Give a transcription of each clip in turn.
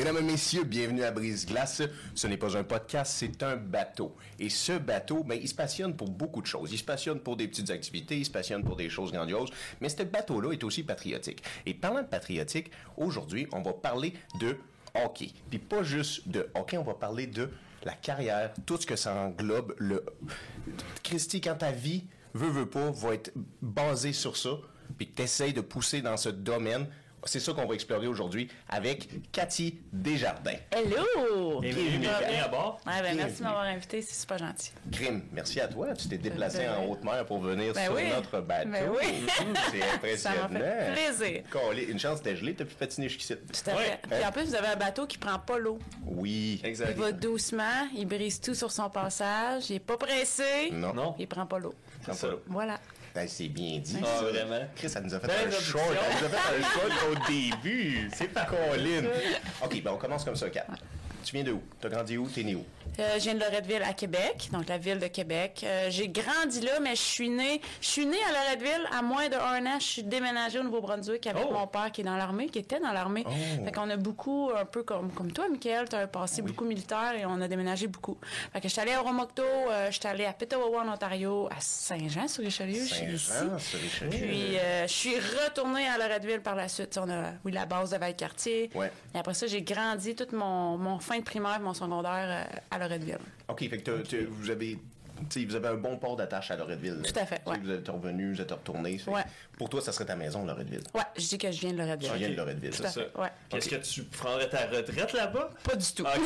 Mesdames et messieurs, bienvenue à Brise Glace. Ce n'est pas un podcast, c'est un bateau. Et ce bateau, ben, il se passionne pour beaucoup de choses. Il se passionne pour des petites activités, il se passionne pour des choses grandioses, mais ce bateau-là est aussi patriotique. Et parlant de patriotique, aujourd'hui, on va parler de hockey. Puis pas juste de hockey, on va parler de la carrière, tout ce que ça englobe. Christy, quand ta vie, veut, veut pas, va être basée sur ça, puis que tu de pousser dans ce domaine, c'est ça qu'on va explorer aujourd'hui avec Cathy Desjardins. Hello! Bienvenue, à bord. Ouais, ben, merci de m'avoir invité, c'est super gentil. Crime, merci à toi. Tu t'es déplacé en haute mer pour venir ben sur notre bateau. Ben oui. c'est impressionnant. Ça m'a fait plaisir. Une chance d'être gelé, t'as pu patiner jusqu'ici. Tout à fait. Puis en plus, vous avez un bateau qui prend pas l'eau. Oui, exact. Il va doucement, il brise tout sur son passage, il est pas pressé. Non. non. Il prend pas l'eau. Voilà. Ben, c'est bien dit. Ah, vraiment? Chris, ça nous a fait ben, un short. Ça nous a fait un short au début. C'est pas Colin. OK, ben, on commence comme ça, Kat. Tu viens de où? T'as grandi où? T'es né où? Euh, je viens de Loretteville à Québec, donc la ville de Québec. Euh, j'ai grandi là, mais je suis née, je suis née à Loretteville à moins de un an. Je suis déménagée au Nouveau-Brunswick avec oh! mon père qui est dans l'armée, qui était dans l'armée. Oh! Fait qu'on a beaucoup, un peu comme, comme toi, Michael, tu as un passé beaucoup militaire et on a déménagé beaucoup. Fait que je suis allée à Romocto, euh, je suis allée à Petawawa en Ontario, à Saint-Jean-sur-Richelieu. Saint-Jean-sur-Richelieu. Puis je suis retournée à Loretteville par la suite. On a, oui, la base de Valcartier. Ouais. Et après ça, j'ai grandi toute mon, mon fin de primaire, mon secondaire à Loretteville. OK, fait que vous avez vous avez un bon port d'attache à Loretteville. Tout à fait, ouais. Vous êtes revenu, vous êtes retourné. Ouais. Pour toi, ça serait ta maison, Loretteville. Ouais, je dis que je viens de Loretteville. Tu viens de Loretteville, c'est ça. Ouais. Est-ce que tu prendrais ta retraite là-bas? Pas du tout. OK.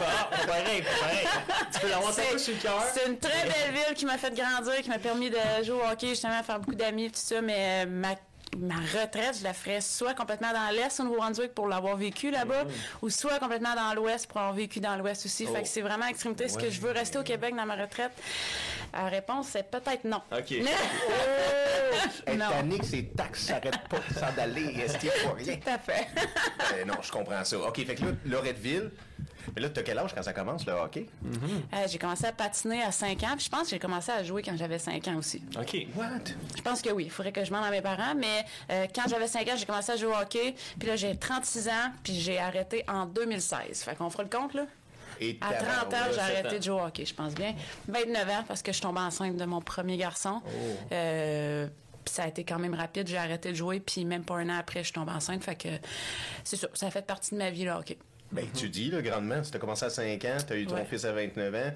ah, pareil, pareil. Tu peux l'avoir un peu sur le cœur. C'est une très belle ville qui m'a fait grandir, qui m'a permis de jouer au hockey, justement, faire beaucoup d'amis, tout ça, mais euh, ma ma retraite, je la ferais soit complètement dans l'Est au Nouveau-Brunswick pour l'avoir vécu là-bas, mm-hmm. ou soit complètement dans l'Ouest pour avoir vécu dans l'Ouest aussi. Fait que oh. c'est vraiment extrémité. Est-ce que je veux rester au Québec dans ma retraite? La réponse, c'est peut-être non. OK. non. Tannique, ces taxes s'arrêtent pas sans d'aller rester pour rien. Tout à fait. euh, non, je comprends ça. OK, fait que là, Loretteville, mais là, tu as quel âge quand ça commence, le hockey? Mm-hmm. Euh, j'ai commencé à patiner à 5 ans. Puis je pense que j'ai commencé à jouer quand j'avais 5 ans aussi. OK. What? Je pense que oui. Il faudrait que je demande à mes parents. Mais euh, quand j'avais 5 ans, j'ai commencé à jouer au hockey. Puis là, j'ai 36 ans. Puis j'ai arrêté en 2016. Fait qu'on fera le compte, là. Et à 30 ans, j'ai arrêté de jouer au hockey, je pense bien. 29 ans, parce que je suis tombée enceinte de mon premier garçon. Oh. Euh, ça a été quand même rapide. J'ai arrêté de jouer, puis même pas un an après, je suis tombée enceinte. Fait que c'est ça. Ça a fait partie de ma vie, là, hockey. Ben, tu dis, là, grandement, si t'as commencé à 5 ans, t'as eu ton fils à 29 ans.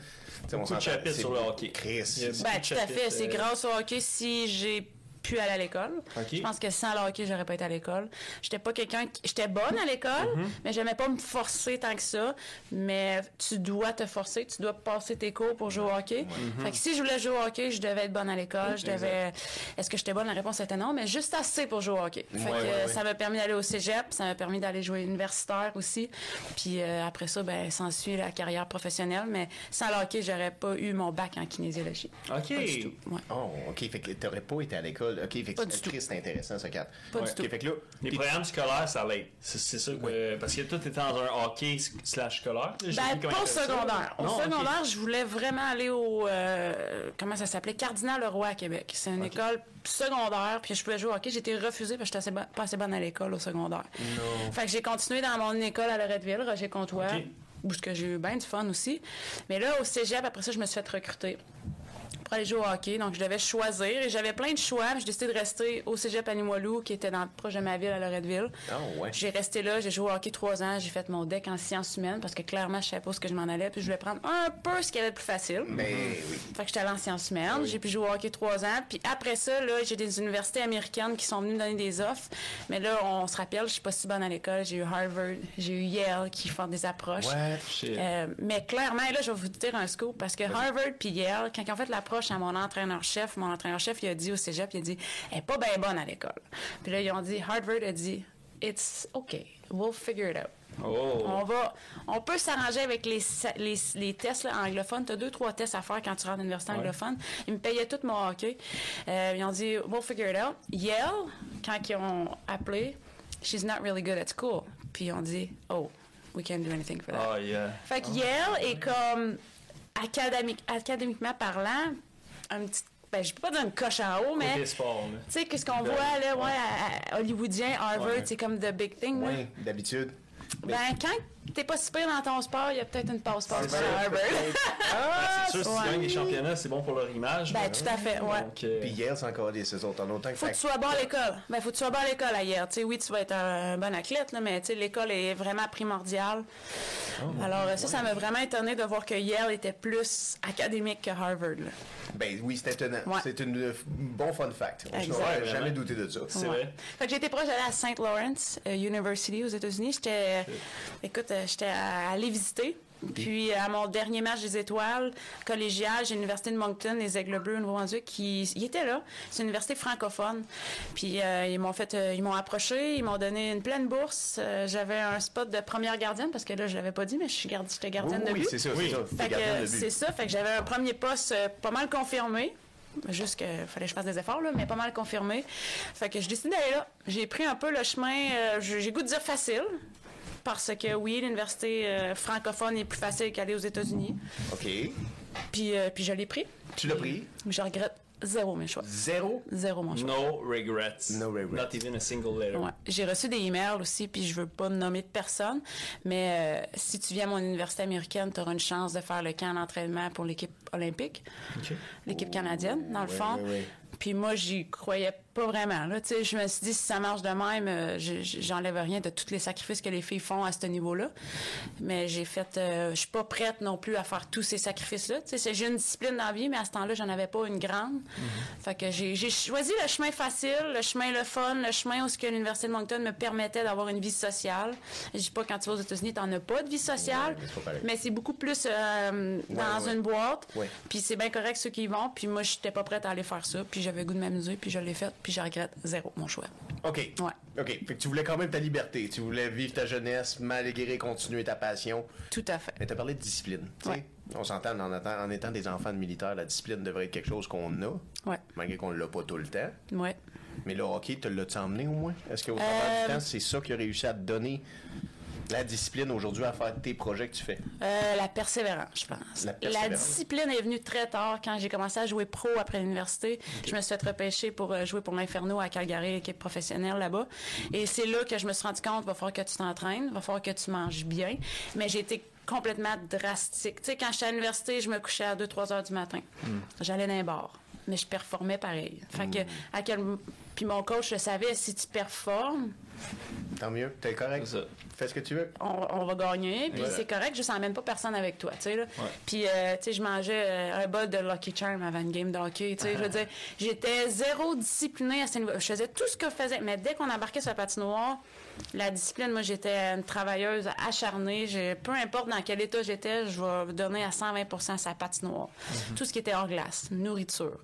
Beaucoup de chapitres sur le hockey. Chris. Ben, tout à fait. C'est grâce au hockey si j'ai pu aller à l'école. Je pense que sans le hockey, j'aurais pas été à l'école. J'étais pas quelqu'un qui... J'étais bonne à l'école, mm-hmm. mais j'aimais pas me forcer tant que ça. Mais tu dois te forcer, tu dois passer tes cours pour jouer au hockey. Fait que si je voulais jouer au hockey, je devais être bonne à l'école. Je devais... Est-ce que j'étais bonne? La réponse était non, mais juste assez pour jouer au hockey. Fait que ça m'a permis d'aller au cégep, ça m'a permis d'aller jouer universitaire aussi. Puis euh, après ça, ben, s'ensuit la carrière professionnelle. Mais sans le hockey, j'aurais pas eu mon bac en kinésiologie. OK. Pas du tout. Oh, OK. Fait que t'aurais pas été à l'école OK, fait que c'est intéressant, ça, Kat. Pas du tout. Fait que là, les programmes scolaires, ça l'aide. C'est ça que. Parce que toi, t'étais dans un hockey slash scolaire. Ben, pas au secondaire. Au secondaire, je voulais vraiment aller au. Euh, comment ça s'appelait? Cardinal Leroy à Québec. C'est une école secondaire, puis je pouvais jouer au hockey. J'ai été refusée parce que j'étais pas assez bonne à l'école au secondaire. Non. Fait que j'ai continué dans mon école à Loretteville, Roger Comtois. Où j'ai eu bien du fun aussi. Mais là, au cégep, après ça, je me suis fait recruter pour aller jouer au hockey. Donc, je devais choisir et j'avais plein de choix. J'ai décidé de rester au cégep à Limoilou, qui était dans, proche de ma ville, à Loretteville. Oh, ouais. J'ai resté là, j'ai joué au hockey trois ans, j'ai fait mon deck en sciences humaines parce que clairement, je savais pas ce que je m'en allais. Puis, je voulais prendre un peu ce qui avait de plus facile. Mais oui. Fait que j'étais allée en sciences humaines. J'ai pu jouer au hockey trois ans. Puis après ça, là, j'ai des universités américaines qui sont venues me donner des offres. Mais là, on se rappelle, je suis pas si bonne à l'école. J'ai eu Harvard, j'ai eu Yale qui font des approches. Euh, mais clairement, là, je vais vous dire un scoop parce que Harvard puis Yale, quand ils ont fait l'approche à mon entraîneur chef mon entraîneur-chef, il a dit au cégep, il a dit, elle est pas bien bonne à l'école. Puis là, ils ont dit, Harvard a dit, it's okay, we'll figure it out. Oh. On va, on peut s'arranger avec les, les, les tests là, anglophones. T'as deux, trois tests à faire quand tu rentres à l'université anglophone. Ils me payaient tout mon hockey. Euh, ils ont dit, we'll figure it out. Yale, quand ils ont appelé, she's not really good at school. Puis ils ont dit, oh, we can't do anything for that. Oh, yeah. Fait que Yale est comme, académique, académiquement parlant, un petit ben, je peux pas dire une coche en haut, mais. Tu sais, qu'est-ce qu'on voit, là, ouais, à, hollywoodien, Harvard, c'est comme the big thing, Oui, d'habitude. Ben, quand t'es pas si pire dans ton sport, il y a peut-être une passe passe C'est Harvard. Ah, c'est sûr, si ouais. tu gagnes les championnats, c'est bon pour leur image. Ben, tout à fait, ouais. Donc, euh, Puis hier, c'est encore des saisons. En autant que Faut que tu sois bon à l'école. Ben, faut que tu sois bon à l'école ailleurs. Tu sais, oui, tu vas être un bon athlète, là, mais tu sais, l'école est vraiment primordiale. Alors, ça, ça m'a vraiment étonné de voir que Yale était plus académique que Harvard. là. Ben oui, c'était étonnant. Ouais. C'est une euh, bon fun fact. Je n'aurais jamais douté de ça. C'est Ouais. vrai. Fait que été proche d'aller à St. Lawrence euh, University aux États-Unis. J'étais, écoute, euh, j'étais à- allée visiter. Puis à mon dernier match des étoiles collégial, j'ai l'université de Moncton, les Aigles Bleus au Nouveau-Brunswick, qui ils étaient là. C'est une université francophone. Puis euh, ils m'ont fait, euh, ils m'ont approché, ils m'ont donné une pleine bourse. Euh, j'avais un spot de première gardienne parce que là je l'avais pas dit, mais je suis gardi- j'étais Oui, gardienne oui, de but. c'est ça. Oui. C'est ça. Fait T'es gardien que de c'est ça. Fait que j'avais un premier poste euh, pas mal confirmé. Juste qu'il fallait que je fasse des efforts, là, mais pas mal confirmé. Fait que je décide d'aller là. J'ai pris un peu le chemin, euh, j'ai j'ai goût de dire facile. Parce que oui, l'université euh, francophone est plus facile qu'aller aux États-Unis. OK. Puis, euh, puis je l'ai pris. Tu l'as pris? Je regrette zéro mes choix. Zéro? Zéro mon choix. No regrets. No regrets. Not even a single letter. Ouais. J'ai reçu des emails aussi, puis je veux pas nommer de personne, mais euh, si tu viens à mon université américaine, tu auras une chance de faire le camp d'entraînement pour l'équipe olympique, OK. l'équipe canadienne, dans le Ouais, fond. ouais, ouais. Puis moi, j'y croyais pas vraiment. Là. Tu sais, Je me suis dit, si ça marche de même, euh, je- je- j'enlève rien de tous les sacrifices que les filles font à ce niveau-là. Mais j'ai fait... euh, je suis pas prête non plus à faire tous ces sacrifices-là. Tu sais, c'est- J'ai une discipline dans la vie, mais à ce temps-là, j'en avais pas une grande. Fait que j'ai choisi le chemin facile, le chemin le fun, le chemin où ce que l'Université de Moncton me permettait d'avoir une vie sociale. Je dis pas quand tu vas aux États-Unis, t'en as pas de vie sociale, Ouais, mais c'est pas beaucoup plus euh, dans ouais. une boîte. Puis c'est bien correct ceux qui y vont. Puis moi, j'étais pas prête à aller faire ça. Puis j'avais goût de m'amuser. Puis je l'ai fait. Puis je regrette zéro mon choix. OK. Ouais. OK. Fait que tu voulais quand même ta liberté. Tu voulais vivre ta jeunesse, malgré continuer ta passion. Tout à fait. Mais t'as parlé de discipline. tu. Ouais. On s'entend en, étant- en étant des enfants de militaires, la discipline devrait être quelque chose qu'on a, Ouais. malgré qu'on l'a pas tout le temps. Ouais. Mais le hockey, te l'a-tu emmené au moins? Est-ce qu'au travers Euh, du temps, c'est ça qui a réussi à te donner la discipline aujourd'hui à faire tes projets que tu fais? Euh, la persévérance, je pense. La La, persévérance. discipline est venue très tard quand j'ai commencé à jouer pro après l'université. Je me suis fait repêcher pour euh, jouer pour l'Inferno à Calgary, équipe professionnelle là-bas. Et c'est là que je me suis rendu compte, va falloir que tu t'entraînes, va falloir que tu manges bien. Mais j'ai été complètement drastique. Tu sais, quand j'étais à l'université, je me couchais à 2-3 heures du matin. J'allais dans. Mais je performais pareil. Fait que, à quel... Puis mon coach le savait, si tu performes, Tant mieux, t'es correct. Ça. Fais ce que tu veux. on, on va gagner, puis Voilà. c'est correct, juste emmène pas personne avec toi, tu sais, là. Puis, euh, tu sais, je mangeais euh, un bol de Lucky Charm avant une game de hockey, tu sais, je veux dire, j'étais zéro disciplinée à ce niveau. Je faisais tout ce que je faisais, mais dès qu'on embarquait sur la patinoire, la discipline, moi, j'étais une travailleuse acharnée, j'ai, peu importe dans quel état j'étais, je vais donner à 120% sa patinoire. Tout ce qui était hors glace, nourriture.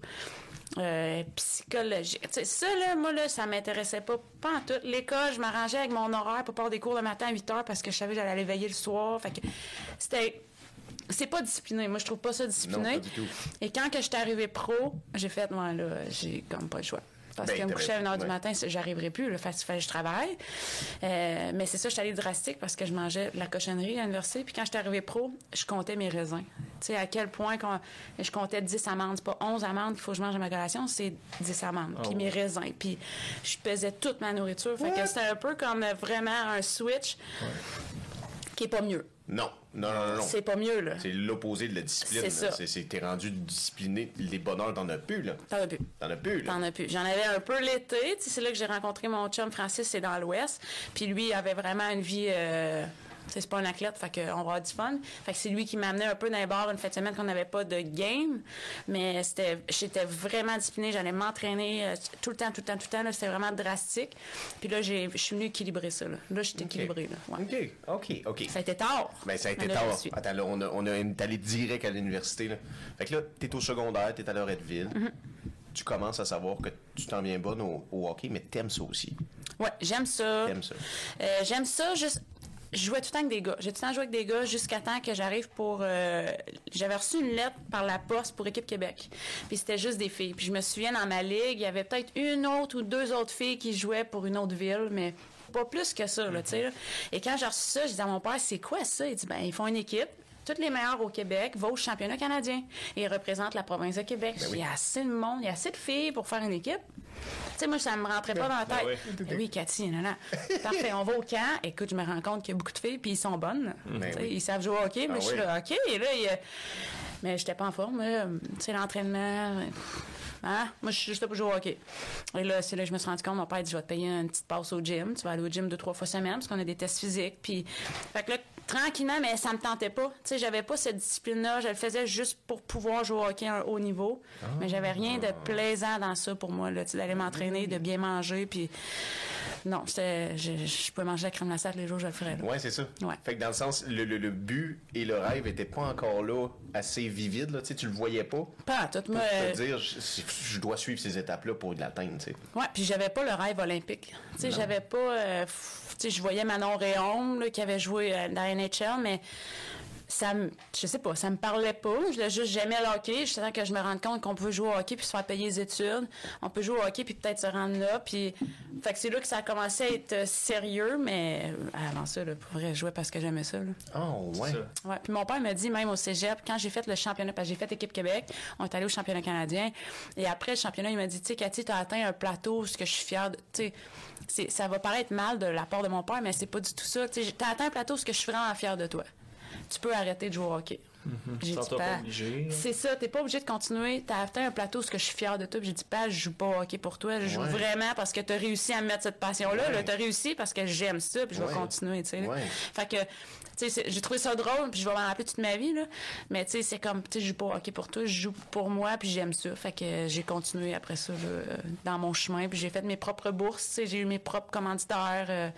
Euh, psychologique. Ça, là, moi, là, ça m'intéressait pas, pas en tout. L'école, je m'arrangeais avec mon horaire pour avoir des cours le matin à 8 heures parce que je savais que j'allais aller veiller le soir. Fait que c'était. C'est pas discipliné. Moi, je trouve pas ça discipliné. Non, pas du tout. Et quand que j'étais arrivée pro, j'ai fait, moi, là, j'ai comme pas le choix. Parce Ben, que me coucher à 1h du matin, j'arriverais plus. Là, fait fallait que je travaille. Euh, mais c'est ça, j'étais allée drastique parce que je mangeais de la cochonnerie à l'université. Puis quand j'étais arrivée pro, je comptais mes raisins. Tu sais, à quel point qu'on- je comptais 10 amandes. Pas 11 amandes qu'il faut que je mange à ma collation, c'est 10 amandes. Puis mes raisins. Puis je pesais toute ma nourriture. Fait que c'était un peu comme vraiment un switch qui est pas mieux. Non, non, non, non. C'est pas mieux, là. C'est l'opposé de la discipline. C'est ça. C'est, t'es rendu discipliné. Les bonheurs, t'en as plus, là. T'en as plus. T'en as plus, là. T'en as plus. J'en avais un peu l'été. C'est là que j'ai rencontré mon chum Francis, c'est dans l'Ouest. Puis lui, il avait vraiment une vie. euh, c'est pas un athlète, fait qu'on va avoir du fun. Fait que c'est lui qui m'amenait un peu dans les bars une fin de semaine qu'on n'avait pas de game. Mais c'était, j'étais vraiment disciplinée. J'allais m'entraîner euh, tout le temps, tout le temps, tout le temps. là. C'était vraiment drastique. Puis là, j'ai, je suis venue équilibrer ça. Là, là j'étais équilibrée. Là. Ouais. OK, OK, OK. Ça a été tard. Ben, ça a été tard. Attends, là, on a, on a est allé direct à l'université, là. Fait que là, t'es au secondaire, t'es à Loretteville. Mm-hmm. Tu commences à savoir que tu t'en viens bonne au, au hockey, mais t'aimes ça aussi. Ouais, j'aime ça. T'aimes ça. Euh, j'aime ça juste. Je jouais tout le temps avec des gars. J'ai tout le temps joué avec des gars jusqu'à temps que j'arrive pour. euh, J'avais reçu une lettre par la poste pour Équipe Québec. Puis c'était juste des filles. Puis je me souviens dans ma ligue, il y avait peut-être une autre ou deux autres filles qui jouaient pour une autre ville, mais pas plus que ça, là, tu sais. Et quand j'ai reçu ça, je disais à mon père, c'est quoi ça? Il dit, ben, ils font une équipe. Tous les meilleurs au Québec vont au championnat canadien et représentent la province de Québec. Ben Il y a assez de monde, il y a assez de filles pour faire une équipe. Tu sais, moi, ça me rentrait pas dans la Ben tête. oui. Ben oui, Cathy, non, non. Parfait, on va au camp. Écoute, je me rends compte qu'il y a beaucoup de filles, puis ils sont bonnes. Ben oui. Ils savent jouer au hockey, mais Ah je suis là, OK. Et là, il mais j'étais pas en forme. Tu sais, l'entraînement. Hein? Moi, je suis juste là pour jouer au hockey. Et là, c'est là que je me suis rendu compte, mon père dit, je vais te payer une petite passe au gym. Tu vas aller au gym deux, trois fois semaine, parce qu'on a des tests physiques. Puis, fait que là, tranquillement, mais ça me tentait pas. Tu sais, j'avais pas cette discipline-là. Je le faisais juste pour pouvoir jouer au hockey à un haut niveau. Mais j'avais rien de plaisant dans ça pour moi, là. Tu sais, d'aller m'entraîner, de bien manger, puis... Non, c'était... Je, je pouvais manger la crème glacée les jours, je le ferais, là. Ouais, c'est ça. Ouais. Fait que dans le sens, le, le- le but et le rêve étaient pas encore là assez vivides, là. Tu sais, tu le voyais pas. Pas à tout. Pour Moi, te dire, je, je dois suivre ces étapes-là pour l'atteindre, tu sais. Ouais, puis j'avais pas le rêve olympique. Tu sais, j'avais pas. euh, tu sais, je voyais Manon Réaume là, qui avait joué euh, dans la NHL, mais ça me. Je sais pas, ça me parlait pas. Je l'ai juste j'aimais le hockey. Temps que je me rende compte qu'on peut jouer au hockey puis se faire payer les études. On peut jouer au hockey puis peut-être se rendre là. Puis. Fait que c'est là que ça a commencé à être euh, sérieux, mais euh, avant ça, là, pour vrai, je jouais parce que j'aimais ça. Là. Oh, ouais. Ouais. Puis mon père m'a dit, même au cégep, quand j'ai fait le championnat, parce que j'ai fait équipe Québec, on est allé au championnat canadien. Et après le championnat, il m'a dit, tu sais, Cathy, t'as atteint un plateau, ce que je suis fière de. Tu sais, ça va paraître mal de la part de mon père, mais c'est pas du tout ça. Tu sais, t'as atteint un plateau, ce que je suis vraiment fière de toi. Tu peux arrêter de jouer au hockey. J'ai dit, toi pas là. C'est ça, t'es pas obligé de continuer. T'as atteint un plateau, ce que je suis fière de toi. Puis j'ai dit, pas, je joue pas au hockey pour toi. Je joue Ouais. vraiment parce que t'as réussi à me mettre cette passion-là. Ouais. T'as réussi parce que j'aime ça, puis je vais continuer, tu sais. Fait que, j'ai trouvé ça drôle, puis je vais m'en rappeler toute ma vie, là. Mais, tu sais, c'est comme, tu sais, je joue pas hockey pour toi, je joue pour moi, puis j'aime ça. Fait que j'ai continué après ça, là, euh, dans mon chemin, puis j'ai fait mes propres bourses, tu j'ai eu mes propres commanditaires. euh,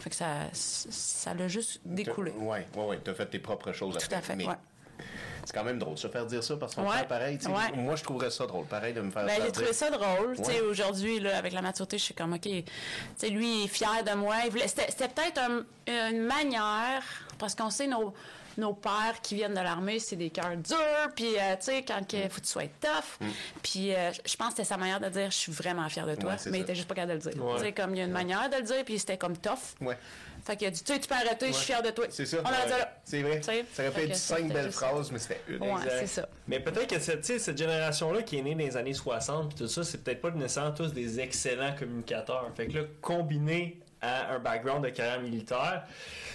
fait que ça, ça l'a juste découlé. Ouais, ouais, ouais. T'as fait tes propres choses Tout après. à fait, Mais ouais. C'est quand même drôle de se faire dire ça parce qu'on Ouais, fait pareil. ouais. Moi, je trouverais ça drôle, pareil, de me faire Ben, j'ai trouvé ça drôle. Ouais. aujourd'hui, là, avec la maturité, je suis comme, OK, lui, il est fier de moi. C'était c'était peut-être un- une manière, parce qu'on sait, nos, nos pères qui viennent de l'armée, c'est des cœurs durs, puis, euh, tu sais, quand il faut que tu sois tough. Puis, euh, je pense que c'était sa manière de dire, je suis vraiment fier de toi, Mm. Ouais, mais il était juste pas capable de le dire. Ouais. Tu sais, comme, il y a une manière de le dire, puis c'était comme tough. Ouais. Fait qu'il a dit, tu sais, tu peux arrêter, je suis fier de toi. C'est ça. On a dit là. C'est vrai. Ça aurait pu fait être que cinq belles juste- phrases, mais c'était une. Ouais, c'est ça. Mais peut-être que cette, cette génération-là qui est née dans les années 60 puis tout ça, c'est peut-être pas nécessairement tous des excellents communicateurs. Fait que là, combiné à un background de carrière militaire,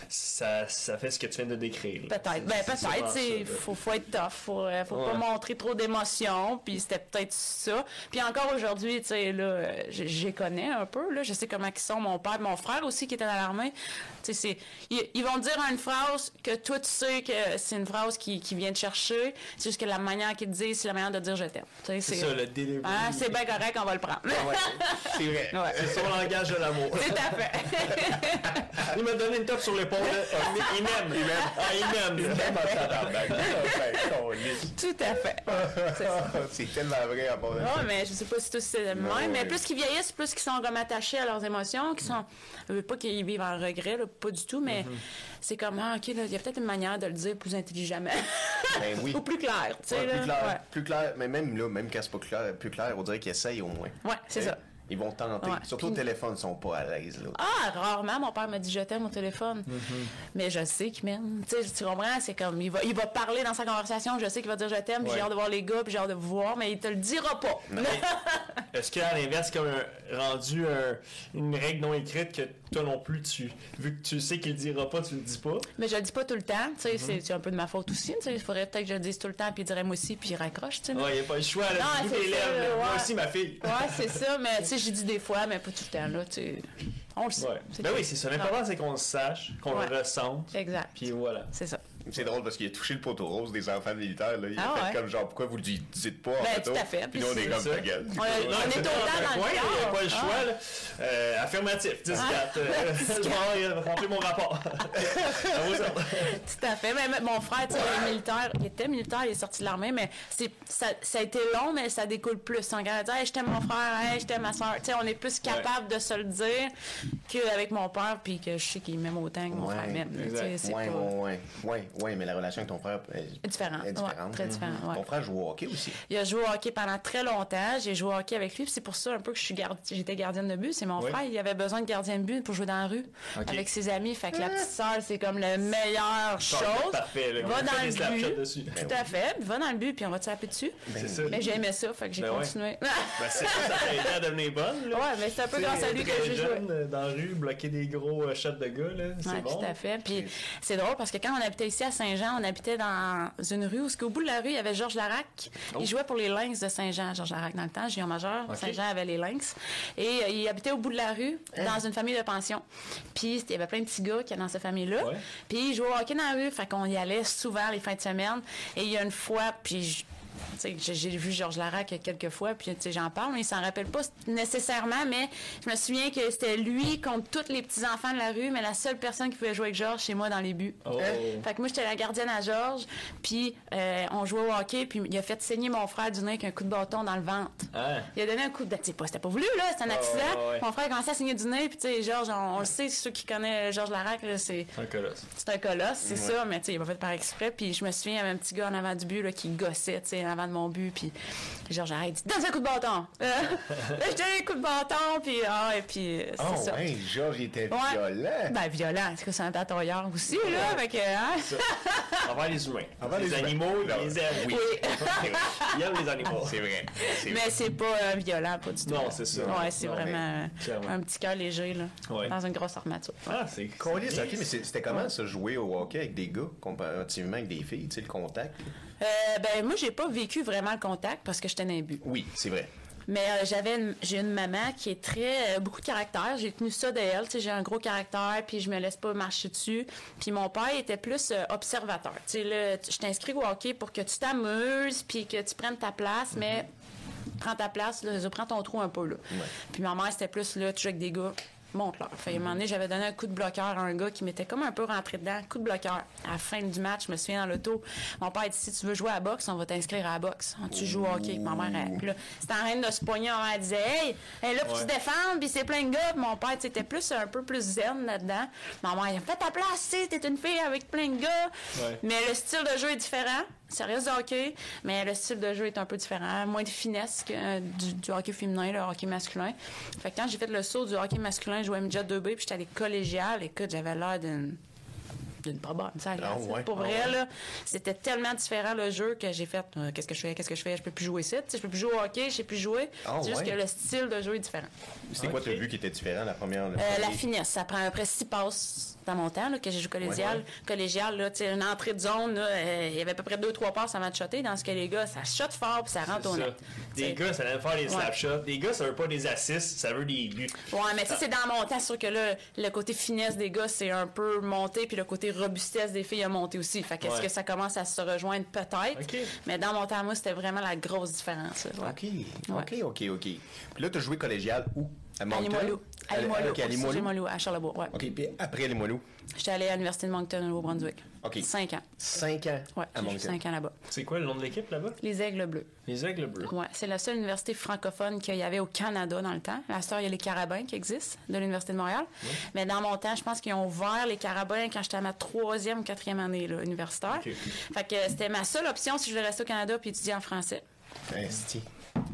ça, ça fait ce que tu viens de décrire. Peut-être. Ben, peut-être. là. faut, faut être tough. Faut, euh, faut pas montrer trop d'émotions. Puis c'était peut-être ça. Puis encore aujourd'hui, tu sais, là, les connais un peu. Là, je sais comment ils sont. Mon père, mon frère aussi qui était dans l'armée. Tu sais, ils, ils vont dire une phrase que toi, tu sais que c'est une phrase qui, qui vient te chercher. C'est juste que la manière qu'ils te disent, c'est la manière de dire je t'aime. C'est ça, le delivery. Ah, c'est bien correct, on va le prendre. Ouais, c'est vrai. Ouais. C'est son langage de l'amour. C'est à fait. Il m'a donné une tape sur l'épaule. Ah, Il m'aime. Il m'aime. Ah, il m'aime. Même en tabarnak. Ben. Tout à fait. C'est tellement vrai à mon avis. Non, mais je sais pas si tous c'est le même. Mais plus qu'ils vieillissent, plus qu'ils sont comme attachés à leurs émotions, qu'ils sont. Je veux pas qu'ils vivent en regret, là, pas du tout, mais c'est comme, ah, OK, là, il y a peut-être une manière de le dire plus intelligemment. Ben oui. Ou plus clair, tu sais. Ouais, là. plus clair, Ouais. plus clair, mais même là, même quand c'est pas clair, plus clair, on dirait qu'ils essayent au moins. Ouais, c'est ça. Ils vont tenter. Ouais. Surtout au téléphone, ils sont pas à l'aise. Là. Ah, rarement, mon père m'a dit je t'aime au téléphone. Mais je sais qu'il m'aime. Tu sais, tu comprends? C'est comme, il va, il va parler dans sa conversation, je sais qu'il va dire je t'aime, puis j'ai hâte de voir les gars, puis j'ai hâte de vous voir, mais il te le dira pas. Est-ce qu'à l'inverse, comme un- rendu un- une règle non écrite que toi non plus, tu, vu que tu sais qu'il le dira pas, tu le dis pas? Mais je le dis pas tout le temps. Tu sais, Mm-hmm. c'est- c'est un peu de ma faute aussi. Tu sais, il faudrait peut-être que je le dise tout le temps, puis il dirait moi aussi, puis il raccroche, tu sais. Ouais, il n'y a pas le choix, là. Non, c'est ça, lèvres. Moi aussi, ma fille. Ouais, c'est ça, mais tu sais, j'ai dit des fois, mais pas tout le temps, là, tu. On le sait. Ouais. Ben oui, c'est ça. L'important, c'est qu'on le sache, qu'on Ouais. le ressente. Exact. Puis voilà. C'est ça. C'est drôle parce qu'il a touché le poteau rose des enfants militaires. Là. Il Ah a fait ouais? comme genre, pourquoi vous le dites pas? en Ben, fait, tout à fait. Puis nous, on est comme ça. ta gueule. On, on est tout le temps dans le il n'y a pas le Ah. choix, là. Euh, affirmatif, 10 4 Euh, je vais remplir mon rapport. Tout à fait. Mais, mais mon frère, tu sais, il est militaire. Il était militaire, il est sorti de l'armée, mais c'est, ça, ça a été long, mais ça découle plus. On regarde dire, hey, je t'aime mon frère, hey, je t'aime ma soeur. Tu sais, on est plus capable de se le dire qu'avec mon père, puis que je sais qu'il m'aime autant que mon frère m'aime. là, tu sais, Oui, mais la relation avec ton frère est, différente. Est différente. très différente. Mm-hmm. Ton frère joue au hockey aussi. Il a joué au hockey pendant très longtemps. J'ai joué au hockey avec lui. C'est pour ça un peu que je suis j'étais gardienne de but. C'est mon frère. Il avait besoin de gardien de but pour jouer dans la rue avec ses amis. Fait que la petite sœur, c'est comme la meilleure chose. Parfait. Va dans le but. Dessus. Tout à fait. Va dans le but, puis on va te taper dessus. C'est ça. Mais j'aimais ça. Fait que j'ai ben continué. ben c'est ça, ça t'a aidé à devenir bonne. Là. Ouais, mais c'est un peu grâce à lui que j'ai joué. dans la rue, bloquer des gros euh, shots de gars. C'est bon. Tout à fait. Puis c'est drôle parce que quand on habitait ici à Saint-Jean, on habitait dans une rue où, au bout de la rue, il y avait Georges Larac. Il oh. jouait pour les Lynx de Saint-Jean, Georges Larac, dans le temps, Géant Majeur. Saint-Jean avait les Lynx. Et euh, il habitait au bout de la rue, hein? dans une famille de pension. Puis il y avait plein de petits gars qui étaient dans cette famille-là. Puis il jouait au hockey dans la rue, fait qu'on y allait souvent les fins de semaine. Et il y a une fois, puis j'ai vu Georges Larac quelques fois, puis j'en parle, mais il s'en rappelle pas nécessairement, mais je me souviens que c'était lui contre tous les petits-enfants de la rue, mais la seule personne qui pouvait jouer avec Georges, c'est moi dans les buts. Oh. Fait que moi, j'étais la gardienne à Georges, puis euh, on jouait au hockey, puis il a fait saigner mon frère du nez avec un coup de bâton dans le ventre. Ah. Il a donné un coup de... C'était pas, pas voulu, là, c'était un accident. Mon frère a commencé à saigner du nez, puis tu sais, Georges, on, le sait, ceux qui connaissent Georges Larac, c'est... un colosse. C'est un colosse, c'est ça, mais tu sais, il a pas fait par exprès, puis je me souviens, il y avait un petit gars en avant du but, là, qui gossait, tu sais, en avant de mon but, puis Georges arrête, dit Donne un coup de bâton. Je donne un coup de bâton, puis ah, et puis c'est oh, ça. Ouais, Georges, était violent. Ben, violent. C'est que c'est un batailleur aussi, là. Avec, hein? Envers les humains. Envers les, animaux, il les aime. Oui. il aime les animaux. C'est vrai. Mais c'est pas euh, violent, pas du tout. Non, c'est ça. Ouais, c'est vraiment un petit cœur léger, là. Dans une grosse armature. Ah, c'est cool. OK, mais c'était comment, ça, jouer au hockey avec des gars, comparativement avec des filles, tu sais, le contact? Euh, ben, moi, j'ai pas vécu vraiment le contact parce que j'étais dans but. Oui, c'est vrai. Mais euh, j'avais j'ai une maman qui est très euh, beaucoup de caractère. J'ai tenu ça d'elle. Tu sais, j'ai un gros caractère, puis je me laisse pas marcher dessus. Puis mon père était plus euh, observateur. Tu sais, là, je t'inscris au hockey pour que tu t'amuses, puis que tu prennes ta place, mais mm-hmm. prends ta place, là, prends ton trou un peu là. Puis ma mère c'était plus là, tu joues avec des gars monte-leur. Fait, à un moment donné, j'avais donné un coup de bloqueur à un gars qui m'était comme un peu rentré dedans. Coup de bloqueur. À la fin du match, je me souviens dans l'auto, mon père a dit si tu veux jouer à la boxe, on va t'inscrire à la boxe. Tu joues au hockey. Ma mère, elle, c'était en train de se poigner. Mère disait Hey, elle là, pour ouais. se défendre, puis c'est plein de gars. mon père, était plus un peu plus zen là-dedans. Ma mère, il a fait ta place, t'es une fille avec plein de gars. Mais le style de jeu est différent. Ça reste du hockey, mais le style de jeu est un peu différent. Moins de finesse que euh, du, hockey féminin, le hockey masculin. Fait que quand j'ai fait le saut du hockey masculin, je jouais midget 2B, puis j'étais allée collégiale. Écoute, j'avais l'air d'une d'une pas bonne. Ça, ah Pour ah vrai, là, c'était tellement différent le jeu que j'ai fait euh, qu'est-ce que je fais, qu'est-ce que je fais, je peux plus jouer ici, je peux plus jouer au hockey, je sais plus jouer. Ah c'est juste que le style de jeu est différent. C'était quoi tu as vu qui était différent la première? Euh, la finesse, ça prend à peu près six passes dans mon temps, là, que j'ai joué collégial. Collégial, là, une entrée de zone, euh, il y avait à peu près deux, trois passes de shotter. Dans ce que les gars, ça shot fort puis ça rentre au net. Des gars, ça aime faire des slap shots. Des gars, ça veut pas des assists, ça veut des buts. Ouais, mais ça, c'est dans mon temps. sûr que là, le côté finesse des gars, c'est un peu monté, puis le côté robustesse des filles a monté aussi. Fait qu'est-ce que ça commence à se rejoindre peut-être. Mais dans mon temps, moi, c'était vraiment la grosse différence. OK. OK, OK, OK. Puis là, tu as joué collégial où? À Moncton? À Limoilou. à Limoilou. à Charlebourg, ouais. OK, puis après Limoilou? J'étais allé à l'Université de Moncton, au Nouveau-Brunswick. OK. Cinq ans. Cinq ans? Ouais, à Moncton. cinq ans là-bas. C'est quoi le nom de l'équipe là-bas? Les Aigles Bleus. Les Aigles Bleus. Ouais, c'est la seule université francophone qu'il y avait au Canada dans le temps. La sœur, il y a les Carabins qui existent de l'Université de Montréal. Mais dans mon temps, je pense qu'ils ont ouvert les Carabins quand j'étais à ma troisième ou quatrième année là, universitaire. Fait que c'était ma seule option si je voulais rester au Canada puis étudier en français. Esti.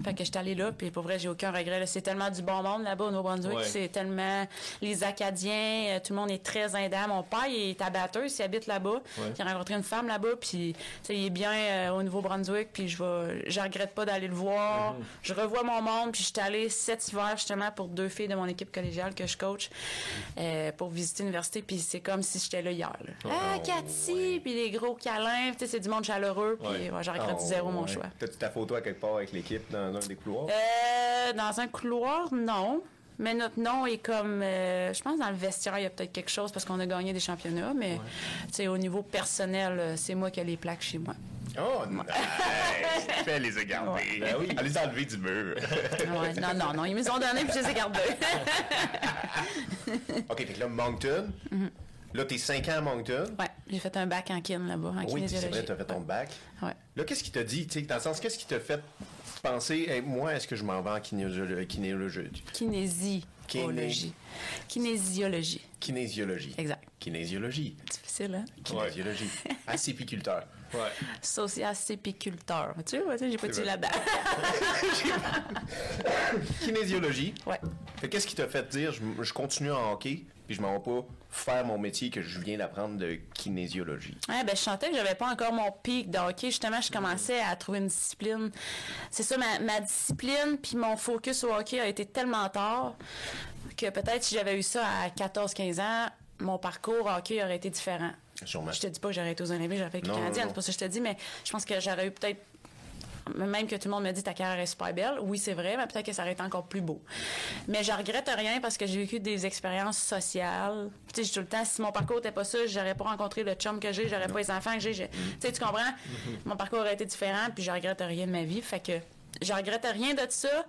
Fait que j'étais allée là, puis pour vrai, j'ai aucun regret. C'est tellement du bon monde là-bas au Nouveau-Brunswick. C'est tellement les Acadiens, euh, tout le monde est très aidant. Mon père, il est abatteur, il habite là-bas. J'ai rencontré une femme là-bas, puis il est bien euh, au Nouveau-Brunswick, puis je vais, je regrette pas d'aller le voir. Mm-hmm. Je revois mon monde, puis j'étais allée cet hiver justement pour deux filles de mon équipe collégiale que je coach euh, pour visiter l'université, puis c'est comme si j'étais là hier. ah, Cathy, puis les gros câlins, c'est du monde chaleureux, puis ouais. je regrette oh, zéro mon choix. T'as-tu ta photo à quelque part avec l'équipe dans un des couloirs? Euh, dans un couloir, non. Mais notre nom est comme, euh, je pense dans le vestiaire, il y a peut-être quelque chose parce qu'on a gagné des championnats, mais ouais. au niveau personnel, euh, c'est moi qui ai les plaques chez moi. Oh, nice! Fais les ai gardées. Ouais. Ben oui. Allez enlever du mur. ouais, non, non, non, ils me ont donnés puis je les ai gardés. OK, fait que là, Moncton. Mm -hmm. Là, t'es 5 ans à Moncton. Ouais, j'ai fait un bac en kin là-bas, en oui, c'est vrai, t'as fait ton bac. Ouais. Là, qu'est-ce qui t'a dit, tu sais, dans le sens, qu'est-ce qui t'a fait penser, hey, moi, est-ce que je m'en vais en kinésiologie? Kinésiologie. Kinésiologie. Kinésiologie. Kinésiologie. Exact. Kinésiologie. difficile, hein? Kinésiologie. Acépiculteur. Ouais. Sociacépiculteur. Tu vois, j'ai pas tué là-dedans. Kinésiologie. Ouais. qu'est-ce qui t'a fait dire, je, continue en hockey, puis je m'en vais pas faire mon métier que je viens d'apprendre de kinésiologie? Ouais, ben, je sentais que j'avais pas encore mon pic de hockey. Justement, je commençais à trouver une discipline. C'est ça, ma, ma discipline, puis mon focus au hockey a été tellement tard que peut-être si j'avais eu ça à 14-15 ans, mon parcours hockey aurait été différent. Sûrement. Je te dis pas que j'aurais été aux Olympiques, j'aurais fait le Canadien, c'est pas ça que je te dis, mais je pense que j'aurais eu peut-être même que tout le monde me dit ta carrière est super belle, oui c'est vrai, mais peut-être que ça aurait été encore plus beau. Mais je regrette rien parce que j'ai vécu des expériences sociales. Tu sais, tout le temps, si mon parcours n'était pas ça, j'aurais pas rencontré le chum que j'ai, j'aurais pas les enfants que j'ai. Tu sais, tu comprends? Mm-hmm. Mon parcours aurait été différent, puis je regrette rien de ma vie. Fait que je regrette rien de ça,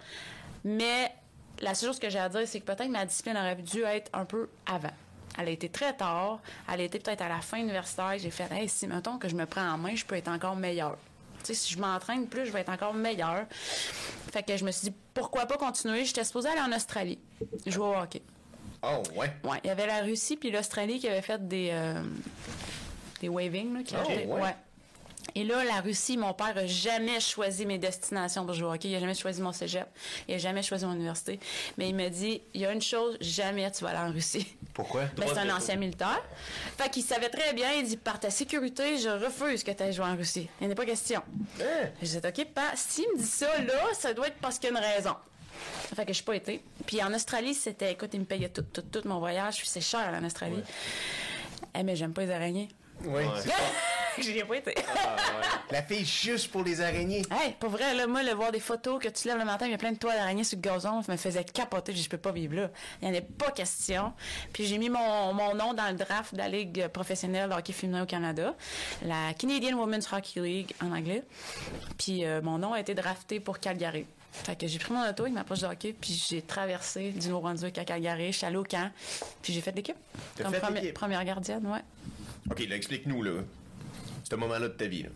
mais la seule chose que j'ai à dire, c'est que peut-être ma discipline aurait dû être un peu avant. Elle a été très tard. Elle a été peut-être à la fin universitaire. J'ai fait, hey, si, mettons que je me prends en main, je peux être encore meilleure. Tu sais, si je m'entraîne plus, je vais être encore meilleure. Fait que je me suis dit, pourquoi pas continuer? J'étais supposée aller en Australie, jouer au hockey. Oh, ouais. Ouais, il y avait la Russie puis l'Australie qui avaient fait des, euh, des waving, là, qui oh, ouais. Et là, la Russie, mon père n'a jamais choisi mes destinations pour jouer au hockey. Il n'a jamais choisi mon cégep. Il n'a jamais choisi mon université. Mais il me dit, il y a une chose, jamais tu vas aller en Russie. Pourquoi? Ben, c'est un ancien militaire. Fait qu'il savait très bien, il dit, par ta sécurité, je refuse que tu ailles jouer en Russie. Il n'y a pas question. Hein? J'ai dit, OK, pas. S'il me dit ça, là, ça doit être parce qu'il y a une raison. Fait que je suis pas été. Puis en Australie, c'était, écoute, il me payait tout, tout, tout mon voyage. C'est cher en Australie. Eh, mais j'aime pas les araignées. Oui. J'y ai pas été. Ah, La fille juste pour les araignées. Hey, pour vrai, là, moi, le voir des photos que tu lèves le matin, il y a plein de toiles d'araignées sur le gazon, ça me faisait capoter. Je, je peux pas vivre là. Il n'y en a pas question. Puis j'ai mis mon, mon, nom dans le draft de la Ligue professionnelle de hockey féminin au Canada, la Canadian Women's Hockey League en anglais. Puis euh, mon nom a été drafté pour Calgary. Fait que j'ai pris mon auto avec ma poche de hockey, puis j'ai traversé du Nouveau-Brunswick à Calgary. Je suis allée au camp, puis j'ai fait l'équipe. Comme première, première gardienne, ouais. OK, là, explique-nous, là ce moment-là de ta vie. Là.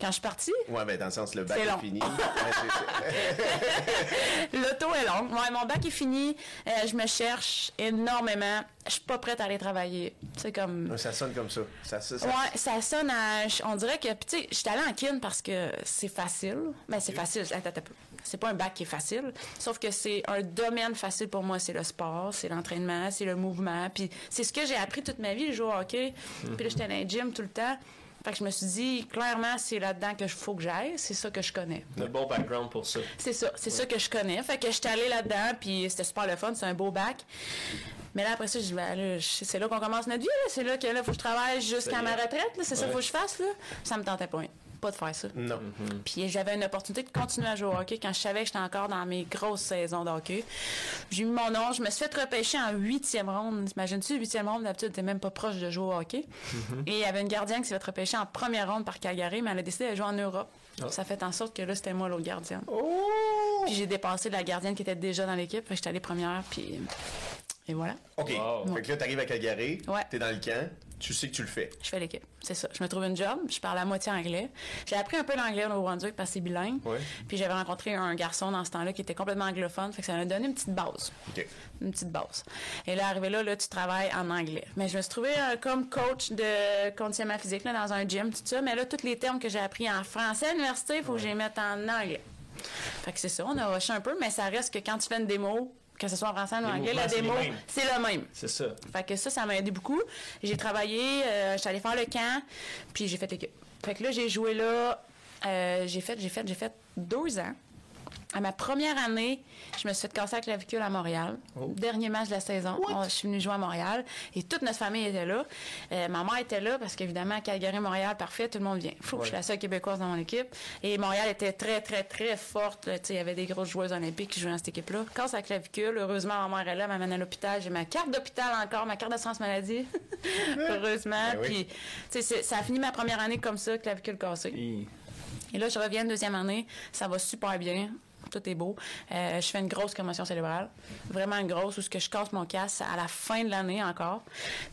Quand je suis partie? Ouais, ben dans le sens, le bac est, fini. L'auto est long. Ouais, mon bac est fini. Euh, je me cherche énormément. Je suis pas prête à aller travailler. C'est comme. Ça sonne comme ça. ça, Ouais, ça sonne à. On dirait que. Tu sais, j'étais allée en kin parce que c'est facile. Ben, c'est facile. Attends, attends. C'est pas un bac qui est facile. Sauf que c'est un domaine facile pour moi. C'est le sport, c'est l'entraînement, c'est le mouvement. Puis c'est ce que j'ai appris toute ma vie, le jouer au hockey. Puis là, j'étais dans le gym tout le temps. Fait que je me suis dit, clairement, c'est là-dedans que faut que j'aille. C'est ça que je connais. Un bon background pour ça. C'est ça. C'est ça que je connais. Fait que j'étais allée là-dedans, puis c'était super le fun. C'est un beau bac. Mais là, après ça, je dis, ben, c'est là qu'on commence notre vie. C'est là que là, faut que je travaille jusqu'à ma retraite. C'est ça qu'il faut que je fasse. Là. Ça me tentait pas pas de faire ça. Non. Mhm. Puis j'avais une opportunité de continuer à jouer au hockey quand je savais que j'étais encore dans mes grosses saisons de hockey. J'ai mis mon nom, je me suis fait repêcher en huitième ronde. Imagine-tu, huitième ronde, d'habitude, t'es même pas proche de jouer au hockey. Mhm. Et il y avait une gardienne qui s'est fait repêcher en première ronde par Calgary, mais elle a décidé de jouer en Europe. Ah. Ça fait en sorte que là, c'était moi l'autre gardienne. Oh! Puis j'ai dépassé la gardienne qui était déjà dans l'équipe. J'étais allée première, puis... Et voilà. OK. Fait que là, t'arrives à Calgary, ouais. t'es dans le camp tu sais que tu le fais. Je fais l'équipe, c'est ça. Je me trouve une job, je parle à moitié anglais. J'ai appris un peu l'anglais au Nouveau-Brunswick parce que c'est bilingue. Puis j'avais rencontré un garçon dans ce temps-là qui était complètement anglophone, fait que ça m'a donné une petite base. Une petite base. Et là, arrivé là, là, tu travailles en anglais. Mais je me suis trouvée euh, comme coach de conditionnement physique là, dans un gym, tout ça. Mais là, tous les termes que j'ai appris en français à l'université, il faut que je les mette en anglais. Fait que c'est ça, on a rushé un peu, mais ça reste que quand tu fais une démo, que ce soit en français ou en anglais, la démo, c'est le même. C'est ça. Fait que ça, ça m'a aidé beaucoup. J'ai travaillé, euh, j'allais faire le camp, puis j'ai fait l'équipe. Fait que là, j'ai joué là, euh, j'ai fait, j'ai fait, j'ai fait deux ans. À ma première année, je me suis fait casser la clavicule à Montréal. Oh. Dernier match de la saison. je suis venue jouer à Montréal et toute notre famille était là. Euh, ma mère était là parce qu'évidemment, Calgary, Montréal, parfait, tout le monde vient. Que je suis la seule québécoise dans mon équipe. Et Montréal était très, très, très forte. Il y avait des grosses joueuses olympiques qui jouaient dans cette équipe-là. Casse la clavicule. Heureusement, ma mère est là, m'amène à l'hôpital. J'ai ma carte d'hôpital encore, ma carte d'assurance maladie. Heureusement. Ben Puis, ça a fini ma première année comme ça, clavicule cassée. Et là, je reviens deuxième année. Ça va super bien tout est beau. Euh, je fais une grosse commotion cérébrale, vraiment une grosse, où ce que je casse mon casse à la fin de l'année encore.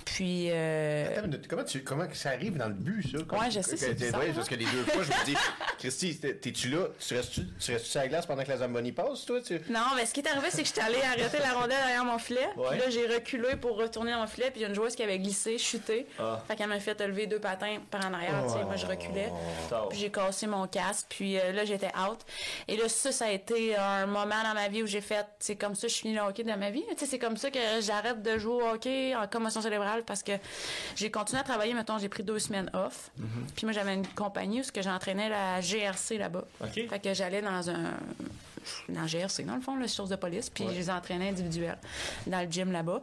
Puis. Euh... Attends, comment, tu, comment ça arrive dans le but, ça? ouais, je sais, c'est ouais, Parce que les deux fois, je me dis, Christy, t'es-tu là? Tu restes-tu tu restes sur la glace pendant que la Zamboni passe, toi? Non, mais ce qui est arrivé, c'est que j'étais allée arrêter la rondelle derrière mon filet. Puis là, j'ai reculé pour retourner dans mon filet. Puis il y a une joueuse qui avait glissé, chuté. Ah. Fait qu'elle m'a fait lever deux patins par en arrière. sais Moi, je reculais. Oh. Puis j'ai cassé mon casque. Puis euh, là, j'étais out. Et là, ça, ça a été un moment dans ma vie où j'ai fait, c'est comme ça, je finis le hockey de ma vie. C'est comme ça que j'arrête de jouer au hockey en commotion cérébrale parce que j'ai continué à travailler. Mettons, j'ai pris deux semaines off. Mm-hmm. Puis moi, j'avais une compagnie où j'entraînais la GRC là-bas. Fait que j'allais dans un dans GRC, dans le fond, la source de police, puis je les entraînais individuels dans le gym là-bas.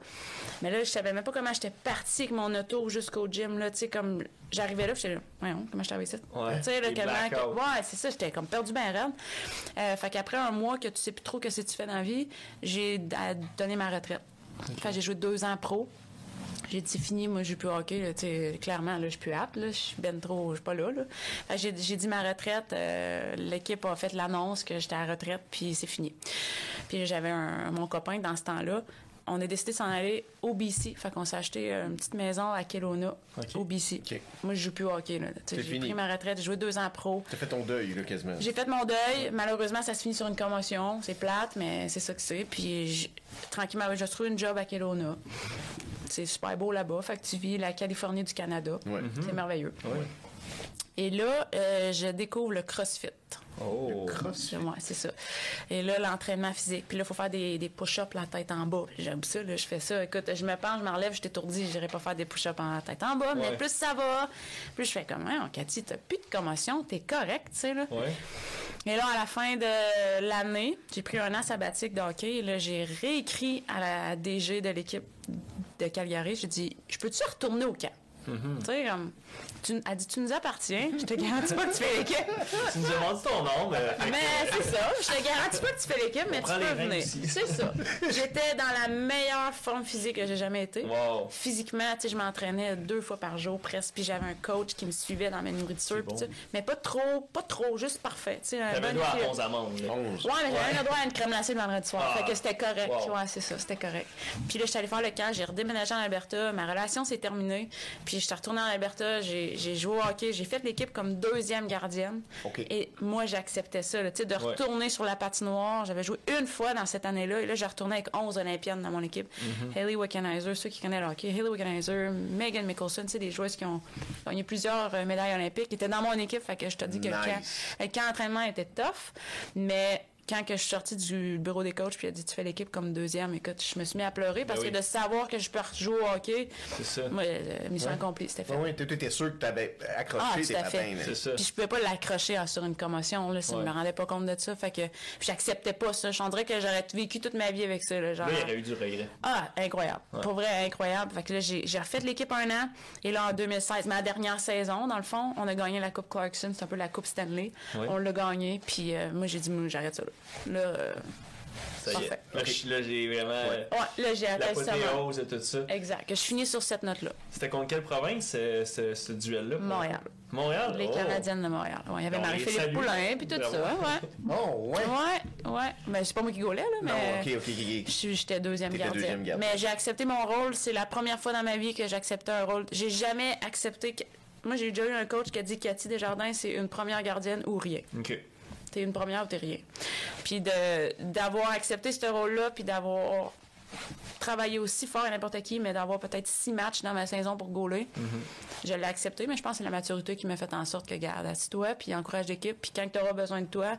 Mais là, je savais même pas comment j'étais partie avec mon auto jusqu'au gym, là, tu sais, comme j'arrivais là, j'étais là, voyons, comment je ici? Ouais, tu sais, là, ouais, c'est ça, j'étais comme perdu ben raide. Euh, fait qu'après un mois que tu sais plus trop que c'est tu fais dans la vie, j'ai donné ma retraite. Fait j'ai joué deux ans pro. J'ai dit, c'est fini, moi, je plus hockey. clairement, là, je suis plus apte. je suis ben trop, je suis pas là. J'ai, dit ma retraite. Euh, l'équipe a fait l'annonce que j'étais à la retraite, puis c'est fini. Puis j'avais mon copain dans ce temps-là. On a décidé de s'en aller au BC. Fait qu'on s'est acheté une petite maison à Kelowna, au BC. Moi, je joue plus au hockey. J'ai pris ma retraite, j'ai joué deux ans pro. T'as fait ton deuil, là, quasiment. J'ai fait mon deuil. Malheureusement, ça se finit sur une commotion. C'est plate, mais c'est ça que c'est. Puis, tranquillement, j'ai trouvé une job à Kelowna. C'est super beau là-bas. Fait que tu vis la Californie du Canada. C'est merveilleux. Et là, euh, je découvre le CrossFit. Oh, le CrossFit. Ouais, c'est ça. Et là, l'entraînement physique. Puis là, il faut faire des, des push-ups la tête en bas. J'aime ça, là, je fais ça. Écoute, je me penche, je me relève, je t'étourdis, je n'irai pas faire des push-ups en tête en bas. Mais plus ça va, plus je fais comme, hein, Cathy, t'as plus de commotion, t'es correct, tu sais, là. Ouais. Et là, à la fin de l'année, j'ai pris un an sabbatique de hockey. Et là, j'ai réécrit à la DG de l'équipe de Calgary. J'ai dit, je peux-tu retourner au camp? Mm-hmm. Tu sais, comme, tu, elle dit, tu nous appartiens. Je te garantis pas que tu fais l'équipe. tu nous demandes ton nom, mais. Mais c'est ça. Je te garantis pas que tu fais l'équipe, mais tu peux venir. C'est ça. J'étais dans la meilleure forme physique que j'ai jamais été. Physiquement, tu sais, je m'entraînais deux fois par jour presque. Puis j'avais un coach qui me suivait dans ma nourriture. Mais pas trop, pas trop, juste parfait. Tu avais bon droit à 11 amandes. Ouais, mais j'avais le droit à une crème glacée le vendredi soir. Fait que c'était correct. Ouais, c'est ça, c'était correct. Puis là, je suis allée faire le camp. J'ai redéménagé en Alberta. Ma relation s'est terminée. Puis je suis retournée en Alberta. J'ai j'ai joué au hockey, j'ai fait l'équipe comme deuxième gardienne. Et moi, j'acceptais ça, là, de retourner sur la patinoire. J'avais joué une fois dans cette année-là, et là, j'ai retourné avec 11 Olympiennes dans mon équipe. Mm-hmm. Haley Wickenheiser, ceux qui connaissent le hockey, Haley Wickenheiser, Megan Mickelson, c'est des joueuses qui ont gagné plusieurs euh, médailles olympiques, qui étaient dans mon équipe. Fait que je te dis que le camp d'entraînement était tough, mais quand que je suis sortie du bureau des coachs, puis il a dit tu fais l'équipe comme deuxième, écoute, je me suis mis à pleurer parce ben que de savoir que je peux jouer au hockey, c'est ça. Moi, euh, mission accomplie, c'était fait. oui, tu étais sûr que tu avais accroché ah, tes patins. C'est ça. Puis je pouvais pas l'accrocher sur une commotion, là, si je me rendais pas compte de ça, fait que j'acceptais pas ça. Je dirais que j'aurais vécu toute ma vie avec ça. Là, genre, là, il y aurait eu du regret. Ah, incroyable. Pour vrai, incroyable. Fait que là, j'ai refait l'équipe un an, et là, en 2016, ma dernière saison, dans le fond, on a gagné la Coupe Clarkson, c'est un peu la Coupe Stanley. On l'a gagné, puis euh, moi, j'ai dit, j'arrête ça là. Là, euh, ça y est. Là, j'ai vraiment. Ouais, là, j'ai et tout ça. Exact. Je finis sur cette note-là. C'était contre quelle province, ce, ce, duel-là? Montréal. Montréal? Les oh. Canadiennes de Montréal. il y avait Marie-Philippe Poulain, puis tout ben ça. Ouais. Oh, ouais. Ouais, ouais. Mais c'est pas moi qui gaulais, là. Mais non, ok, ok, ok. J'étais deuxième gardienne. Mais j'ai accepté mon rôle. C'est la première fois dans ma vie que j'acceptais un rôle. J'ai jamais accepté. Que... Moi, j'ai déjà eu un coach qui a dit Cathy Desjardins, c'est une première gardienne ou rien. OK. T'es une première ou t'es rien. Puis d'avoir accepté ce rôle-là, puis d'avoir travaillé aussi fort à n'importe qui, mais d'avoir peut-être six matchs dans ma saison pour gauler. Mm-hmm. Je l'ai accepté, mais je pense que c'est la maturité qui m'a fait en sorte que, garde, assis-toi, puis encourage l'équipe, puis quand tu auras besoin de toi,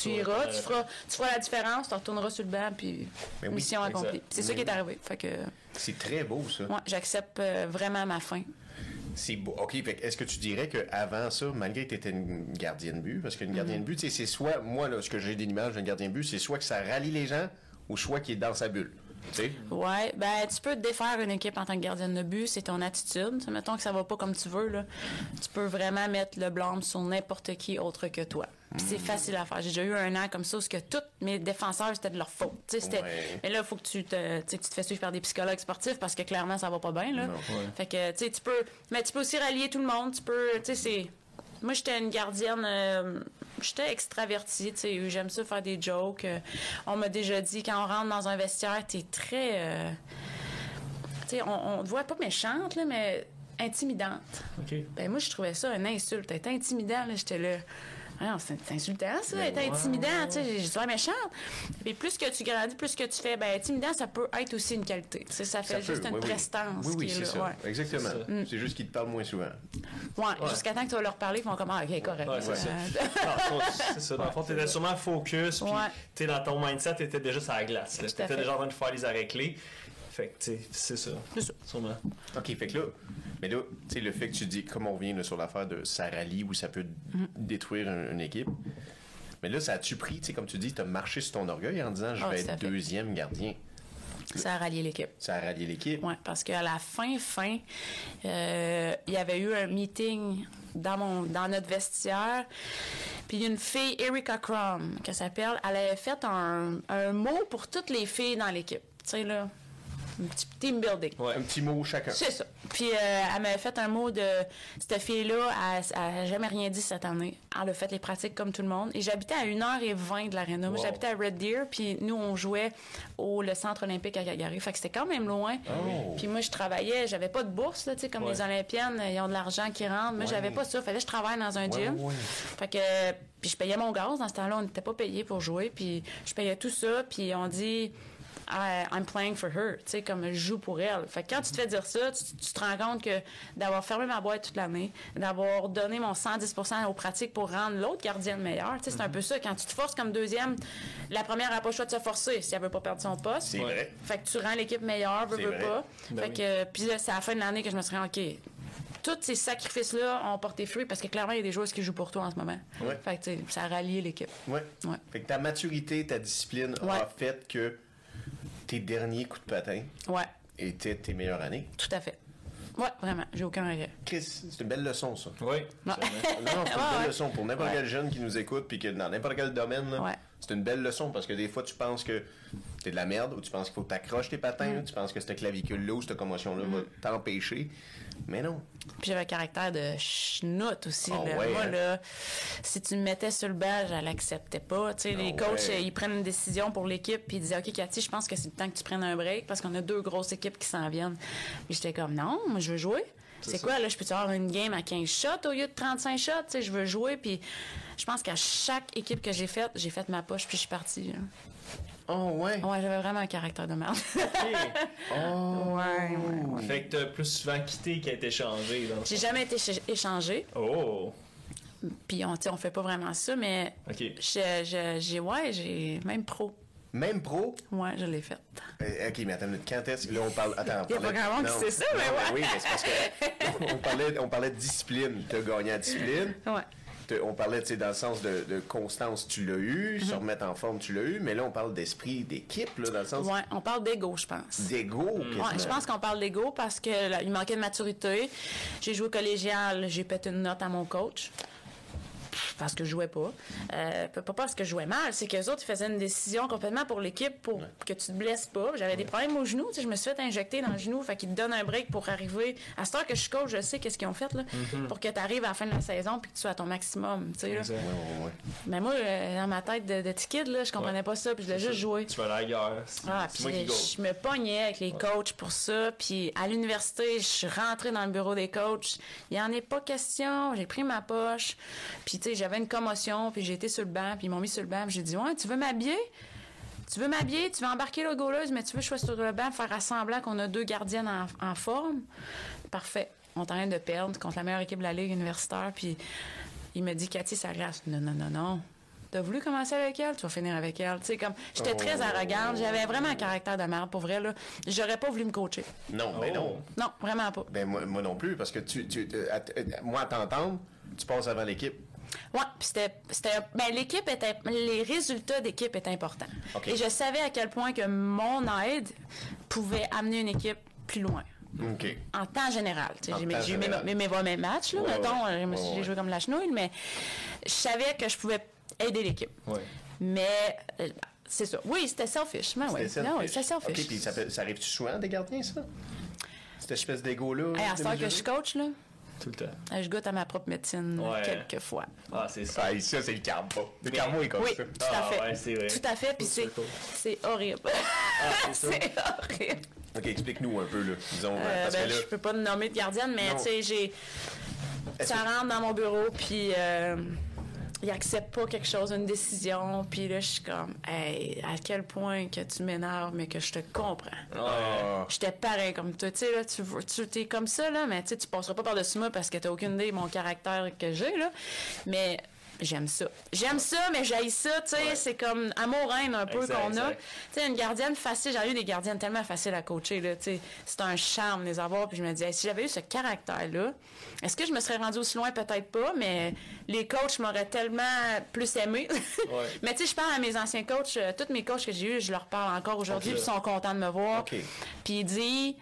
tu iras, tu feras, tu feras la différence, tu retourneras sur le banc, puis ben mission accomplie. C'est ça qui est arrivé. Fait que... C'est très beau, ça. Ouais, j'accepte euh, vraiment ma fin. C'est beau. OK, est-ce que tu dirais qu'avant ça, malgré que tu étais une gardienne but, parce qu'une gardienne mm-hmm. but, c'est soit, moi, là, ce que j'ai d'image d'un gardien but, c'est soit que ça rallie les gens ou soit qu'il est dans sa bulle. Oui, ben tu peux défaire une équipe en tant que gardienne de but, c'est ton attitude. Mettons que ça va pas comme tu veux, là. tu peux vraiment mettre le blâme sur n'importe qui autre que toi. c'est hmm. facile à faire. J'ai déjà eu un an comme ça où que tous mes défenseurs, c'était de leur faute. Mais là, il faut que tu te, tu te fais suivre par des psychologues sportifs parce que clairement, ça va pas bien. Là. Fait que tu peux. Mais tu peux aussi rallier tout le monde. Tu peux. c'est moi, j'étais une gardienne. Euh, j'étais extravertie, tu sais. J'aime ça faire des jokes. Euh, on m'a déjà dit, quand on rentre dans un vestiaire, t'es très. Euh, tu sais, on, te voit pas méchante, là, mais intimidante. OK. Ben, moi, je trouvais ça une insulte. T'es intimidant, là. J'étais là. Ah, c'est insultant, ça, être intimidant, tu sais, j'ai ouais, méchante. Et plus que tu grandis, plus que tu fais, ben, intimidant, ça peut être aussi une qualité. Tu sais, ça fait juste une prestance. Oui, oui, c'est ça. Exactement. C'est juste qu'ils te parlent moins souvent. Ouais, jusqu'à temps que tu vas leur parler, ils vont comme, ah, ok, correct. c'est ça. c'est ça. Dans le fond, t'étais sûrement focus, puis t'es dans ton mindset, t'étais déjà sur la glace. T'étais déjà en train de faire les arrêts clés. Fait que, c'est ça. C'est ça. Sûrement. OK, fait que là, mais là, tu sais, le fait que tu dis, comme on revient sur l'affaire de ça rallie où ça peut mm. détruire une, équipe, mais là, ça a-tu pris, tu sais, comme tu dis, tu as marché sur ton orgueil en disant, je ah, vais être deuxième gardien. Ça a rallié l'équipe. Ça a rallié l'équipe. Oui, parce qu'à la fin, fin, euh, il y avait eu un meeting dans, mon, dans notre vestiaire. Puis une fille, Erika Crum, qui s'appelle, elle avait fait un, un mot pour toutes les filles dans l'équipe. Tu sais, là, un petit team building. Ouais, un petit mot chacun. C'est ça. Puis euh, elle m'avait fait un mot de cette fille-là, elle, n'a jamais rien dit cette année. Elle a fait les pratiques comme tout le monde. Et j'habitais à 1h20 de l'aréna. Moi, j'habitais à Red Deer, puis nous, on jouait au le centre olympique à Calgary. Fait que c'était quand même loin. Oh. Puis moi, je travaillais, j'avais pas de bourse, là, tu sais, comme les Olympiennes, ils ont de l'argent qui rentre. Moi, j'avais pas ça. Fallait que je travaille dans un gym. Fait que puis je payais mon gaz. Dans ce temps-là, on n'était pas payé pour jouer. Puis je payais tout ça. Puis on dit I'm playing for her, tu sais, comme je joue pour elle. Fait que quand tu te fais dire ça, tu, te rends compte que d'avoir fermé ma boîte toute l'année, d'avoir donné mon 110 aux pratiques pour rendre l'autre gardienne meilleure, tu sais, c'est un peu ça. Quand tu te forces comme deuxième, la première n'a pas le choix de se forcer si elle veut pas perdre son poste. C'est vrai. Fait que tu rends l'équipe meilleure, veux, veux pas. Ben fait que, puis là, c'est à la fin de l'année que je me suis dit, OK, tous ces sacrifices-là ont porté fruit parce que clairement, il y a des joueurs qui jouent pour toi en ce moment. Ouais. Fait que, ça a rallié l'équipe. Oui. Ouais. Fait que ta maturité, ta discipline a fait que tes derniers coups de patin ouais. étaient tes meilleures années. Tout à fait. Ouais, vraiment, j'ai aucun regret. Chris, c'est une belle leçon, ça. Oui. Non, c'est une belle leçon pour n'importe quel jeune qui nous écoute, puis que dans n'importe quel domaine, c'est une belle leçon parce que des fois, tu penses que t'es de la merde, ou tu penses qu'il faut que t'accroches tes patins, mm. tu penses que cette clavicule-là ou cette commotion-là va mm. t'empêcher. Mais non. Puis j'avais un caractère de schnout aussi. Ah là. Moi, hein? là, si tu me mettais sur le badge, je l'acceptais pas. Tu sais, les ah coachs, ils prennent une décision pour l'équipe, puis ils disaient, OK, Cathy, je pense que c'est le temps que tu prennes un break parce qu'on a deux grosses équipes qui s'en viennent. Puis j'étais comme, non, moi, je veux jouer. C'est quoi, là, je peux avoir une game à 15 shots au lieu de 35 shots? Tu sais, je veux jouer, puis je pense qu'à chaque équipe que j'ai faite, j'ai fait ma poche, puis je suis partie. Oh, ouais? Ouais, j'avais vraiment un caractère de merde. OK. oh. Ouais, ouais, Fait que t'as plus souvent quitté qu'à été échangé. J'ai jamais été échangé. Oh. Puis on, on fait pas vraiment ça, mais. OK. J'ai, ouais, j'ai même pro. Même pro? Ouais, je l'ai faite. Euh, ok, mais attends, quand est-ce que là on parle. Attends, Il n'y a pas grand monde qui sait ça, mais ouais. oui, mais c'est parce que on parlait, on parlait de discipline. Tu as gagné en discipline. Ouais on parlait dans le sens de, constance, tu l'as eu, se mhm. remettre en forme, tu l'as eu, mais là, on parle d'esprit d'équipe, dans le sens. Oui, on parle d'ego, je pense. D'ego, ouais, Je pense qu'on parle d'ego parce qu'il manquait de maturité. J'ai joué collégial, j'ai pété une note à mon coach parce que je jouais pas. Euh, pas parce que je jouais mal, c'est que les autres ils faisaient une décision complètement pour l'équipe pour que tu te blesses pas. J'avais des problèmes au genou, tu sais, je me suis fait injecter dans le genou, fait qu'ils te donnent un break pour arriver. À ce heure que je suis coach, je sais qu'est-ce qu'ils ont fait là, mm-hmm. pour que tu arrives à la fin de la saison puis que tu sois à ton maximum, tu sais. Mais moi, euh, dans ma tête de, de là, je comprenais pas ça, puis je voulais juste jouer. Tu vas la guerre. Ah, puis je me pognais avec les coachs pour ça, puis à l'université, je suis rentrée dans le bureau des coachs. Il y en est pas question. J'ai pris ma poche, puis tu sais, j'avais une commotion, puis j'ai été sur le banc, puis ils m'ont mis sur le banc. J'ai dit Ouais, tu veux m'habiller? Tu veux m'habiller? Tu veux embarquer la gauleuse, mais tu veux choisir sur le banc, faire assemblant qu'on a deux gardiennes en, forme? Parfait. On train de perdre contre la meilleure équipe de la Ligue universitaire, puis il me dit Cathy, ça reste. Non, non, non, non. T'as voulu commencer avec elle, tu vas finir avec elle. Tu sais, comme, j'étais très oh. arrogante, j'avais vraiment un caractère de merde, pour vrai, là. J'aurais pas voulu me coacher. Non, mais ben non. Non, vraiment pas. Ben, moi, moi non plus, parce que tu, tu euh, moi, à t'entendre, tu passes avant l'équipe. Oui, c'était. Ben, l'équipe était. Les résultats d'équipe étaient importants. Et je savais à quel point que mon aide pouvait amener une équipe plus loin. En temps général. J'ai eu mes, mes, matchs, là, mettons. j'ai joué comme la chenouille, mais je savais que je pouvais aider l'équipe. Mais. Euh, c'est ça. Oui, c'était selfish. Mais oui, c'était selfish. OK, puis ça, ça arrive-tu souvent des gardiens, ça? Cette espèce d'ego-là? à ce que je coach, là, tout le temps. Euh, je goûte à ma propre médecine quelques fois. Ah, c'est ça. Ah, ça, c'est le karma. Le karma est comme oui, ça. Tout à fait. Ah, ouais, vrai. Tout à fait. Puis c'est horrible. Ah, c'est horrible. OK, explique-nous un peu, là. Disons, euh, parce ben, que là... Je peux pas nommer de gardienne, mais tu sais, j'ai. Ça rentre dans mon bureau, puis. Euh il accepte pas quelque chose, une décision, puis là, je suis comme, hey, à quel point que tu m'énerves, mais que je te comprends. Ah. J'étais pareil comme toi, tu sais, là, tu, tu es comme ça, là, mais tu sais, tu passeras pas par-dessus moi parce que t'as aucune idée de mon caractère que j'ai, là. Mais j'aime ça. J'aime ça, mais j'aille ça, tu sais, c'est comme amour-haine un peu qu'on a. Tu sais, une gardienne facile, j'ai eu des gardiennes tellement faciles à coacher, là, tu sais. C'est un charme de les avoir, puis je me disais, si j'avais eu ce caractère-là, est-ce que je me serais rendue aussi loin? Peut-être pas, mais les coachs m'auraient tellement plus aimé. mais tu sais, je parle à mes anciens coachs, euh, tous mes coachs que j'ai eus, je leur parle encore aujourd'hui, puis ils sont contents de me voir. Puis il dit,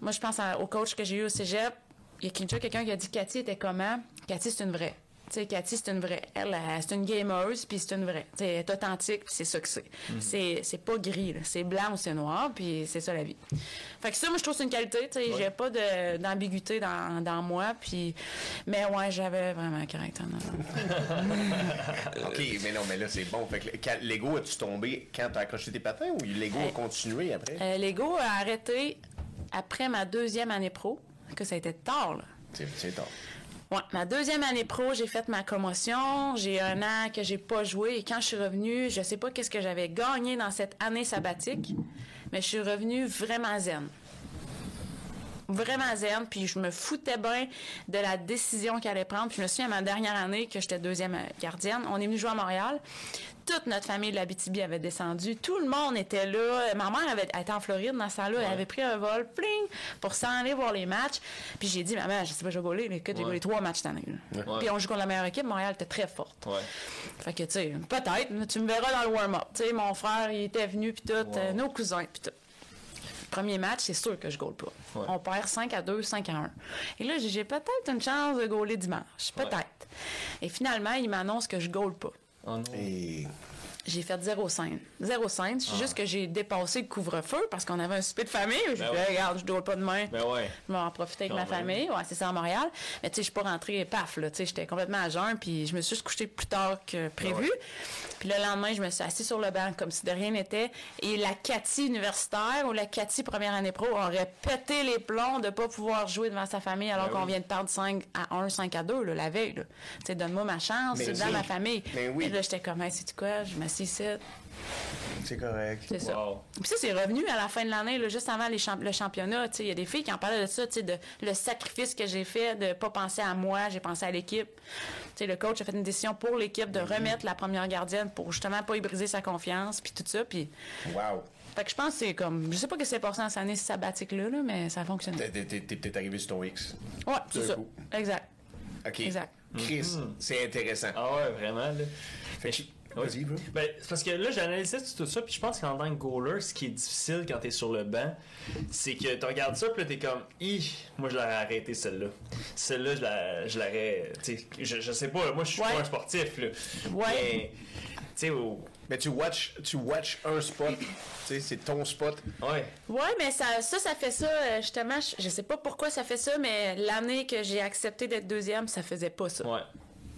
moi je pense au coach que j'ai eu au cégep, il y a quelqu'un qui a dit Cathy était comment? Cathy, c'est une vraie. Tu sais, Cathy, c'est une vraie. Elle, c'est une gameuse, puis c'est une vraie. Tu elle est authentique, puis c'est ça que c'est. Mhm. C'est pas gris, C'est blanc ou c'est noir, puis c'est ça la vie. Fait que ça, moi, je trouve que c'est une qualité. Tu sais, j'ai pas d'ambiguïté dans, dans, moi, puis... Mais ouais, j'avais vraiment un caractère. OK, mais non, mais là, c'est bon. Fait que l'ego, as-tu tombé quand t'as accroché tes patins ou l'ego a continué après? Euh, l'ego a arrêté après ma deuxième année pro, que ça a été tard, là. C'est tard. Ma deuxième année pro, j'ai fait ma commotion. J'ai un an que j'ai pas joué et quand je suis revenue, je sais pas qu'est-ce que j'avais gagné dans cette année sabbatique, mais je suis revenue vraiment zen. Vraiment zen, puis je me foutais bien de la décision qu'elle allait prendre. Puis je me souviens à ma dernière année que j'étais deuxième gardienne, on est venu jouer à Montréal toute notre famille de la BTB avait descendu. Tout le monde était là. Ma mère avait été en Floride dans ce temps-là. Elle avait pris un vol, pling, pour s'en aller voir les matchs. Puis j'ai dit, maman, je sais pas, je vais goler, mais écoute, j'ai golé trois matchs cette année. Puis on joue contre la meilleure équipe. Montréal était très forte. Fait que, tu sais, peut-être, tu me verras dans le warm-up. Tu sais, mon frère, il était venu, puis tout, euh, nos cousins, puis tout. Premier match, c'est sûr que je goal pas. On perd 5 à 2, 5 à 1. Et là, j'ai peut-être une chance de goaler dimanche. Peut-être. Et finalement, il m'annonce que je goal pas. Oh j'ai fait 0,5. 0,5. C'est ah. juste que j'ai dépassé le couvre-feu parce qu'on avait un souper de famille. J'ai ben dit, regarde, je dois pas demain. Ben ouais. Je vais en profiter avec ma famille. Ouais, c'est ça à Montréal. Mais tu sais, je suis pas rentrée paf, là. Tu sais, j'étais complètement à jeun, puis je me suis juste couchée plus tard que prévu. Ben puis le lendemain, je me suis assise sur le banc comme si de rien n'était. Et la Cathy universitaire ou la Cathy première année pro aurait pété les plombs de pas pouvoir jouer devant sa famille alors qu'on vient de perdre 5 à 1, 5 à 2, la veille, Tu sais, donne-moi ma chance, c'est dans ma famille. Mais oui. Et là, j'étais comme, hey, c'est quoi? Je c'est correct. C'est ça. Puis ça, c'est revenu à la fin de l'année, juste avant les le championnat. Il y a des filles qui en parlaient de ça, de le sacrifice que j'ai fait de pas penser à moi, j'ai pensé à l'équipe. Le coach a fait une décision pour l'équipe de mm-hmm. remettre la première gardienne pour justement pas y briser sa confiance, puis tout ça. Puis... Wow. Fait que je pense que c'est comme. Je sais pas ce qui s'est passé dans cette année sabbatique-là, mais ça a fonctionné. T'es, peut-être arrivé sur ton X. Ouais, c'est ça. Exact. OK. Exact. Chris, mm-hmm. c'est intéressant. Ah ouais, vraiment, là. Fait que Vas-y, Ben, parce que là, j'analysais tout ça, puis je pense qu'en tant que goaler, ce qui est difficile quand t'es sur le banc, c'est que tu regardes ça, puis là, t'es comme, Hi, moi, je l'aurais arrêté celle-là. Celle-là, je l'aurais. Je, je sais pas, moi, je suis pas un sportif, là. Ouais. Mais, tu sais, Mais tu watch, tu watch un spot, tu sais, c'est ton spot. Ouais. Ouais, mais ça, ça, ça fait ça, euh, justement, je, je sais pas pourquoi ça fait ça, mais l'année que j'ai accepté d'être deuxième, ça faisait pas ça. Ouais.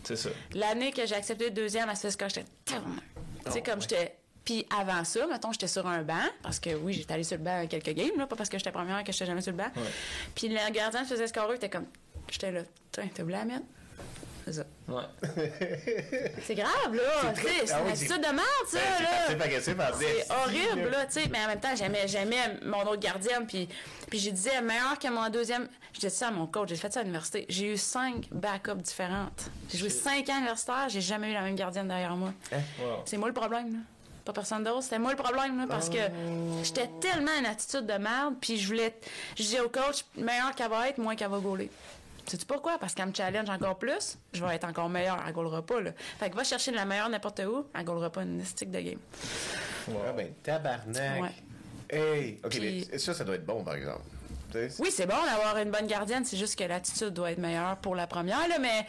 C'est ça. L'année que j'ai accepté le deuxième, à quand j'étais. Tu sais, comme j'étais. Puis avant ça, mettons, j'étais sur un banc, parce que oui, j'étais allée sur le banc quelques games, là, pas parce que j'étais première que j'étais jamais sur le banc. Puis le gardien faisait scorer, était comme. J'étais là, t'as voulu la mettre? C'est ça. Ouais. c'est grave, là. C'est ah oui, de merde, ça. Ben, c'est horrible, là. sais Mais en même temps, j'aimais, mon autre gardienne. Puis, puis je disais, meilleur que mon deuxième. Je disais ça à mon coach. J'ai fait ça à l'université. J'ai eu cinq backups différentes. J'ai joué cinq ans universitaire. J'ai jamais eu la même gardienne derrière moi. Hein? C'est moi le problème, là pas personne d'autre. C'était moi le problème, là, parce que oh. j'étais tellement une attitude de merde, puis je voulais. Je disais au coach, meilleur qu'elle va être, moins qu'elle va gauler. Sais-tu pourquoi? Parce qu'elle me challenge encore plus, je vais être encore meilleur. Elle ne pas, là. Fait que va chercher la meilleure n'importe où, elle ne pas une stick de game. Ouais, ben, tabarnak. Ouais. Hey! OK, mais ça, ça doit être bon, par exemple. Oui, c'est bon d'avoir une bonne gardienne, c'est juste que l'attitude doit être meilleure pour la première, là, mais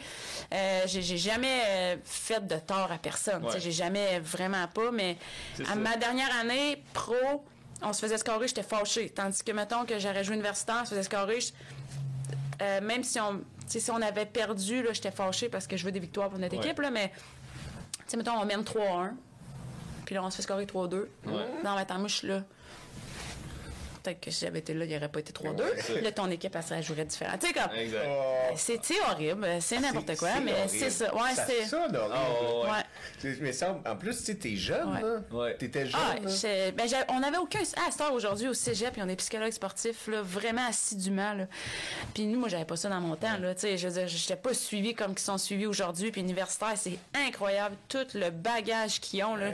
euh, j'ai jamais euh, fait de tort à personne. J'ai jamais vraiment pas, mais à ma dernière année pro, on se faisait scorer, j'étais fâchée. Tandis que, mettons, que j'aurais joué universitaire, on se faisait scorer, euh, même si on, si on avait perdu, j'étais fâchée parce que je veux des victoires pour notre équipe, là, mais mettons, on mène 3-1, puis là, on se fait scorer 3-2. Non, mais attends, moi, je suis là. Peut-être que si j'avais été là, il n'y aurait pas été 3-2. là, ton équipe, elle serait jouerait différent. Tu sais, comme. Oh. C'est horrible. C'est n'importe quoi, mais c'est ça. Ouais, c'est. ça, oh, ouais. Mais ça, en plus, tu sais, t'es jeune. Ouais. T'étais jeune. Ah, ben, on n'avait aucun. Ah, à aujourd'hui, au cégep, puis on est psychologue sportif, là, vraiment assidûment, là. Puis nous, moi, j'avais pas ça dans mon temps, là. Tu sais, je veux dire, j'étais pas suivi comme ils sont suivis aujourd'hui. Puis universitaire, c'est incroyable. Tout le bagage qu'ils ont, là.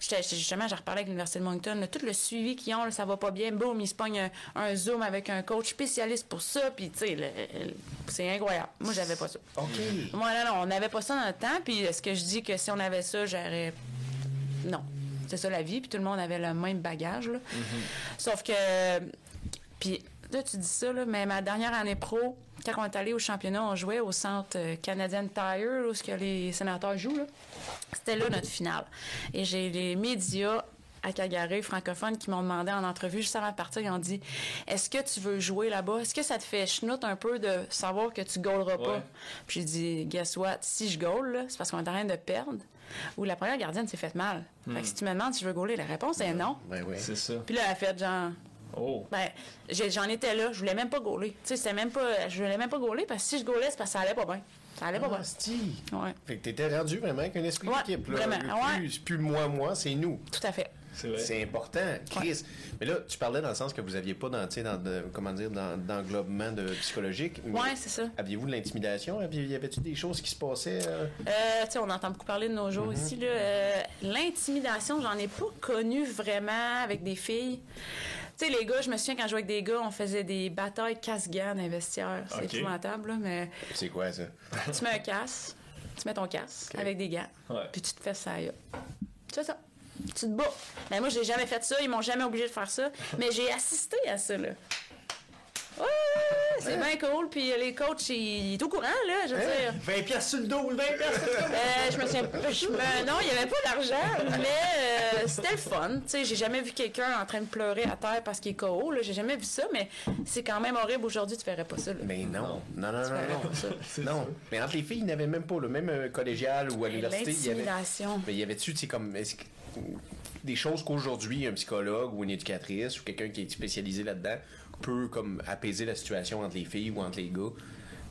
Justement, j'ai reparlé avec l'Université de Moncton, tout le suivi qu'ils ont, là, ça va pas bien. Boum, ils se pognent un, Zoom avec un coach spécialiste pour ça. Puis, tu sais, c'est incroyable. Moi, j'avais pas ça. OK. Moi, non, non, on n'avait pas ça dans le temps. Puis, est-ce que je dis que si on avait ça, j'aurais. Non. C'est ça la vie. Puis, tout le monde avait le même bagage, là. Mm-hmm. Sauf que. Puis, là, tu dis ça, là, mais ma dernière année pro, quand on est allé au championnat, on jouait au centre euh, Canadian Tire, où ce que les sénateurs jouent. C'était là notre finale. Et j'ai les médias à Calgary, francophones, qui m'ont demandé en entrevue juste avant de partir, ils ont dit Est-ce que tu veux jouer là-bas? Est-ce que ça te fait chenoute un peu de savoir que tu goaleras pas? Puis j'ai dit Guess what? Si je goal, c'est parce qu'on est en train de perdre ou la première gardienne s'est faite mal. Fait que hmm. si tu me demandes si je veux gauler, la réponse est non. Ben oui. C'est ça. Puis là, elle a fait genre Oh. Ben, j'en étais là. Je voulais même pas gauler. Tu sais, c'était même pas. Je voulais même pas gauler parce que si je gaulais, c'est parce que ça allait pas bien. Ça allait pas bien. Ouais. Fait que t'étais rendu vraiment avec un esprit d'équipe. Vraiment. Plus, plus moi, moi, c'est nous. Tout à fait. C'est important, Chris. Mais là, tu parlais dans le sens que vous aviez pas dans, dans de, comment dire, d'englobement de psychologique. Oui, c'est ça. Aviez-vous de l'intimidation? Y avait-tu des choses qui se passaient? Euh? Euh, tu sais, on entend beaucoup parler de nos jours mm-hmm. ici. Euh, l'intimidation, j'en ai pas connu vraiment avec des filles. Tu sais, les gars, je me souviens quand je jouais avec des gars, on faisait des batailles casse-gants dans les vestiaires. C'est épouvantable, là, mais. C'est quoi ça? tu mets un casse, tu mets ton casque avec des gants, puis tu te fais ça. C'est ça. Tu te bats. Mais moi, j'ai jamais fait ça. Ils m'ont jamais obligé de faire ça. Mais j'ai assisté à ça, là. Ouais, c'est bien cool. Puis les coachs, ils sont au courant, là, je veux hein? dire. 20 pièces sur le dos, 20 pièces sur le dos. Euh, je me souviens je non, il n'y avait pas d'argent, mais euh, c'était le fun. Tu sais, j'ai jamais vu quelqu'un en train de pleurer à terre parce qu'il est KO, là. J'ai jamais vu ça, mais c'est quand même horrible. Aujourd'hui, tu ferais pas ça, Mais non. Non, non, non, non. non. Mais entre les filles, il n'y avait même pas, le même euh, collégial ou à l'université. L'intimidation. Mais il y avait-tu, tu sais, comme des choses qu'aujourd'hui un psychologue ou une éducatrice ou quelqu'un qui est spécialisé là-dedans peut comme apaiser la situation entre les filles ou entre les gars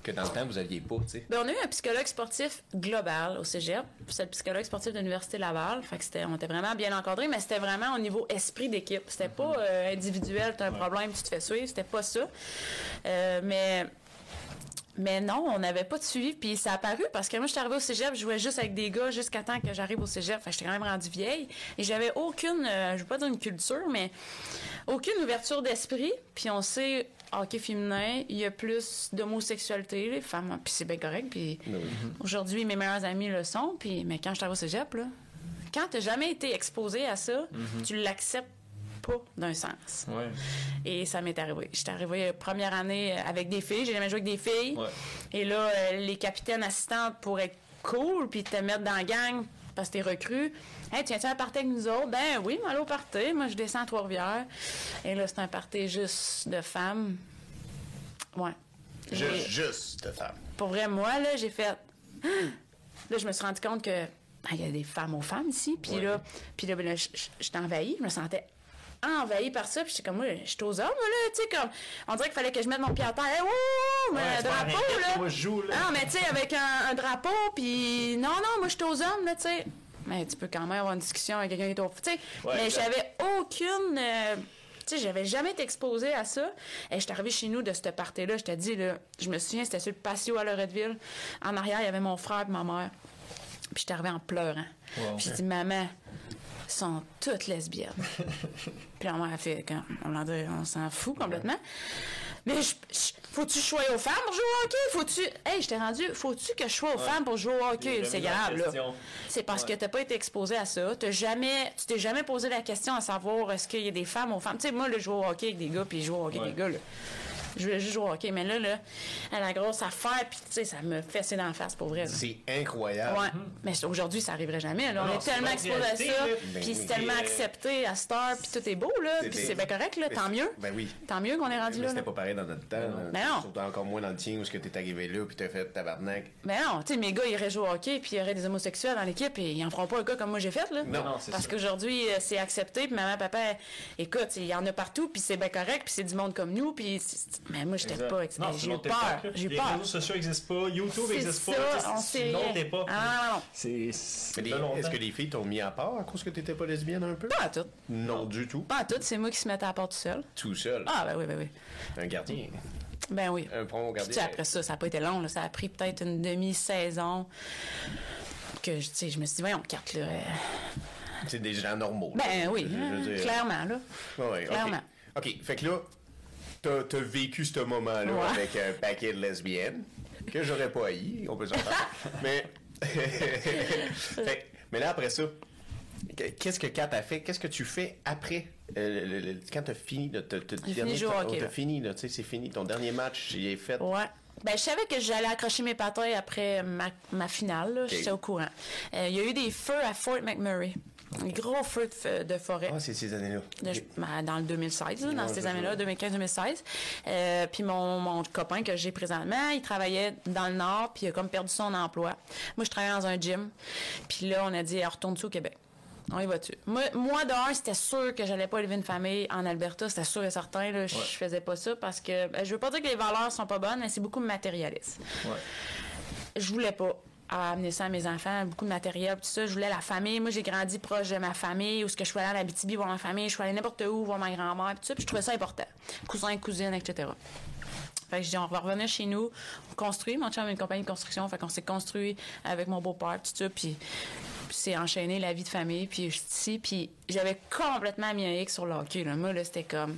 que dans le temps vous aviez pas, tu sais. Ben, on a eu un psychologue sportif global au Cégep, c'est le psychologue sportif de l'université Laval, fait que c'était on était vraiment bien encadré, mais c'était vraiment au niveau esprit d'équipe, c'était pas mm-hmm. euh, individuel, t'as un problème, tu te fais suivre, c'était pas ça. Euh, mais mais non, on n'avait pas de suivi. Puis ça a apparu parce que moi, je suis arrivée au cégep, je jouais juste avec des gars jusqu'à temps que j'arrive au cégep. Fait j'étais quand même rendue vieille. Et j'avais aucune, euh, je veux pas dire une culture, mais aucune ouverture d'esprit. Puis on sait, hockey féminin, il y a plus d'homosexualité, les femmes. Puis c'est bien correct. Puis ben aujourd'hui, mes meilleurs amis le sont. Puis, mais quand je suis arrivée au cégep, là, quand tu jamais été exposé à ça, mm-hmm. tu l'acceptes pas d'un sens. Et ça m'est arrivé. J'étais arrivée première année avec des filles, j'ai jamais joué avec des filles. Et là, euh, les capitaines assistantes pour être cool puis te mettre dans la gang parce que t'es recru. Hey, tiens-tu un party avec nous autres? Ben oui, moi, au party. Moi, je descends à Trois-Rivières. Et là, c'est un party juste de femmes. Ouais. Juste, juste de femmes. Pour vrai, moi, là, j'ai fait. Là, je me suis rendu compte que ben, il y a des femmes aux femmes ici. Puis là, puis là, ben, j'étais envahie. Je me sentais envahi par ça. Puis j'étais comme, moi, je suis aux hommes, là, tu sais, comme, on dirait qu'il fallait que je mette mon pied à terre. Hey, oh, mais un drapeau, là. Moi, je joue, là. Non, mais tu sais, avec un, drapeau, puis non, non, moi, je suis aux hommes, là, tu sais. Mais tu peux quand même avoir une discussion avec quelqu'un qui est au. Tu sais, mais j'avais aucune. Euh, tu sais, j'avais jamais été exposée à ça. Et j'étais arrivée chez nous de cette partie-là. Je t'ai dit, là, je me souviens, c'était sur le patio à Loretteville. En arrière, il y avait mon frère et ma mère. Puis j'étais arrivée en pleurant. Puis j'ai dit, maman, sont toutes lesbiennes. puis on m'a fait, quand on, on s'en fout complètement. Mais faut-tu choisir aux femmes pour jouer au hockey? Faut-tu. Hey, je t'ai rendu. Faut-tu que je sois aux femmes pour jouer au hockey? C'est grave, là. C'est parce que t'as pas été exposé à ça. T'as jamais. Tu t'es jamais posé la question à savoir est-ce qu'il y a des femmes aux femmes? Tu sais, moi, le jouer au hockey avec des gars, puis jouer au hockey avec des gars, là. Je voulais juste jouer au hockey. Mais là, là, à la grosse affaire, puis tu sais, ça me fessait dans la face pour vrai. C'est incroyable. Ouais. Mais aujourd'hui, ça arriverait jamais. Là. On Non, est tellement exposé à ça, là. Ben puis oui. c'est tellement Euh, accepté à Star, puis tout est beau, là. Puis c'est bien correct, là. Tant mieux. Ben oui. Tant mieux qu'on est rendu Mais là. c'était là. pas pareil dans notre temps. Ben non. Surtout encore moins dans le tien où ce que t'es arrivé là puis t'as fait tabarnak. Mais non, tu sais, mes gars, ils iraient jouer au hockey, puis il y aurait des homosexuels dans l'équipe, et ils en feront pas un gars comme moi j'ai fait, là. Non, non, c'est Parce qu'aujourd'hui, euh, c'est accepté, puis maman, papa, écoute, il y en a partout, puis c'est bien correct, puis c'est du monde comme nous, puis. Mais moi, j'étais Exact. pas. ex- Non, c'est J'ai eu peur. J'ai Les peur. réseaux sociaux n'existent pas, YouTube n'existe pas. ça, on c'est- sait sinon, rien. t'es pas. Ah, non, non. C'est. c'est Mais de les- longtemps. Est-ce que les filles t'ont mis à part à cause que t'étais pas lesbienne un peu? Pas à tout. Non, du tout. Pas à tout, c'est moi qui se mettais à la porte tout seul. Tout seul. Ah, ben oui, ben oui. Un gardien. Ben oui. Un bon Puis, tu sais, gardien. après ça, ça n'a pas été long. là. Ça a pris peut-être une demi-saison. Que, tu sais, je me suis dit, voyons, quatre, là. euh, C'est des gens normaux. là. Ben oui, Je veux dire- clairement, là. Ouais, ouais, ok. Clairement. OK, fait que là, t'as as vécu ce moment-là Ouais. avec un paquet de lesbiennes que j'aurais pas haï, on peut s'en parler. mais... Fait- mais là, après ça, qu'est-ce que Kat a fait? Qu'est-ce que tu fais après? euh, le- le- quand t'as fini, t'as fini là. tu sais, c'est fini. Ton dernier match, il est fait. Ouais. Ben, je savais que j'allais accrocher mes patins après ma, ma finale. là. J'étais au courant. Euh, Il y a eu des feux à Fort McMurray. Des gros feux de, forêt. Ah, c'est ces années-là. Ben, dans le 2016, là, dans Ouais, ces années-là, ça. 2015-2016. Euh, puis mon, mon copain que j'ai présentement, il travaillait dans le Nord, puis il a comme perdu son emploi. Moi, je travaillais dans un gym. Puis là, on a dit, retourne-tu au Québec? On y va-tu? Moi, moi de un, c'était sûr que j'allais pas élever une famille en Alberta. C'était sûr et certain. Là, Je faisais pas ça parce que... ben, je veux pas dire que les valeurs sont pas bonnes, mais c'est beaucoup matérialiste Ouais. je voulais pas amener ça à mes enfants, beaucoup de matériel, tout ça. Je voulais la famille. Moi, j'ai grandi proche de ma famille, où ce que je suis allée à la BTB voir ma famille, je suis allée n'importe où voir ma grand-mère, tout ça. Je trouvais ça important. Cousins, cousines, etc. Fait que je dis, on va revenir chez nous, on construit. Mon chum a une compagnie de construction, fait qu'on s'est construit avec mon beau-père, tout ça. Puis puis c'est enchaîné la vie de famille, puis je suis ici, puis j'avais complètement mis un X sur le hockey. Là. Moi, là, c'était comme,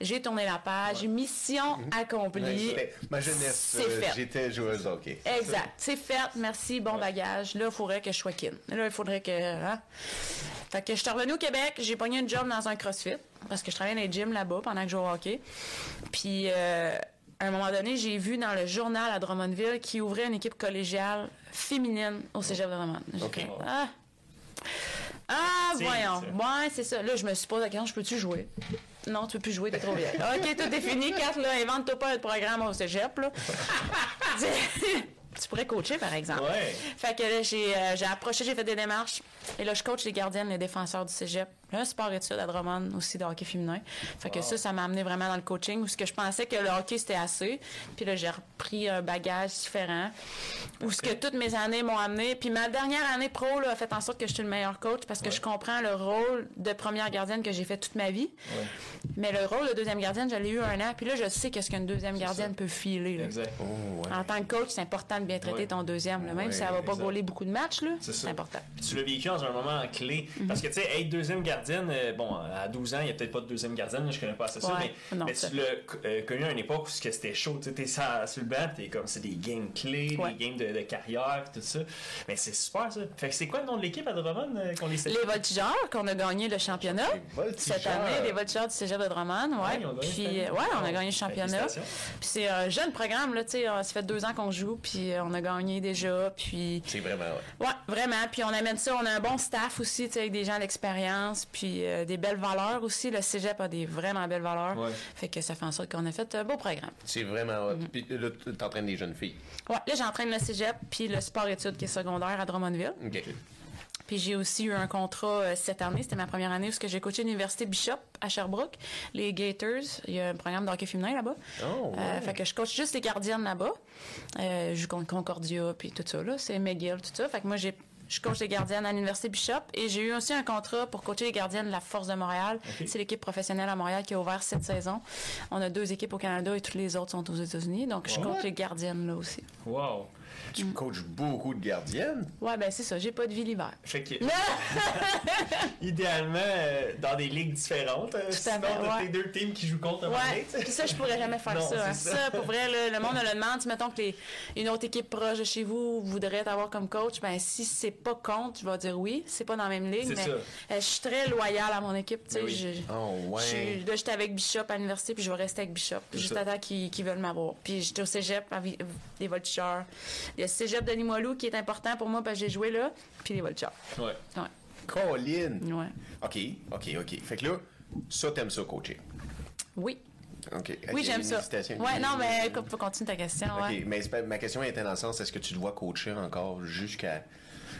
j'ai tourné la page, mission Ouais, accomplie. ma jeunesse, euh, j'étais joueuse hockey. Exact. C'est fait. Merci. Bon bagage. Là, il faudrait que je sois kin. Là, il faudrait que. Hein? Fait que je suis revenue au Québec. J'ai pogné une job dans un CrossFit parce que je travaillais dans les gyms là-bas pendant que je jouais au hockey. Puis, euh, à un moment donné, j'ai vu dans le journal à Drummondville qui ouvrait une équipe collégiale féminine au cégep de Drummond. Ah. Ah, voyons. Ouais, c'est ça. Là, je me suis posé la question, je peux-tu jouer? Non, tu peux plus jouer, t'es trop vieille. OK, tout est fini. Kat, là, invente-toi pas un programme au cégep, là. tu pourrais coacher, par exemple. Ouais. Fait que là, j'ai euh, j'ai approché, j'ai fait des démarches. Et là, je coach les gardiennes, les défenseurs du cégep. Là, sport études à Drummond, aussi de hockey féminin. Fait que ça, ça m'a amené vraiment dans le coaching, où ce que je pensais que le hockey, c'était assez. Puis là, j'ai repris un bagage différent, où ce que toutes mes années m'ont amené. Puis ma dernière année pro là, a fait en sorte que je suis le meilleur coach, parce que je comprends le rôle de première gardienne que j'ai fait toute ma vie. Mais le rôle de deuxième gardienne, je l'ai eu un an. Puis là, je sais qu'est-ce qu'une deuxième gardienne peut filer. là. Exact. Oh, ouais. En tant que coach, c'est important de bien traiter Ouais. ton deuxième. là. Même Ouais, si ça va pas exact. gauler beaucoup de matchs, là, C'est important. Puis tu l'as vécu dans un moment clé. Mhm. Parce que, tu sais, être deuxième gardienne, euh, bon, à 12 ans, il n'y a peut-être pas de deuxième gardienne, je connais pas assez ça, mais, Non, mais tu l'as euh, connu à une époque où que c'était chaud. Tu sais, t'es sur, sur le banc, t'es comme, c'est des games clés, Ouais. des games de, de carrière, tout ça. Mais c'est super, ça. Fait que c'est quoi le nom de l'équipe à Drummond euh, qu'on les sait? Les voltigeurs, qu'on a gagné le championnat Les voltigeurs. cette année, les voltigeurs du Cégep de Drummond, ouais. Puis, ouais, on a gagné le championnat. Puis c'est un jeune programme, là, tu sais, ça fait deux ans qu'on joue, puis on a gagné déjà, puis... C'est vraiment, ouais. Ouais, vraiment. Puis on amène ça. On a un bon staff aussi, tu sais, avec des gens d'expérience, puis euh, des belles valeurs aussi. Le cégep a des vraiment belles valeurs. Ouais. Fait que ça fait en sorte qu'on a fait un beau programme. C'est vraiment hot. Mhm. Puis là, tu t'entraînes des jeunes filles. Ouais, là, j'entraîne le cégep, puis le sport-études qui est secondaire à Drummondville. OK. Puis j'ai aussi eu un contrat euh, cette année, c'était ma première année, où j'ai coaché l'université Bishop à Sherbrooke, les Gators. Il y a un programme de hockey féminin là-bas. Oh, ouais. Euh, fait que je coach juste les gardiennes là-bas. Euh, je joue contre Concordia, puis tout ça, là. C'est McGill, tout ça. Fait que moi, j'ai je coach les gardiennes à l'Université Bishop et j'ai eu aussi un contrat pour coacher les gardiennes de la Force de Montréal. C'est l'équipe professionnelle à Montréal qui a ouvert cette saison. On a deux équipes au Canada et toutes les autres sont aux États-Unis. Donc, je What? coach les gardiennes là aussi. Wow. Tu Mm. coaches beaucoup de gardiennes. Ouais, ben c'est ça. J'ai pas de vie l'hiver. Fait que, idéalement, euh, dans des ligues différentes, euh, à sinon, t'as ouais. tes deux teams qui jouent contre Ouais, puis ça, je pourrais jamais faire Non, ça, hein. c'est ça. ça. pour vrai, là, le monde me le demande. Si, mettons que les, une autre équipe proche de chez vous voudrait t'avoir comme coach, ben si c'est pas contre, je vais dire oui. C'est pas dans la même ligue, mais euh, je suis très loyale à mon équipe. Tu sais, Ben je, Oh, ouais. je suis- là, j'étais avec Bishop à l'université, puis je vais rester avec Bishop. Juste ça. à temps qu'ils veulent m'avoir. Puis j'étais au cégep, Vi- les Voltigeurs. Il y a le cégep de Limoilou qui est important pour moi parce que j'ai joué là, puis les Voltigeurs. Ouais. Ouais. Colin. Ouais. OK, OK, OK. Fait que là, ça, t'aimes ça, coacher? Oui. OK. Oui, j'aime ça. hésitation. Ouais, non, mais écoute, faut continuer ta question. OK, Ouais. mais ma question était dans le sens, est-ce que tu dois coacher encore jusqu'à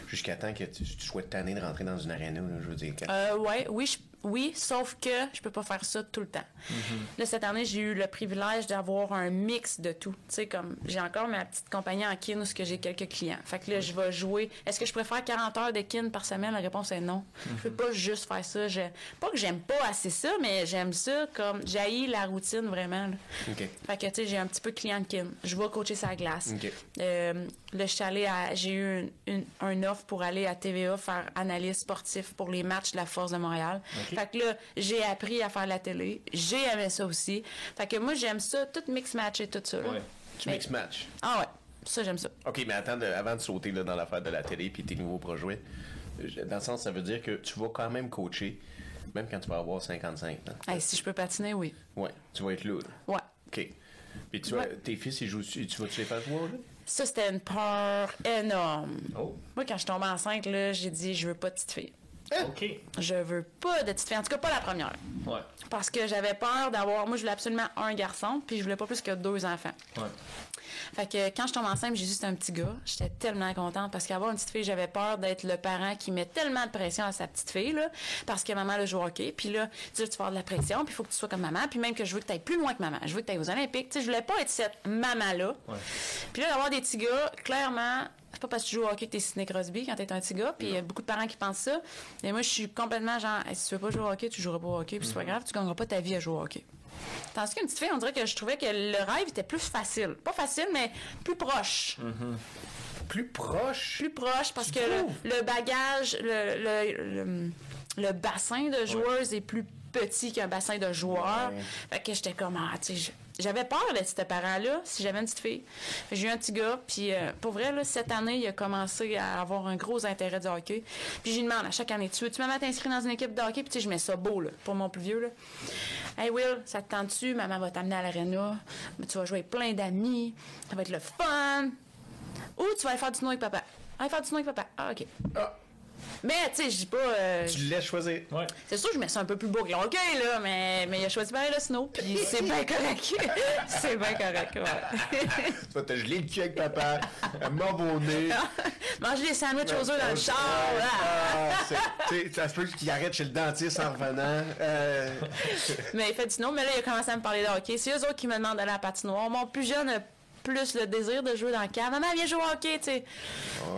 jusqu'à temps que tu, tu sois tanné de rentrer dans une arena, là, je veux dire. quand- Euh, ouais, oui, je- oui, sauf que je peux pas faire ça tout le temps. Là, cette année, j'ai eu le privilège d'avoir un mix de tout. Tu sais, comme j'ai encore ma petite compagnie en kin où que j'ai quelques clients. Fait que là, je vais jouer. Est-ce que je préfère 40 heures de kin par semaine? La réponse est non. Je peux pas juste faire ça. Je... Pas que j'aime pas assez ça, mais j'aime ça comme j'haïs la routine vraiment. là. Fait que, tu sais, j'ai un petit peu de client de kin. Je vais coacher sa glace. Euh, là, je suis allée à- j'ai eu une, une- un offre pour aller à TVA faire analyse sportif pour les matchs de la Force de Montréal. Fait que là, j'ai appris à faire la télé. J'ai aimé ça aussi. Fait que moi, j'aime ça, tout mix match et tout ça. là. Ouais. Tu Mais- mix match. Ah ouais, ça, j'aime ça. OK, mais attends, de- avant de sauter là, dans l'affaire de la télé puis tes nouveaux projets, je- dans le sens, ça veut dire que tu vas quand même coacher, même quand tu vas avoir 55 ans. Hey, si je peux patiner, oui. Ouais, tu vas être là. Ouais. OK. Puis tu Ouais. tes fils, ils jouent, tu vas-tu les faire jouer, là? Ça, c'était une peur énorme. Oh. Moi, quand je suis tombée enceinte, là, j'ai dit, je veux pas de petite fille. OK. Je veux pas de petite fille. En tout cas, pas la première. Ouais. Parce que j'avais peur d'avoir. Moi, je voulais absolument un garçon, puis je voulais pas plus que deux enfants. Ouais. Fait que quand je tombe enceinte, j'ai juste un petit gars. J'étais tellement contente parce qu'avoir une petite fille, j'avais peur d'être le parent qui met tellement de pression à sa petite fille, là, parce que maman, le joue au hockey. Puis là, tu sais, tu vas avoir de la pression, puis il faut que tu sois comme maman. Puis même que je veux que tu ailles plus loin que maman. Je veux que tu ailles aux Olympiques. Tu sais, je voulais pas être cette maman-là. Ouais. Puis là, d'avoir des petits gars, clairement, c'est pas parce que tu joues au hockey que t'es Sidney Crosby quand t'es un petit gars. Puis il y a beaucoup de parents qui pensent ça. Et moi, je suis complètement genre, Hey, si tu veux pas jouer au hockey, tu joueras pas au hockey. Puis c'est pas grave, tu gagneras pas ta vie à jouer au hockey. Tandis qu'une petite fille, on dirait que je trouvais que le rêve était plus facile. Pas facile, mais plus proche. Plus proche? Plus proche parce que le, le bagage, le, le, le- le bassin de joueuses est plus petit qu'un bassin de joueurs. Ouais. Fait que j'étais comme, ah, tu sais, j'avais peur d'être ce parent-là si j'avais une petite fille. J'ai eu un petit gars, puis euh, pour vrai, là, cette année, il a commencé à avoir un gros intérêt du hockey. Puis je lui demande à chaque année, tu veux-tu maman t'inscrire dans une équipe de hockey? Puis tu sais, je mets ça beau, là, pour mon plus vieux, là. Hey Will, ça te tente-tu? Maman va t'amener à l'aréna. Tu vas jouer avec plein d'amis. Ça va être le fun. Ou tu vas aller faire du snow avec papa. Aller faire du snow avec papa. Ah, OK. Ah, Mais, tu sais, je dis pas. euh, tu le laisses choisir. Ouais. c'est sûr que je mets ça un peu plus beau que là, mais, mais il a choisi pareil le snow, puis c'est bien correct. c'est bien correct, ouais. Tu vas te geler le cul avec papa, un mob au nez. Mange des sandwichs aux œufs dans le char, là. Ah, c'est- tu sais, ça se peut qu'il arrête chez le dentiste en revenant. Euh, Mais il fait du snow, mais là, il a commencé à me parler de hockey. C'est eux autres qui me demandent d'aller à la patinoire. Mon plus jeune plus le désir de jouer dans le camp. Maman, viens jouer au hockey, tu sais.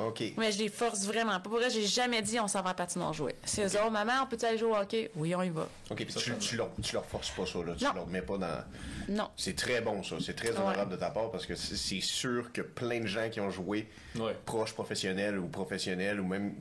OK. Mais je les force vraiment pas. Pour vrai, j'ai jamais dit on s'en va à patinoire jouer. C'est eux autres, maman, on peut aller jouer au hockey? Oui, on y va. OK, puis tu, tu, leur, tu leur forces pas ça, là. Tu Non. leur mets pas dans. Non. C'est très bon, ça. C'est très honorable de ta part parce que c'est sûr que plein de gens qui ont joué Ouais. proches professionnels ou professionnels ou même.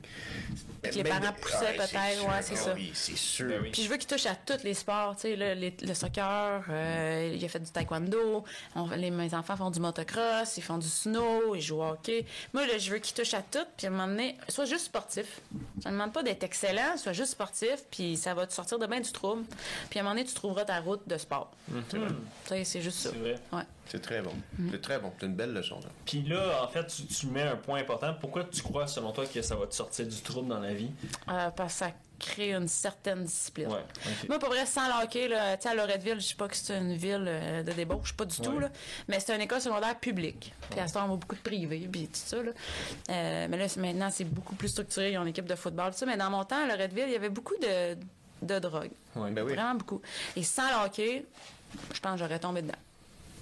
que les parents poussaient peut-être, sûr. ouais, c'est Ah ça. Oui, c'est sûr. Ben oui. Puis je veux qu'il touche à tous les sports, tu sais, le, soccer, euh, il a fait du taekwondo, on- les, mes enfants font du motocross, ils font du snow, ils jouent au hockey. Moi, là, je veux qu'il touche à tout, puis à un moment donné, soit juste sportif. Ça ne demande pas d'être excellent, soit juste sportif, puis ça va te sortir de bien du trouble. Puis à un moment donné, tu trouveras ta route de sport. Tu sais, c'est juste ça. C'est vrai. Ouais. C'est très bon. Mm. C'est très bon. C'est une belle leçon, là. Puis là, en fait, tu, tu mets un point important. Pourquoi tu crois, selon toi, que ça va te sortir du trouble dans la vie? Euh, parce que ça crée une certaine discipline. Ouais. Moi, pour vrai, sans le hockey, là, tu sais, à Loretteville, je sais pas que c'est une ville euh, de débauche, pas du tout, là, mais c'est une école secondaire publique. Puis à ce temps, on a beaucoup de privés, puis tout ça. Là. Euh, mais là, maintenant, c'est beaucoup plus structuré. Ils ont une équipe de football, tout ça. Mais dans mon temps, à Loretteville, il y avait beaucoup de, de drogue. Ouais. Ben oui. Vraiment beaucoup. Et sans le hockey, je pense que j'aurais tombé dedans.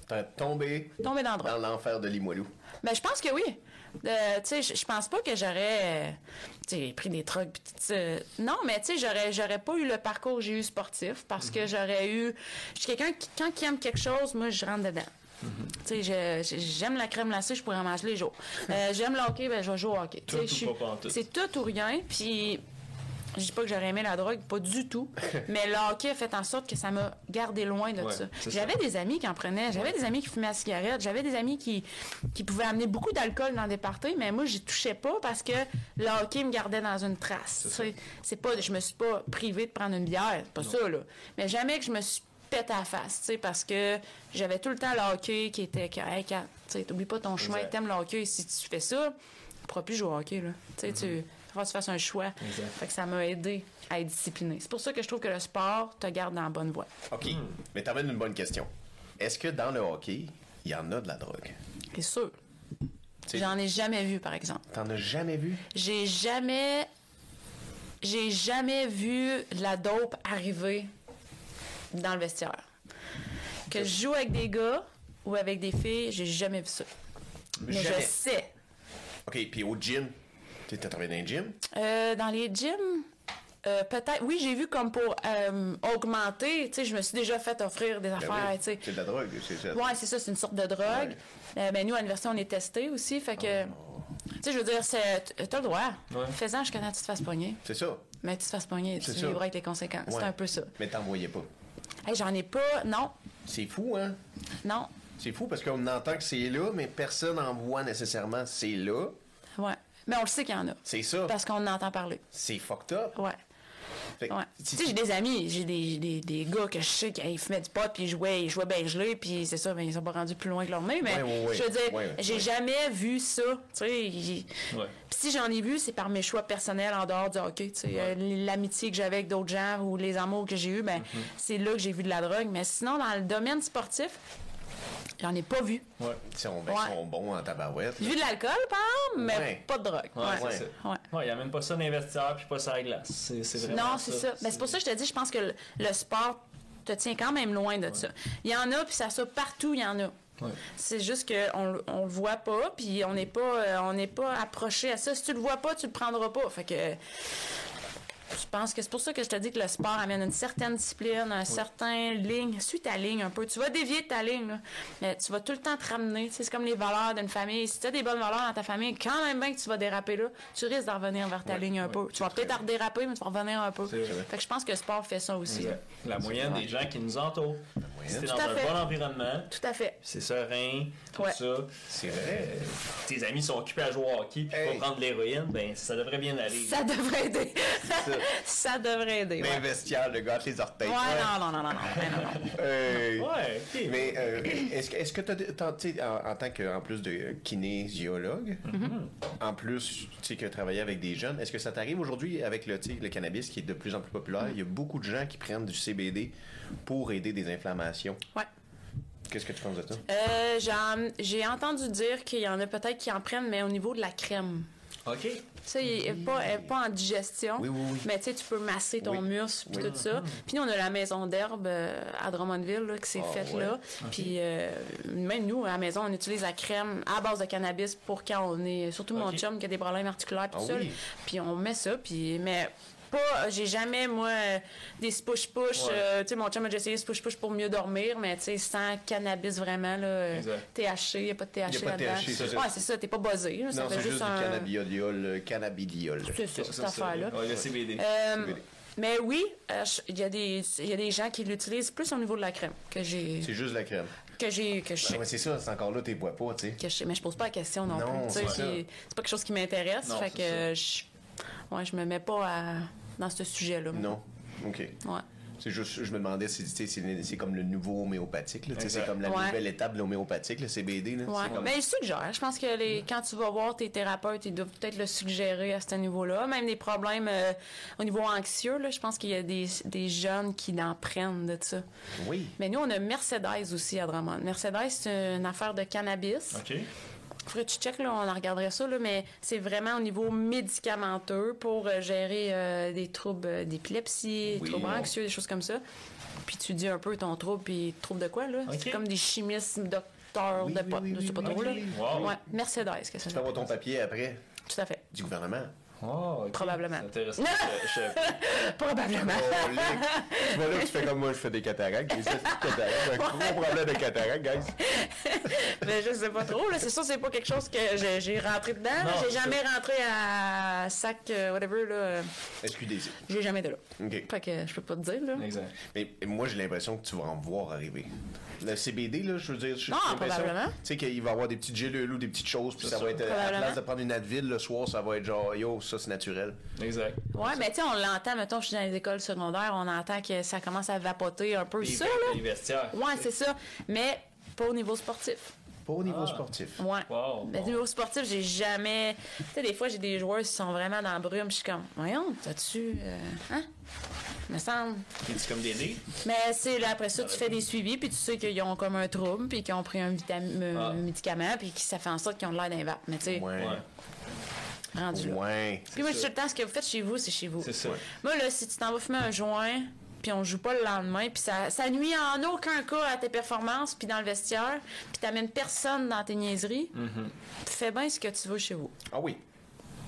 T'as tombé Tombé dans dans l'enfer de Limoilou. Ben, je pense que oui. Euh, tu sais, je pense pas que j'aurais euh, pris des trucs. pis non, mais tu sais, j'aurais, j'aurais pas eu le parcours que j'ai eu sportif parce que j'aurais eu. Je suis quelqu'un qui, quand il aime quelque chose, moi, je rentre dedans. Tu sais, je- je- j'aime la crème glacée, je pourrais en manger les jours. Euh, j'aime le hockey, ben, je vais jouer au hockey. C'est tout ou rien. Puis Je dis pas que j'aurais aimé la drogue, pas du tout. mais le hockey a fait en sorte que ça m'a gardé loin de ça. J'avais des amis qui en prenaient, j'avais des amis qui fumaient la cigarette, j'avais des amis qui, qui pouvaient amener beaucoup d'alcool dans des parties, mais moi, j'y touchais pas parce que le hockey me gardait dans une trace. C'est pas, je me suis pas privée de prendre une bière, pas ça, là. Mais jamais que je me suis pété à la face, tu sais, parce que j'avais tout le temps le hockey qui était, hey, tu t'oublies pas ton chemin, t'aimes le hockey, si tu fais ça, tu pourras plus jouer au hockey, là. Tu sais, tu faut que tu fasses un choix. Fait que ça m'a aidé à être discipliné. C'est pour ça que je trouve que le sport te garde dans la bonne voie. OK. Mais Mais t'amènes une bonne question. Est-ce que dans le hockey, il y en a de la drogue? C'est sûr. J'en ai jamais vu, par exemple. T'en as jamais vu? J'ai jamais. J'ai jamais vu de la dope arriver dans le vestiaire. Que je joue avec des gars ou avec des filles, j'ai jamais vu ça. Mais je sais. OK, puis au gym, tu as travaillé dans les gyms? Euh, dans les gyms, euh, peut-être. Oui, j'ai vu comme pour euh, augmenter. Tu sais, je me suis déjà fait offrir des ben affaires. C'est de la drogue, c'est ça. Oui, c'est ça, c'est une sorte de drogue. mais ben, nous, à l'université, on est testés aussi. Fait que. Oh. Tu sais, je veux dire, t'as le droit. Fais-en jusqu'à que tu te fasses pogner. C'est ça. Mais tu te fasses pogner, tu vivras avec les conséquences. C'est un peu ça. Mais t'en voyais pas. J'en ai pas, non. C'est fou, hein? Non. C'est fou parce qu'on entend que c'est là, mais personne n'en voit nécessairement c'est là. Ouais. Mais on le sait qu'il y en a. C'est ça. Parce qu'on en entend parler. C'est fucked up. Ouais. Tu sais, j'ai des amis, j'ai des, des, des, gars que je sais qui fumaient du pot, puis ils jouaient, ils jouaient bien gelé, puis c'est ça, ben, ils sont pas rendus plus loin que leur mais je veux dire, j'ai jamais vu ça, tu sais. Puis si j'en ai vu, c'est par mes choix personnels en dehors du hockey, tu sais. Euh, l'amitié que j'avais avec d'autres gens ou les amours que j'ai eus, ben, mm-hmm. c'est là que j'ai vu de la drogue. Mais sinon, dans le domaine sportif, J'en ai pas vu. Ouais. Ils sont, ben, sont, bons en tabarouette. J'ai vu de l'alcool, par exemple, mais pas de drogue. Ouais, c'est ça. Ouais. il n'y a même pas ça d'investisseur puis pas ça à la glace. C'est, vraiment Non, c'est ça. Ben, c'est pour ça que je te dis, je pense que le, sport te tient quand même loin de ça. Il y en a, puis ça ça partout, il y en a. C'est juste qu'on on le voit pas, puis on n'est pas, euh, on n'est pas approché à ça. Si tu le vois pas, tu le prendras pas. Fait que je pense que c'est pour ça que je te dis que le sport amène une certaine discipline, un certain ligne. Suis ta ligne un peu. Tu vas dévier de ta ligne, mais tu vas tout le temps te ramener. C'est comme les valeurs d'une famille. Si tu as des bonnes valeurs dans ta famille, quand même bien que tu vas déraper là, tu risques d'en revenir vers ta ligne un peu. Tu vas peut-être en déraper, mais tu vas revenir un peu. Fait que je pense que le sport fait ça aussi. La moyenne des gens qui nous entourent. Si dans un bon environnement. Tout à fait. C'est serein, tout ça. C'est vrai. tes amis sont occupés à jouer au hockey puis hey. prendre de l'héroïne, ben ça devrait bien aller. Ça devrait aider. ça devrait aider. Mais vestiaire, le gars, les orteils. Ouais, non, non, non, non, non. euh, ouais, Mais euh, est-ce que, est-ce que tu as, en, en, tant que, en plus de kinésiologue, mm-hmm. en plus, tu sais, que travailler avec des jeunes, est-ce que ça t'arrive aujourd'hui avec le, le cannabis qui est de plus en plus populaire? Il y a beaucoup de gens qui prennent du CBD pour aider des inflammations. Ouais. Qu'est-ce que tu penses de ça? Euh, j'ai entendu dire qu'il y en a peut-être qui en prennent, mais au niveau de la crème. OK. Sais, il n'est pas, pas, en digestion. Oui, oui, oui. Mais tu sais, tu peux masser ton muscle puis tout ça. Puis nous, on a la maison d'herbe euh, à Drummondville là, qui s'est ah, faite là. Puis euh, même nous, à la maison, on utilise la crème à base de cannabis pour quand on est... Surtout mon chum qui a des problèmes articulaires tout ah, seul. Puis on met ça. Puis... Mais pas, j'ai jamais, moi, des push-push. Euh, tu sais, mon chum a déjà essayé ce push-push pour mieux dormir, mais tu sais, sans cannabis vraiment, là. Euh, THC, il n'y a pas de THC là-dedans. Ouais, c'est ça, t'es pas buzzé. non, c'est juste, un... du cannabidiol, euh, cannabidiol. C'est ça, cette affaire-là. Ouais, le CBD. Mais oui, il y, a des, y a des gens qui l'utilisent plus au niveau de la crème que j'ai. C'est juste la crème. Que j'ai. Que je ben, c'est ça, c'est encore là, t'es bois pas, tu sais. Mais je pose pas la question non, plus. C'est pas quelque chose qui m'intéresse. Fait que je ouais, je me mets pas dans ce sujet-là. Non? OK. Ouais. C'est juste, je me demandais si c'est comme le nouveau homéopathique. C'est comme la nouvelle étape de l'homéopathique, le CBD. Là. Ouais. Comme... Ben, il suggère. Je pense que les, quand tu vas voir tes thérapeutes, ils doivent peut-être le suggérer à ce niveau-là. Même des problèmes euh, au niveau anxieux, là, je pense qu'il y a des, des, jeunes qui en prennent de ça. Oui. Mais nous, on a Mercedes aussi à Drummond. Mercedes, c'est une affaire de cannabis. OK faudrait que tu check, là, on en regarderait ça, là, mais c'est vraiment au niveau médicamenteux pour euh, gérer euh, des troubles euh, d'épilepsie, des troubles anxieux, des choses comme ça. Puis tu dis un peu ton trouble, puis trouble de quoi, là? C'est comme des chimistes, docteurs, de potes, je sais pas trop, là. Ouais, Mercedes, qu'est-ce que ça Tu avoir ton papier après? Tout à fait. Du gouvernement? Oh, ok. Probablement. Intéressant. Je- je- Probablement. Oh, tu vois là, tu fais comme moi, je fais des cataractes. J'ai cataracte. Un gros problème de cataracte, guys. Mais je sais pas trop. Là. C'est sûr, c'est pas quelque chose que j'ai, rentré dedans. Non, J'ai jamais rentré à sac, euh, whatever. Là. SQDC. J'ai jamais été là. OK. Fait que je peux pas te dire. Là. Exact. Mais moi, j'ai l'impression que tu vas en voir arriver. Le CBD, là, je veux dire, j'ai Non, l'impression, probablement. Tu sais qu'il va y avoir des petites gélules ou des petites choses, puis ça ça. va être, à la place de prendre une Advil le soir, ça va être genre, yo, ça c'est naturel. Exact. Ouais, mais tu sais, on l'entend, mettons, je suis dans les écoles secondaires, on entend que ça commence à vapoter un peu Les, ça, les là. vestiaires. Ouais, c'est ça. Mais pas au niveau sportif. Pas au niveau Ah. sportif. Ouais. Wow, Mais bon. au niveau sportif, j'ai jamais. Tu sais, des fois, j'ai des joueurs qui sont vraiment dans la brume. Je suis comme, voyons, t'as-tu. euh, Hein? Me semble. C'est comme des. Mais c'est là, après ça, tu fais des suivis, puis tu sais qu'ils ont comme un trouble, puis qu'ils ont pris un, vitam- euh, Ah. un médicament, puis que ça fait en sorte qu'ils ont de l'air d'un vape. Mais tu sais, Ouais. Ouais. Rendu là. Ouais. Puis moi, je ça. dis tout le temps, ce que vous faites chez vous, c'est chez vous. C'est ça. Moi, là, si tu t'en vas fumer un joint, puis on joue pas le lendemain, puis ça, ça nuit en aucun cas à tes performances, puis dans le vestiaire, puis t'amènes personne dans tes niaiseries, fais bien ce que tu veux chez vous. Ah oui.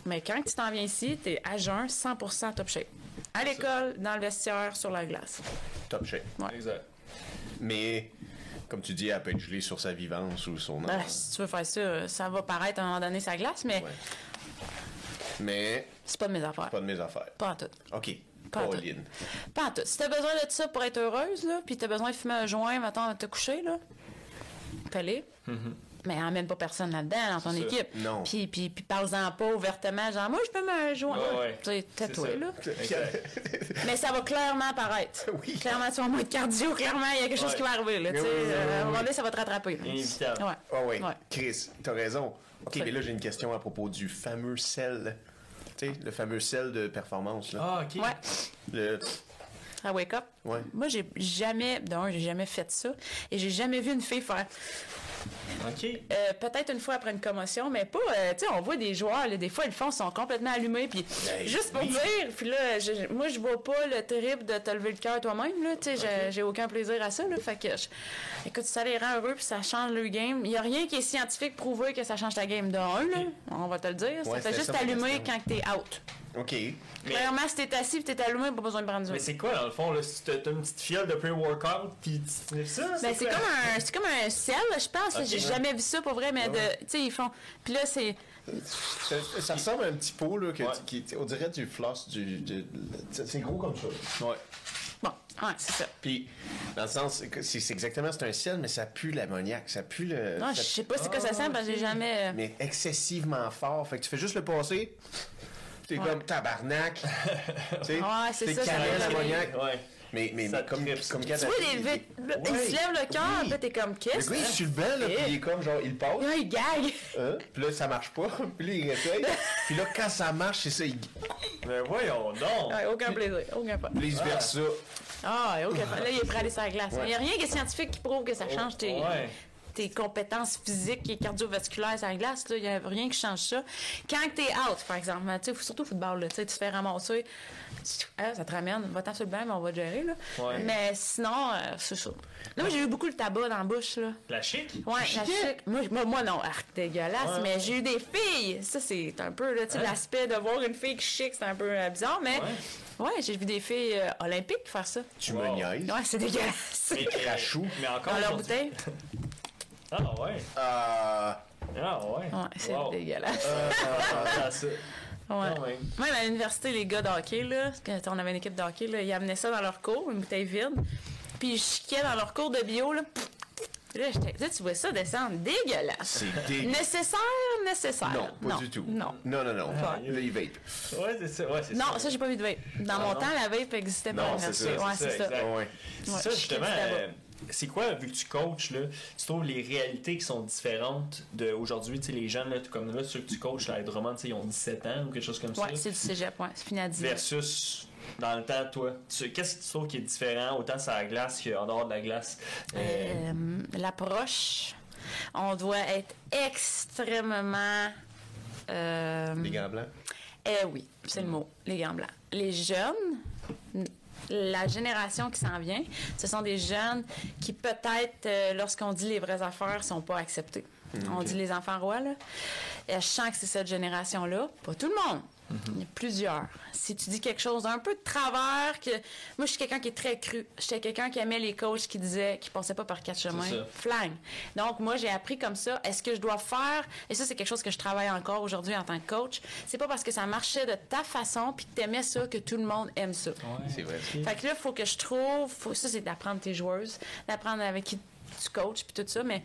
Mais quand tu t'en viens ici, t'es à jeun, 100% top shape. À l'école, dans le vestiaire, sur la glace. Top shape. Ouais. Exact. Mais, comme tu dis, elle peut être gelée sur sa vivance ou son Ben, si tu veux faire ça, ça va paraître à un moment donné sa glace, mais Ouais. Mais, c'est pas de mes affaires. pas de mes affaires. Pas en tout. OK. Pas en tout. Pauline. Pas en tout. Si t'as besoin de ça pour être heureuse, là, puis t'as besoin de fumer un joint, mettons, à te coucher, là, fais-le. Mais emmène pas personne là-dedans dans ton ça. équipe. Non. Puis, puis, puis parle-en pas ouvertement, genre, moi, je peux me un joint. Ouais, ouais. Tu sais, ça. là. Mais ça va clairement apparaître. Oui. Clairement, tu vas en mode cardio, clairement, il y a quelque chose Ouais. qui va arriver, là. tu sais. Oui, oui, oui, Euh, à un moment donné, ça va te rattraper. là. Inévitable. Ouais. Ah oui. Ouais. Chris, t'as raison. OK, Ouais. mais là, j'ai une question à propos du fameux sel. Sais, le fameux sel de performance, là. Ah, ok. Ouais. Le... À wake up. Ouais. Moi, j'ai jamais, d'un, j'ai jamais fait ça. Et j'ai jamais vu une fille faire. Ok. Euh, peut-être une fois après une commotion, mais pas. euh, tu sais, on voit des joueurs, là, des fois, ils le font, ils sont complètement allumés. Puis, Ben juste pour oui. dire, puis là, je- moi, je vois pas le terrible de te lever le cœur toi-même. là, Tu sais, j'ai- j'ai aucun plaisir à ça. Là, fait que, je- écoute, ça les rend heureux, puis ça change le game. Il y a rien qui est scientifique prouvé que ça change ta game de un, là. On va te le dire. Ouais, ça fait juste question. quand t'es out. OK. Mais- Premièrement, si t'es assis, puis t'es allumé, pas besoin de prendre du Mais c'est quoi, dans le fond, là? Si t'as une petite fiole de pré-workout, pis tu sniffes ça? Ben, c'est comme un c'est comme un sel, je pense. J'ai jamais vu ça pour vrai, mais Ouais. de tu sais ils font puis là c'est Ça, ça ressemble à un petit pot, là, que Ouais. tu- qui, on dirait du floss, du... du- c'est gros comme ça. Ouais. bon, ouais, c'est ça. Puis, dans le sens, c'est exactement, c'est un sel, mais ça pue l'ammoniaque, ça pue le... Non, je sais pas c'est quoi ça sent parce que j'ai jamais euh, mais excessivement fort. Fait que tu fais juste le passer, t'es Ouais. comme tabarnak. tu sais, Ouais, c'est t'es ça. Ouais. Mais, mais, comme, comme quand Tu vois les vite, il se lève le cœur, Oui. là t'es comme Le qu'est-ce gars, il est que sur le banc, là, puis il est comme, genre, il passe, Là, il gague. hein, puis là, ça marche pas, puis là, il réessaye, puis là, quand ça marche, c'est ça, il... Mais voyons donc! Ouais, aucun plaisir, aucun pas. Puis il se verse ça. Ah, aucun pas. Là, il est prêt à aller sur la glace. Ouais. Il n'y a rien qui est scientifique qui prouve que ça change tes, Ouais. Tes compétences physiques et cardiovasculaires sur la glace. là. Il n'y a rien qui change ça. Quand t'es out, par exemple, tu sais, surtout au football, là, tu sais, tu te fais ramasser, ah, ça te ramène, va-t'en sur le banc, mais on va te gérer. Là. Ouais. Mais sinon, euh, c'est ça. Là, moi, j'ai eu beaucoup de tabac dans la bouche. Là. La chic? Ouais, la chic. Moi, moi, moi, non, arc dégueulasse, Ouais. mais j'ai eu des filles. Ça, c'est un peu, tu Hein? l'aspect de voir une fille qui chic, c'est un peu euh, bizarre, mais ouais, j'ai vu des filles euh, olympiques faire ça. Tu Wow. me niaises. Ouais, c'est dégueulasse. Mais, Crachou. Mais encore. Dans leur bouteille. Ah ouais. Ah... Ah ouais. Ouais, c'est Wow. dégueulasse. Ça. Ouais. Même. À l'université, les gars de hockey, là, quand on avait une équipe de hockey, là, ils amenaient ça dans leur cours, une bouteille vide. Puis ils chiquaient dans leur cours de bio, là. Là, tu vois ça descendre dégueulasse. C'est dégueu. Nécessaire, nécessaire. Non, pas du tout. Non. Non, non, non. Ah, Là. Ouais, c'est ça. Ouais, c'est Non, ça, j'ai pas vu de vape. Dans Ah, mon non? temps, la vape existait pas à Non, c'est l'université. ça, Ouais, c'est c'est ça, ça. Ouais. Ça, justement. C'est quoi, vu que tu coaches, là, tu trouves les réalités qui sont différentes d'aujourd'hui, tu sais, les jeunes, là, comme là, ceux que tu coaches, là, à Drummond, tu sais, ils ont 17 ans ou quelque chose comme Ouais, ça. c'est du cégep, ouais. C'est fini à 10 ans. Versus dans le temps, toi, qu'est-ce que tu trouves qui est différent, autant sur la glace qu'en dehors de la glace? Euh, Euh, L'approche, on doit être extrêmement. euh, Les gants blancs. Eh oui, c'est le mot, les gants blancs. Les jeunes, la génération qui s'en vient, ce sont des jeunes qui peut-être, euh, lorsqu'on dit les vraies affaires, sont pas acceptés. On dit les enfants rois, là. Et je sens que c'est cette génération-là, pas tout le monde, Il y a plusieurs. Si tu dis quelque chose d'un peu de travers, que moi, je suis quelqu'un qui est très cru. J'étais quelqu'un qui aimait les coachs qui disaient qu'ils passaient pas par quatre chemins. Flang. Donc, moi, j'ai appris comme ça. Est-ce que je dois faire, et ça, c'est quelque chose que je travaille encore aujourd'hui en tant que coach, c'est pas parce que ça marchait de ta façon puis que t'aimais ça que tout le monde aime ça. c'est vrai. Fait que là, il faut que je trouve, faut, ça, c'est d'apprendre tes joueuses, d'apprendre avec qui du coach puis tout ça, mais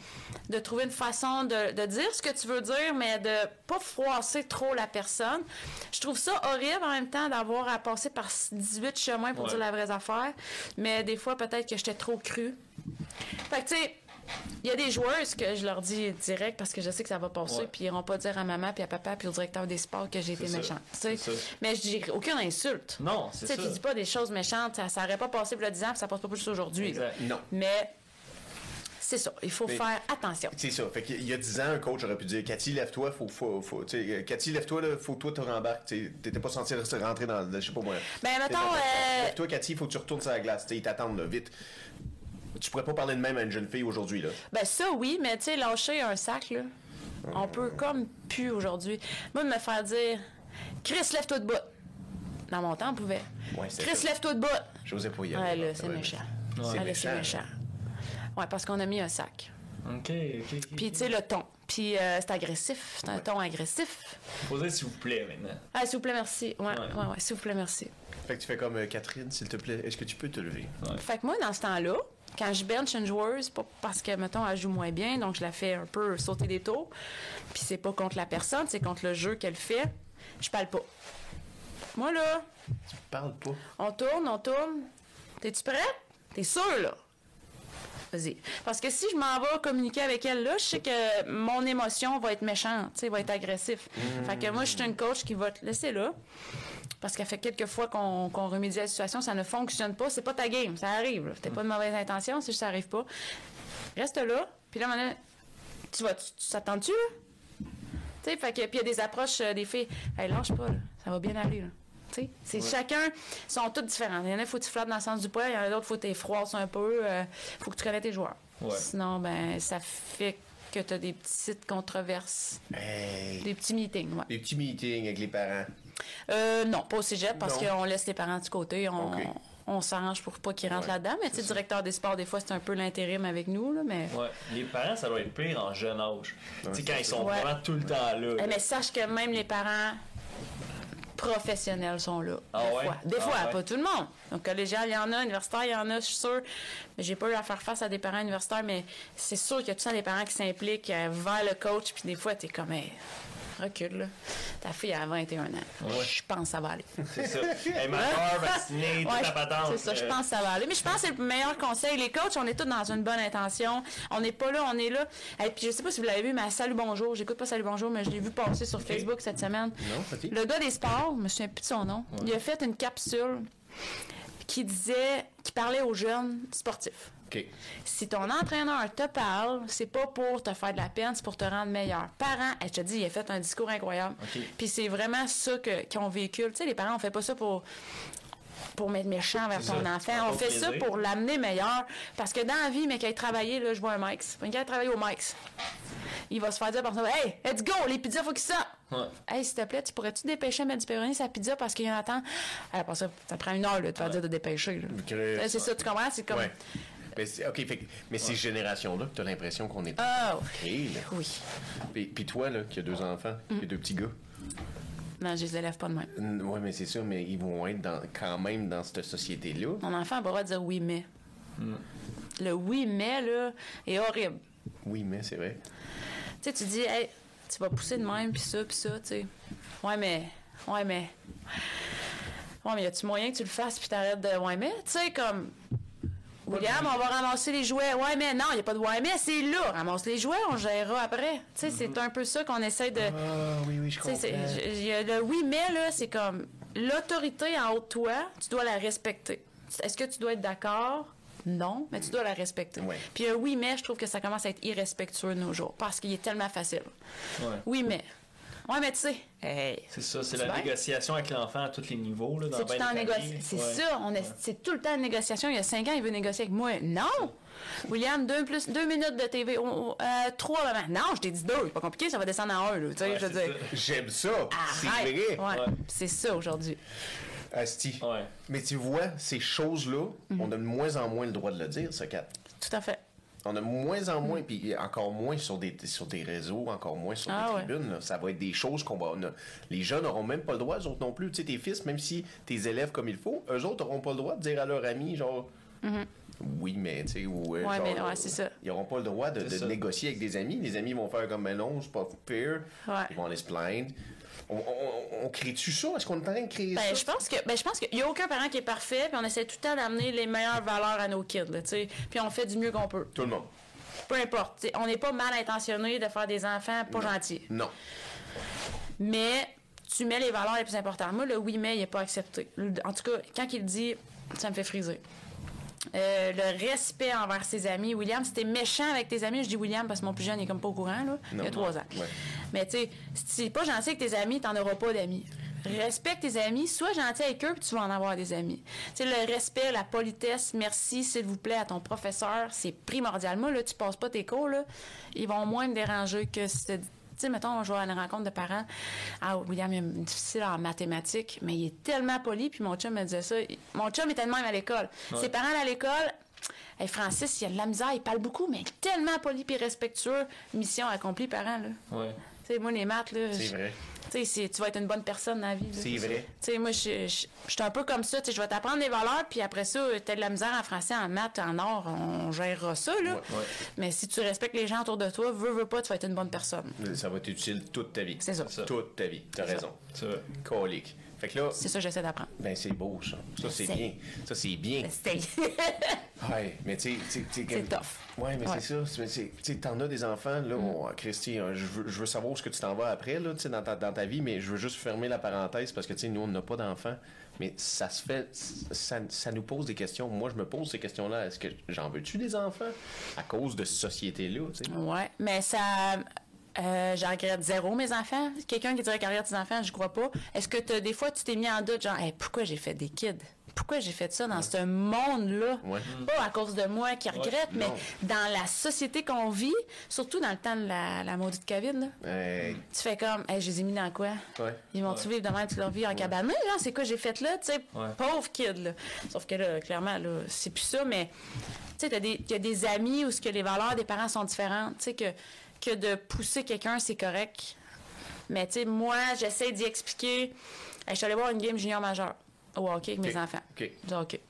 de trouver une façon de, de, dire ce que tu veux dire, mais de pas froisser trop la personne. Je trouve ça horrible en même temps d'avoir à passer par 18 chemins pour dire la vraie affaire, mais des fois peut-être que j'étais trop cru. Fait que tu sais, il y a des joueuses que je leur dis direct parce que je sais que ça va passer, puis ils n'iront pas dire à maman, puis à papa, puis au directeur des sports que j'ai été méchant. Mais je dis aucune insulte. Non, c'est ça. Tu dis pas des choses méchantes, ça n'aurait pas passé pour le 10 ans, puis ça passe pas plus aujourd'hui. Non. Mais c'est ça. Il faut faire attention. C'est ça. Fait qu'il y a 10 ans, un coach aurait pu dire Cathy, lève-toi, faut, faut, faut Cathy, lève-toi, là, faut toi te rembarques. T'étais pas censé rentrer dans. Je sais pas moi. Ben, mettons. Euh... Lève-toi, Cathy, faut que tu retournes sur la glace. T'sais, ils t'attendent, là, vite. Tu pourrais pas parler de même à une jeune fille aujourd'hui, là. Ben, ça, oui, mais tu sais, lâcher un sac, là. On peut comme plus aujourd'hui. Moi, de me faire dire Chris, lève-toi de bout. Dans mon temps, on pouvait. Ouais, Chris, lève-toi de bout. J'osais pas y aller. Ouais, là, c'est méchant. C'est méchant. Oui, parce qu'on a mis un sac. OK, OK. Puis, tu sais, le ton. Puis, euh, c'est agressif. C'est un ton agressif. Posez s'il vous plaît maintenant. Ah, s'il vous plaît, merci. Ouais, ouais, ouais, s'il vous plaît, merci. Fait que tu fais comme euh, Catherine, s'il te plaît, est-ce que tu peux te lever? Fait que moi, dans ce temps-là, quand je bench une joueuse, pas parce que, mettons, elle joue moins bien, donc je la fais un peu sauter des taux. Puis c'est pas contre la personne, c'est contre le jeu qu'elle fait. Je parle pas. Moi, là. Tu parles pas? On tourne, on tourne. T'es-tu prêt? T'es sûr, là? Parce que si je m'en vais communiquer avec elle là, je sais que mon émotion va être méchante, va être agressif. Mmh. Fait que moi, je suis une coach qui va te laisser là. Parce qu'elle fait quelques fois qu'on remédie à la situation, ça ne fonctionne pas. C'est pas ta game, ça arrive. T'as pas de mauvaise intention si ça arrive pas. Reste là, puis là, maintenant, tu vas, tu t'attends-tu, là? Tu sais, fait que, puis il y a des approches euh, des filles. Hey, lâche pas, là. Ça va bien aller, là. C'est chacun sont tous différents. Il y en a, faut que tu flottes dans le sens du poil, il y en a d'autres, faut que tu froisses un peu, il euh, faut que tu connais tes joueurs. Sinon, ben, ça fait que tu as des petites controverses. Des petits meetings, ouais. Des petits meetings avec les parents. Euh, non, pas au cégep, parce qu'on laisse les parents de côté. On, on s'arrange pour pas qu'ils rentrent là-dedans. Mais tu sais, directeur des sports, des fois, c'est un peu l'intérim avec nous. Là, mais... Ouais. Les parents, ça doit être pire en jeune âge. tu sais, quand ils sont vraiment tout le temps là. Eh, mais sache que même les parents professionnels sont là. Ah des fois, des ah fois pas tout le monde. Donc, collégial, il y en a, universitaire, il y en a, je suis sûre. Mais j'ai pas eu à faire face à des parents universitaires, mais c'est sûr qu'il y a tout ça des parents qui s'impliquent euh, vers le coach, puis des fois, t'es comme, recule, là. Ta fille a 21 ans. Je pense que ça va aller. C'est ça. Elle majeure, vaccinée, toute la patente. C'est ça, je pense que ça va aller. Mais je pense que c'est le meilleur conseil. Les coachs, on est tous dans une bonne intention. On n'est pas là, on est là. Et puis, je sais pas si vous l'avez vu, mais Salut Bonjour, j'écoute pas Salut Bonjour, mais je l'ai vu passer sur Facebook cette semaine. Non, le gars des sports, je me souviens plus de son nom, il a fait une capsule qui disait, qui parlait aux jeunes sportifs. Si ton entraîneur te parle, c'est pas pour te faire de la peine, c'est pour te rendre meilleur. Parents, je te dis, il a fait un discours incroyable. Puis c'est vraiment ça qu'on véhicule. Tu sais, les parents, on fait pas ça pour pour mettre méchant vers ton enfant. On fait ça pour l'amener meilleur. Parce que dans la vie, mais qu'il ait travaillé, là, je vois un Mike's. Au Mike's, il va se faire dire par ça, Hey, let's go, les pizzas, faut qu'ils sortent. Ouais. Hey, s'il te plaît, tu pourrais-tu dépêcher mettre du pepperoni sa pizza parce qu'il y a un temps. Alors, ça, ça prend une heure, là, de faire dire de dépêcher. C'est ça, tu comprends? C'est comme. Mais OK, fait, mais ces générations-là, tu as l'impression qu'on est. Ah, oui. Puis, puis, toi, là, qui as deux enfants, mm. qui as deux petits gars. Non, je les élève pas de même. Oui, mais c'est ça, mais ils vont être dans, quand même dans cette société-là. Mon enfant a pas le droit de dire oui, mais. Mm. Le oui, mais, là, est horrible. Oui, mais, c'est vrai. Tu sais, tu dis, hey, tu vas pousser de même, puis ça, puis ça, tu sais. Ouais, mais. Ouais, mais. Ouais, mais y a-tu moyen que tu le fasses, puis t'arrêtes de. Ouais, mais? Tu sais, comme. William, on va ramasser les jouets. Ouais, mais non, il n'y a pas de ouais, mais c'est là. Ramasse les jouets, on gérera après. Tu sais, c'est un peu ça qu'on essaie de. Ah, oui, oui, je comprends. le oui, mais là, c'est comme l'autorité en haut de toi, tu dois la respecter. Est-ce que tu dois être d'accord? Non, mais tu dois la respecter. Puis un oui, mais, je trouve que ça commence à être irrespectueux de nos jours parce qu'il est tellement facile. Oui, mais. Ouais, mais tu sais. c'est ça, c'est la négociation avec l'enfant à tous les niveaux. Là, c'est tout le temps C'est ça, on est, c'est tout le temps une négociation. Il y a cinq ans, il veut négocier avec moi. Non! William, deux, plus, deux minutes de TV. euh, trois, maman. Non, je t'ai dit deux. C'est pas compliqué, ça va descendre en un. Là, ouais, je J'aime ça. C'est vrai. Ouais. C'est ça aujourd'hui. Asti. Ouais. Mais tu vois, ces choses-là, mhm. on a de moins en moins le droit de le dire, ce Kat. Tout à fait. On a moins en moins, puis encore moins sur des, sur des réseaux, encore moins sur ah, des tribunes. Ça va être des choses qu'on va. les jeunes n'auront même pas le droit, eux autres non plus. Tu sais, tes fils, même si tes élèves comme il faut, eux autres n'auront pas le droit de dire à leur ami, genre. Mhm. Oui, mais tu sais, ou. Euh, ouais, mais ouais, c'est ça. Ils n'auront pas le droit de, négocier avec des amis. Les amis vont faire comme, mais non, c'est pas fair. Ils vont aller se plaindre. On, on, crée-tu ça? Est-ce qu'on est en train de créer ben, ça? Je pense que, ben, je pense qu'il n'y a aucun parent qui est parfait, puis on essaie tout le temps d'amener les meilleures valeurs à nos kids, tu. Puis on fait du mieux qu'on peut. Tout le monde. Peu importe. on n'est pas mal intentionné de faire des enfants pas gentils. Non. Mais tu mets les valeurs les plus importantes. Moi, le oui, mais, il n'est pas accepté. En tout cas, quand il dit, ça me fait friser. Euh, le respect envers ses amis. William, c'était méchant avec tes amis, je dis William parce que mon plus jeune est comme pas au courant, là. il y a trois ans. Mais tu sais, si c'est pas gentil avec tes amis, t'en auras pas d'amis. Respecte tes amis, sois gentil avec eux, puis tu vas en avoir des amis. Tu sais, le respect, la politesse, merci, s'il vous plaît, à ton professeur, c'est primordial. Moi, là, tu passes pas tes cours, là, ils vont moins me déranger que si tu sais, mettons, je vais à une rencontre de parents. Ah, William, il est difficile en mathématiques, mais il est tellement poli. Puis mon chum me disait ça. Mon chum était même à l'école. Ses parents à l'école, hey, Francis, il a de la misère, il parle beaucoup, mais il est tellement poli et respectueux. Mission accomplie, parents, là. Ouais. Tu sais, moi, les maths, là. C'est vrai tu vas être une bonne personne dans la vie. C'est vrai. Tu moi, je suis un peu comme ça. Je vais t'apprendre des valeurs, puis après ça, tu as de la misère en français, en maths, en or, on gérera ça. Là. Mais si tu respectes les gens autour de toi, veux, veux pas, tu vas être une bonne personne. Ça va être utile toute ta vie. C'est ça. Toute ta vie. Tu as raison. Ça. Colique. C'est ça que j'essaie d'apprendre. Ben, c'est beau, ça. Ça, c'est bien. Ça, c'est bien. ouais, mais tu sais. C'est tough. Ouais, mais c'est ça. Tu sais, t'en as des enfants, là. Mm. Christy, hein, je veux, je veux savoir où ce que tu t'en vas après, là, dans ta, dans ta vie, mais je veux juste fermer la parenthèse parce que, tu sais, nous, on n'a pas d'enfants. Mais ça se fait, ça, ça, nous pose des questions. Moi, je me pose ces questions-là. Est-ce que j'en veux-tu des enfants à cause de cette société-là? Ouais, mais ça euh, j'en regrette zéro, mes enfants. Quelqu'un qui dirait qu'il regrette ses enfants, je crois pas. Est-ce que des fois, tu t'es mis en doute, genre, pourquoi j'ai fait des kids? Pourquoi j'ai fait ça dans ce monde-là? Pas à cause de moi qui regrette, mais dans la société qu'on vit, surtout dans le temps de la, la maudite COVID, là, tu fais comme, hey, je les ai mis dans quoi? Ils vont-tu vivre demain toute leur vie en cabane? c'est quoi j'ai fait là? Tu sais, pauvre kid, là. Sauf que là, clairement, là, c'est plus ça, mais tu sais, y a des amis où ce que les valeurs des parents sont différentes. Tu sais, que que de pousser quelqu'un, c'est correct. Mais tu sais, moi, j'essaie d'y expliquer. je suis allée voir une game junior majeur au hockey avec mes enfants. OK.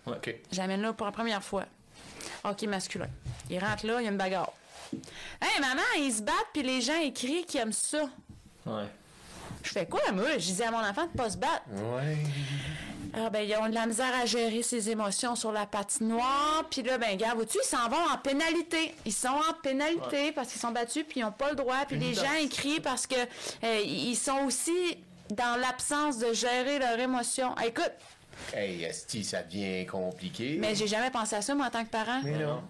OK. J'amène là pour la première fois. Hockey masculin. Il rentre là, il y a une bagarre. Hey, maman, ils se battent, puis les gens écrivent qu'ils aiment ça. Ouais. Je fais quoi, moi? Je disais à mon enfant de pas se battre. Ouais. Ah, ben, ils ont de la misère à gérer ses émotions sur la patinoire. Puis là, ben, gars, vois-tu, ils s'en vont en pénalité. Ils sont en pénalité parce qu'ils sont battus, puis ils n'ont pas le droit. Puis les gens écrient parce que euh, ils sont aussi dans l'absence de gérer leurs émotions. écoute, Hey, Esti, ça devient compliqué. Mais j'ai jamais pensé à ça, moi, en tant que parent.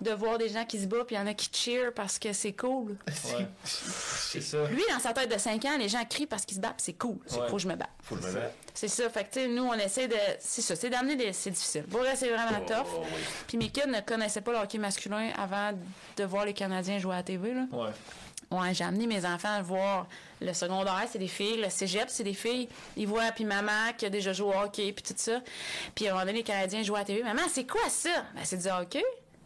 De voir des gens qui se battent, puis il y en a qui cheer parce que c'est cool. c'est ça. Lui, dans sa tête de 5 ans, les gens crient parce qu'ils se battent, c'est cool. Il Faut que je me batte. Faut que je me batte. C'est ça. Fait que, tu sais, nous, on essaie de. C'est ça, c'est d'amener des. C'est difficile. Pour c'est vraiment oh, tough. Puis mes kids ne connaissaient pas le hockey masculin avant de voir les Canadiens jouer à la TV, là. Ouais. Ouais, j'ai amené mes enfants à voir le secondaire, c'est des filles, le cégep, c'est des filles. Ils voient, puis maman qui a déjà joué au hockey, puis tout ça. Puis à un moment donné, les Canadiens jouent à la TV. Maman, c'est quoi ça? Ben, c'est du hockey.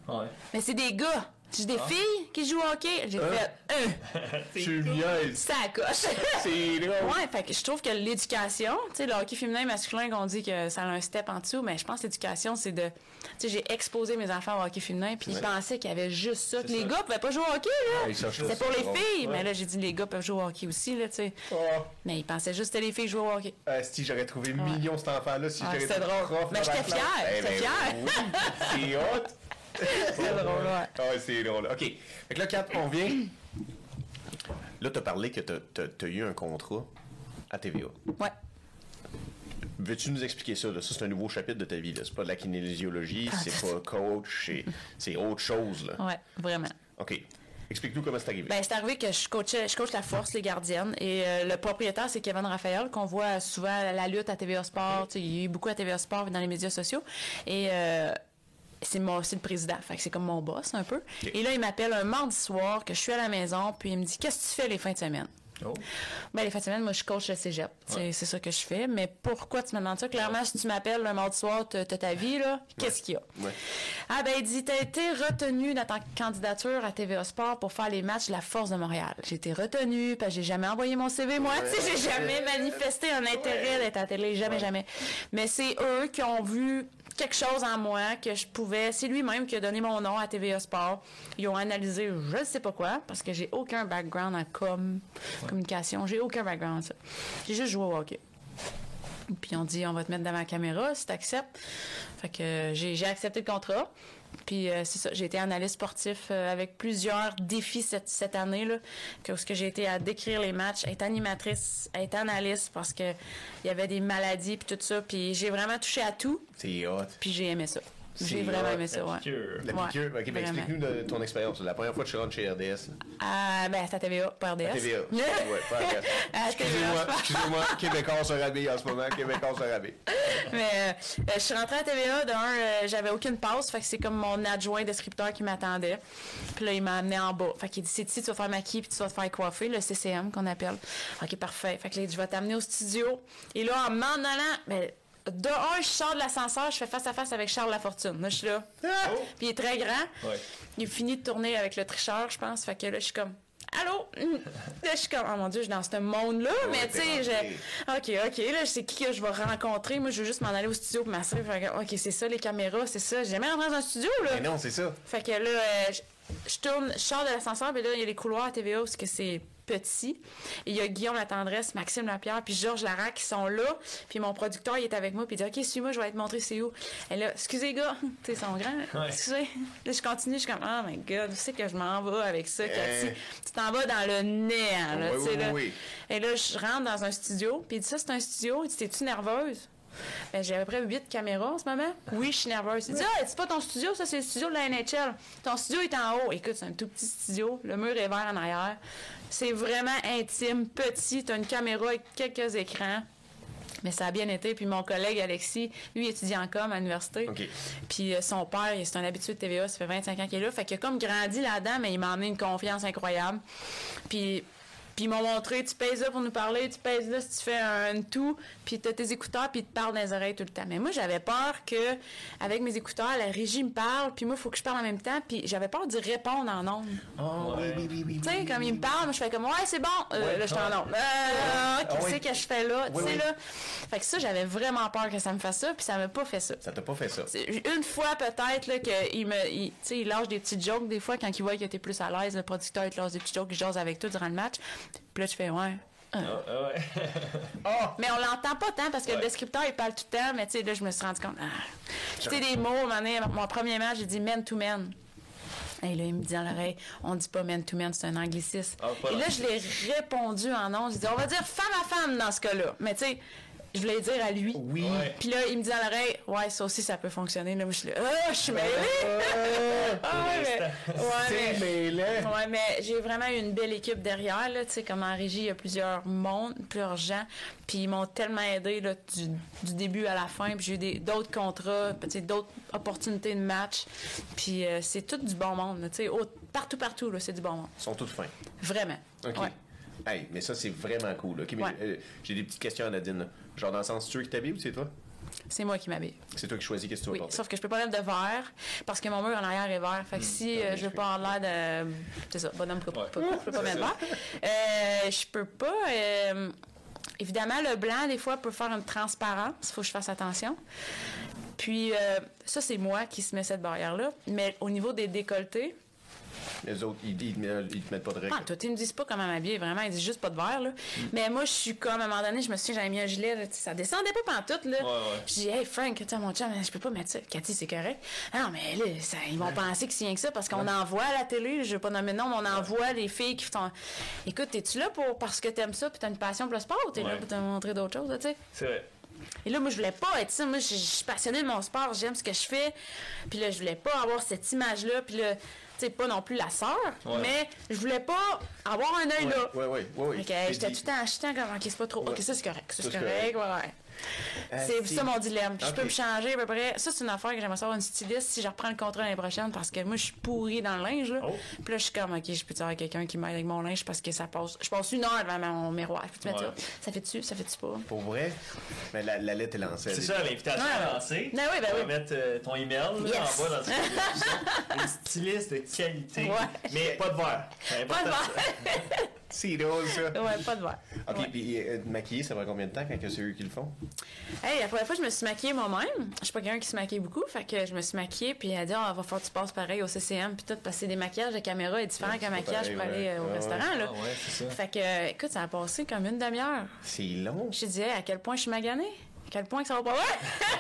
Ouais. Mais c'est des gars. J'ai des ah. filles qui jouent au hockey? J'ai hein? fait un. tu niaises. Ça coche. c'est drôle. Ouais, fait que je trouve que l'éducation, tu sais, le hockey féminin et masculin, qu'on dit que ça a un step en dessous, mais je pense que l'éducation, c'est de. Tu sais, j'ai exposé mes enfants au hockey féminin, puis ils pensaient qu'il y avait juste ça. Que les gars pouvaient pas jouer au hockey, là. c'est pour les filles. Mais là, j'ai dit, les gars peuvent jouer au hockey aussi, là, tu sais. Oh. Mais ils pensaient juste que les filles jouaient au hockey. Euh, si j'aurais trouvé ouais. millions cet enfant-là, si j'avais C'était drôle. Mais j'étais fière. J'étais ben fière. C'est hot c'est drôle, ouais. Ah, c'est drôle. OK. Fait que là, Kat, on vient. Là, tu as parlé que tu as, eu un contrat à TVA. Ouais. Veux-tu nous expliquer ça? Là? Ça, c'est un nouveau chapitre de ta vie. C'est pas de la kinésiologie, c'est pas coach, c'est autre chose. Là. Ouais, vraiment. OK. Explique-nous comment c'est arrivé. Ben, c'est arrivé que je coachais, je coach la force, les gardiennes. Et euh, le propriétaire, c'est Kevin Raphaël, qu'on voit souvent à la lutte à TVA Sport. Il y a eu beaucoup à TVA Sport dans les médias sociaux. Et euh, c'est mon c'est le président fait que c'est comme mon boss un peu et là il m'appelle un mardi soir que je suis à la maison puis il me dit qu'est-ce que tu fais les fins de semaine? Oh. Ben, les fins de semaine, moi, je coach le cégep. C'est ça que je fais. Mais pourquoi tu me demandes ça? Clairement, si tu m'appelles un mardi soir, tu as ta vie, là, qu'est-ce qu'il y a? Ah, ben, il dit, t'as été retenu dans ta candidature à TVA Sport pour faire les matchs de la Force de Montréal. J'ai été retenu, parce que j'ai jamais envoyé mon CV, moi. Tu sais, j'ai jamais manifesté un intérêt d'être à la télé. Jamais, jamais. Mais c'est eux qui ont vu quelque chose en moi que je pouvais. C'est lui-même qui a donné mon nom à TVA Sport. Ils ont analysé je ne sais pas quoi, parce que j'ai aucun background en com, communication. J'ai aucun background ça. J'ai juste joué au hockey. Puis on dit on va te mettre devant la caméra si tu acceptes. Fait que j'ai accepté le contrat. Puis euh, c'est ça, j'ai été analyste sportif euh, avec plusieurs défis cette, cette année là, que ce que j'ai été à décrire les matchs, être animatrice, être analyste parce que il y avait des maladies puis tout ça, puis j'ai vraiment touché à tout. C'est hot. Puis j'ai aimé ça. J'ai vraiment aimé ça, ouais. La piqûre? ok, ben explique-nous de ton expérience. La première fois que tu rentres chez RDS. Ah, ben, c'est à TVA, pas RDS. À TVA. ouais, pas RDS. Excusez-moi, excusez-moi, Québécois se rhabille en ce moment, Québécois se rhabille. Mais, euh, je suis rentrée à TVA, d'un, euh, j'avais aucune passe, fait que c'est comme mon adjoint descripteur qui m'attendait. Puis là, il m'a amené en bas. Fait qu'il dit, c'est ici, tu vas faire maquiller puis tu vas te faire coiffer, le CCM qu'on appelle. Ok, parfait. Fait que là, je vais t'amener au studio. Et là, en m'en allant, ben, de un, je sors de l'ascenseur, je fais face à face avec Charles Lafortune. Là, je suis là. Ah! Oh! Puis il est très grand. Il finit de tourner avec le tricheur, je pense. Fait que là, je suis comme. Allô? Là, je suis comme, oh mon Dieu, je suis dans ce monde-là, mais tu sais, je... OK, OK, là, je sais qui que je vais rencontrer? Moi, je veux juste m'en aller au studio pour m'assurer. OK, c'est ça, les caméras, c'est ça. J'ai jamais rentré dans un studio, là. Mais non, c'est ça. Fait que là, euh, je, tourne, je sors de l'ascenseur, puis là, il y a les couloirs à TVA parce que c'est petit. Et il y a Guillaume La Tendresse, Maxime Lapierre, puis Georges Larac qui sont là. Puis mon producteur, il est avec moi, puis il dit OK, suis-moi, je vais te montrer c'est où. Et là, excusez, gars, tu sais, ils sont grands. Excusez. Là, je continue, je suis comme Oh my God, tu sais que je m'en vais avec ça, Cathy? Tu t'en vas dans le néant, là, tu sais. là. Et là, je rentre dans un studio, puis il dit Ça, c'est un studio. Il dit T'es-tu nerveuse? Ben, j'ai à peu près 8 caméras en ce moment. Oui, je suis nerveuse. Il dit Ah, c'est pas ton studio, ça, c'est le studio de la NHL. Ton studio est en haut. Écoute, c'est un tout petit studio. Le mur est vert en arrière. C'est vraiment intime, petit. Tu as une caméra avec quelques écrans. Mais ça a bien été. Puis mon collègue Alexis, lui, étudie en com à l'université. Puis euh, son père, c'est un habitué de TVA, ça fait 25 ans qu'il est là. Fait qu'il a comme grandi là-dedans, mais il m'a amené une confiance incroyable. Puis puis ils m'ont montré, tu pèses là pour nous parler, tu pèses là si tu fais un, tout, puis tu as tes écouteurs, puis ils te parlent dans les oreilles tout le temps. Mais moi, j'avais peur que, avec mes écouteurs, la régie me parle, puis moi, il faut que je parle en même temps, puis j'avais peur d'y répondre en ondes. Oh, oui, oui, oui, oui. Tu sais, comme ils me parlent, je fais comme, ouais, c'est bon. Euh, là, je suis en ondes. Euh, qu'est-ce que je fais là? tu sais, là? Fait que ça, j'avais vraiment peur que ça me fasse ça, puis ça m'a pas fait ça. Ça t'a pas fait ça? Une fois, peut-être, là, qu'il me, tu sais, il lâche des petites jokes, des fois, quand il voit que t'es plus à l'aise, le producteur, il te lâche des petites jokes, il jase avec toi durant le match. Puis là, tu fais, ouais. Ah. Ah, ah. Mais on l'entend pas tant parce que le descripteur il parle tout le temps, mais tu sais, là, je me suis rendu compte. Tu sais, des mots, mon premier match, j'ai dit man to man. Et là, il me dit dans l'oreille, on dit pas man to man, c'est un anglicisme. Et là, je l'ai répondu en nom. J'ai dit, on va dire femme à femme dans ce cas-là. Mais tu sais, je voulais dire à lui. Oui. Puis là, il me dit dans l'oreille, ouais, ça aussi, ça peut fonctionner. Là, moi, je suis là, ah, je suis mêlée. ah, ouais, mais, ouais, ouais, mais j'ai vraiment eu une belle équipe derrière. Là, tu sais, comme en régie, il y a plusieurs mondes, plusieurs gens. Puis ils m'ont tellement aidé là, du, du, début à la fin. Puis j'ai eu d'autres contrats, d'autres opportunités de match. Puis euh, c'est tout du bon monde. Tu sais, partout, partout, là, c'est du bon monde. Ils sont tous fins. Vraiment. OK. Hey, mais ça, c'est vraiment cool. Euh, j'ai des petites questions à Nadine. Genre dans le sens, tu veux qui t'habille ou c'est toi? C'est moi qui m'habille. C'est toi qui choisis qu'est-ce que tu vas porter. Sauf que je peux pas mettre de vert parce que mon mur en arrière est vert. Fait que hmm. si euh, je veux pas avoir l'air de. C'est ça, bonhomme, je peux pas, peux pas mettre vert. Euh, je peux pas. Euh, évidemment, le blanc, des fois, peut faire une transparence. Il faut que je fasse attention. Puis, euh, ça, c'est moi qui se met cette barrière-là. Mais au niveau des décolletés, les autres, ils, ils, te mettent pas de règles. Ah, toi, ils me disent pas comment m'habiller, vraiment. Ils disent juste pas de verre, là. Mm. Mais moi, je suis comme, à un moment donné, je me suis dit, j'avais mis un gilet, là, ça descendait pas pantoute, là. Ouais, ouais. Je dis, hey, Frank, tu mon chum, je peux pas mettre ça. Cathy, c'est correct. Ah, non, mais là, ils vont penser que c'est rien que ça parce qu'on en voit à la télé, je vais pas nommer non, mais on en voit les filles qui font. Écoute, es-tu là pour, parce que t'aimes ça puis t'as une passion pour le sport ou t'es là pour te montrer d'autres choses, tu sais? C'est vrai. Et là, moi, je voulais pas être ça. Moi, je suis passionnée de mon sport, j'aime ce que je fais. Puis là, je voulais pas avoir cette image-là. Puis là, sais, pas non plus la sœur, mais je voulais pas avoir un œil là. Oui, oui, oui. j'étais tout le temps achetant comme, ok, c'est pas trop. Ok, ça c'est correct, ça c'est correct, ouais, ouais. C'est ça mon dilemme. Je peux me changer à peu près. Ça, c'est une affaire que j'aimerais savoir une styliste si je reprends le contrat l'année prochaine parce que moi, je suis pourrie dans le linge. Là. Oh. Puis là, je suis comme, OK, je peux avoir quelqu'un qui m'aide avec mon linge parce que ça passe. Je passe une heure devant mon miroir. Je peux te mettre ça. Ça fait dessus, ça fait dessus pas? Pour vrai? Mais la, la lettre est lancée. C'est ça, l'invitation est lancée. Ben oui, ben oui. mettre euh, ton email là, en bas dans Une styliste de qualité. Mais pas de verre. Pas de verre. C'est drôle, ça. Ouais, pas de verre. OK, puis euh, maquiller, ça va combien de temps quand c'est eux qui le font? Hey, la première fois, je me suis maquillée moi-même. Je suis pas quelqu'un qui se maquille beaucoup, fait que je me suis maquillée, puis elle a dit, oh, va falloir que tu passes pareil au CCM, puis tout, parce que des maquillages de caméra est différent qu'un maquillage pour aller euh, au restaurant, là. Ah, ouais, c'est ça. Fait que, écoute, ça a passé comme une demi-heure. C'est long. Je disais, à quel point je suis maganée? À quel point que ça va pas ouais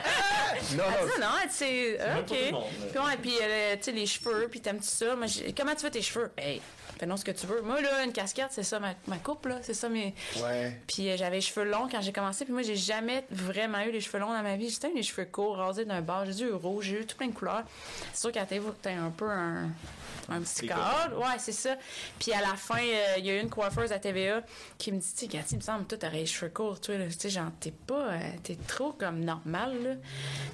non, non, non, c'est OK. Puis, ouais, puis euh, tu sais les cheveux, puis t'aimes-tu ça? Comment tu fais tes cheveux? Hey, fais non ce que tu veux. Moi, là, une casquette, c'est ça ma, ma coupe, là. C'est ça mes. Ouais. Puis euh, j'avais les cheveux longs quand j'ai commencé. Puis moi, j'ai jamais vraiment eu les cheveux longs dans ma vie. J'étais eu les cheveux courts, rasés d'un bord. J'ai eu rouge, j'ai eu tout plein de couleurs. C'est sûr qu'à t'aies un peu un un petit cadre. Ouais, c'est ça. Puis à la fin, euh, il y a eu une coiffeuse à TVA qui me dit, tu sais, Cathy, il me semble, toi, t'aurais les cheveux courts, toi, tu sais, genre, t'es pas, euh, t'es trop comme normal, là.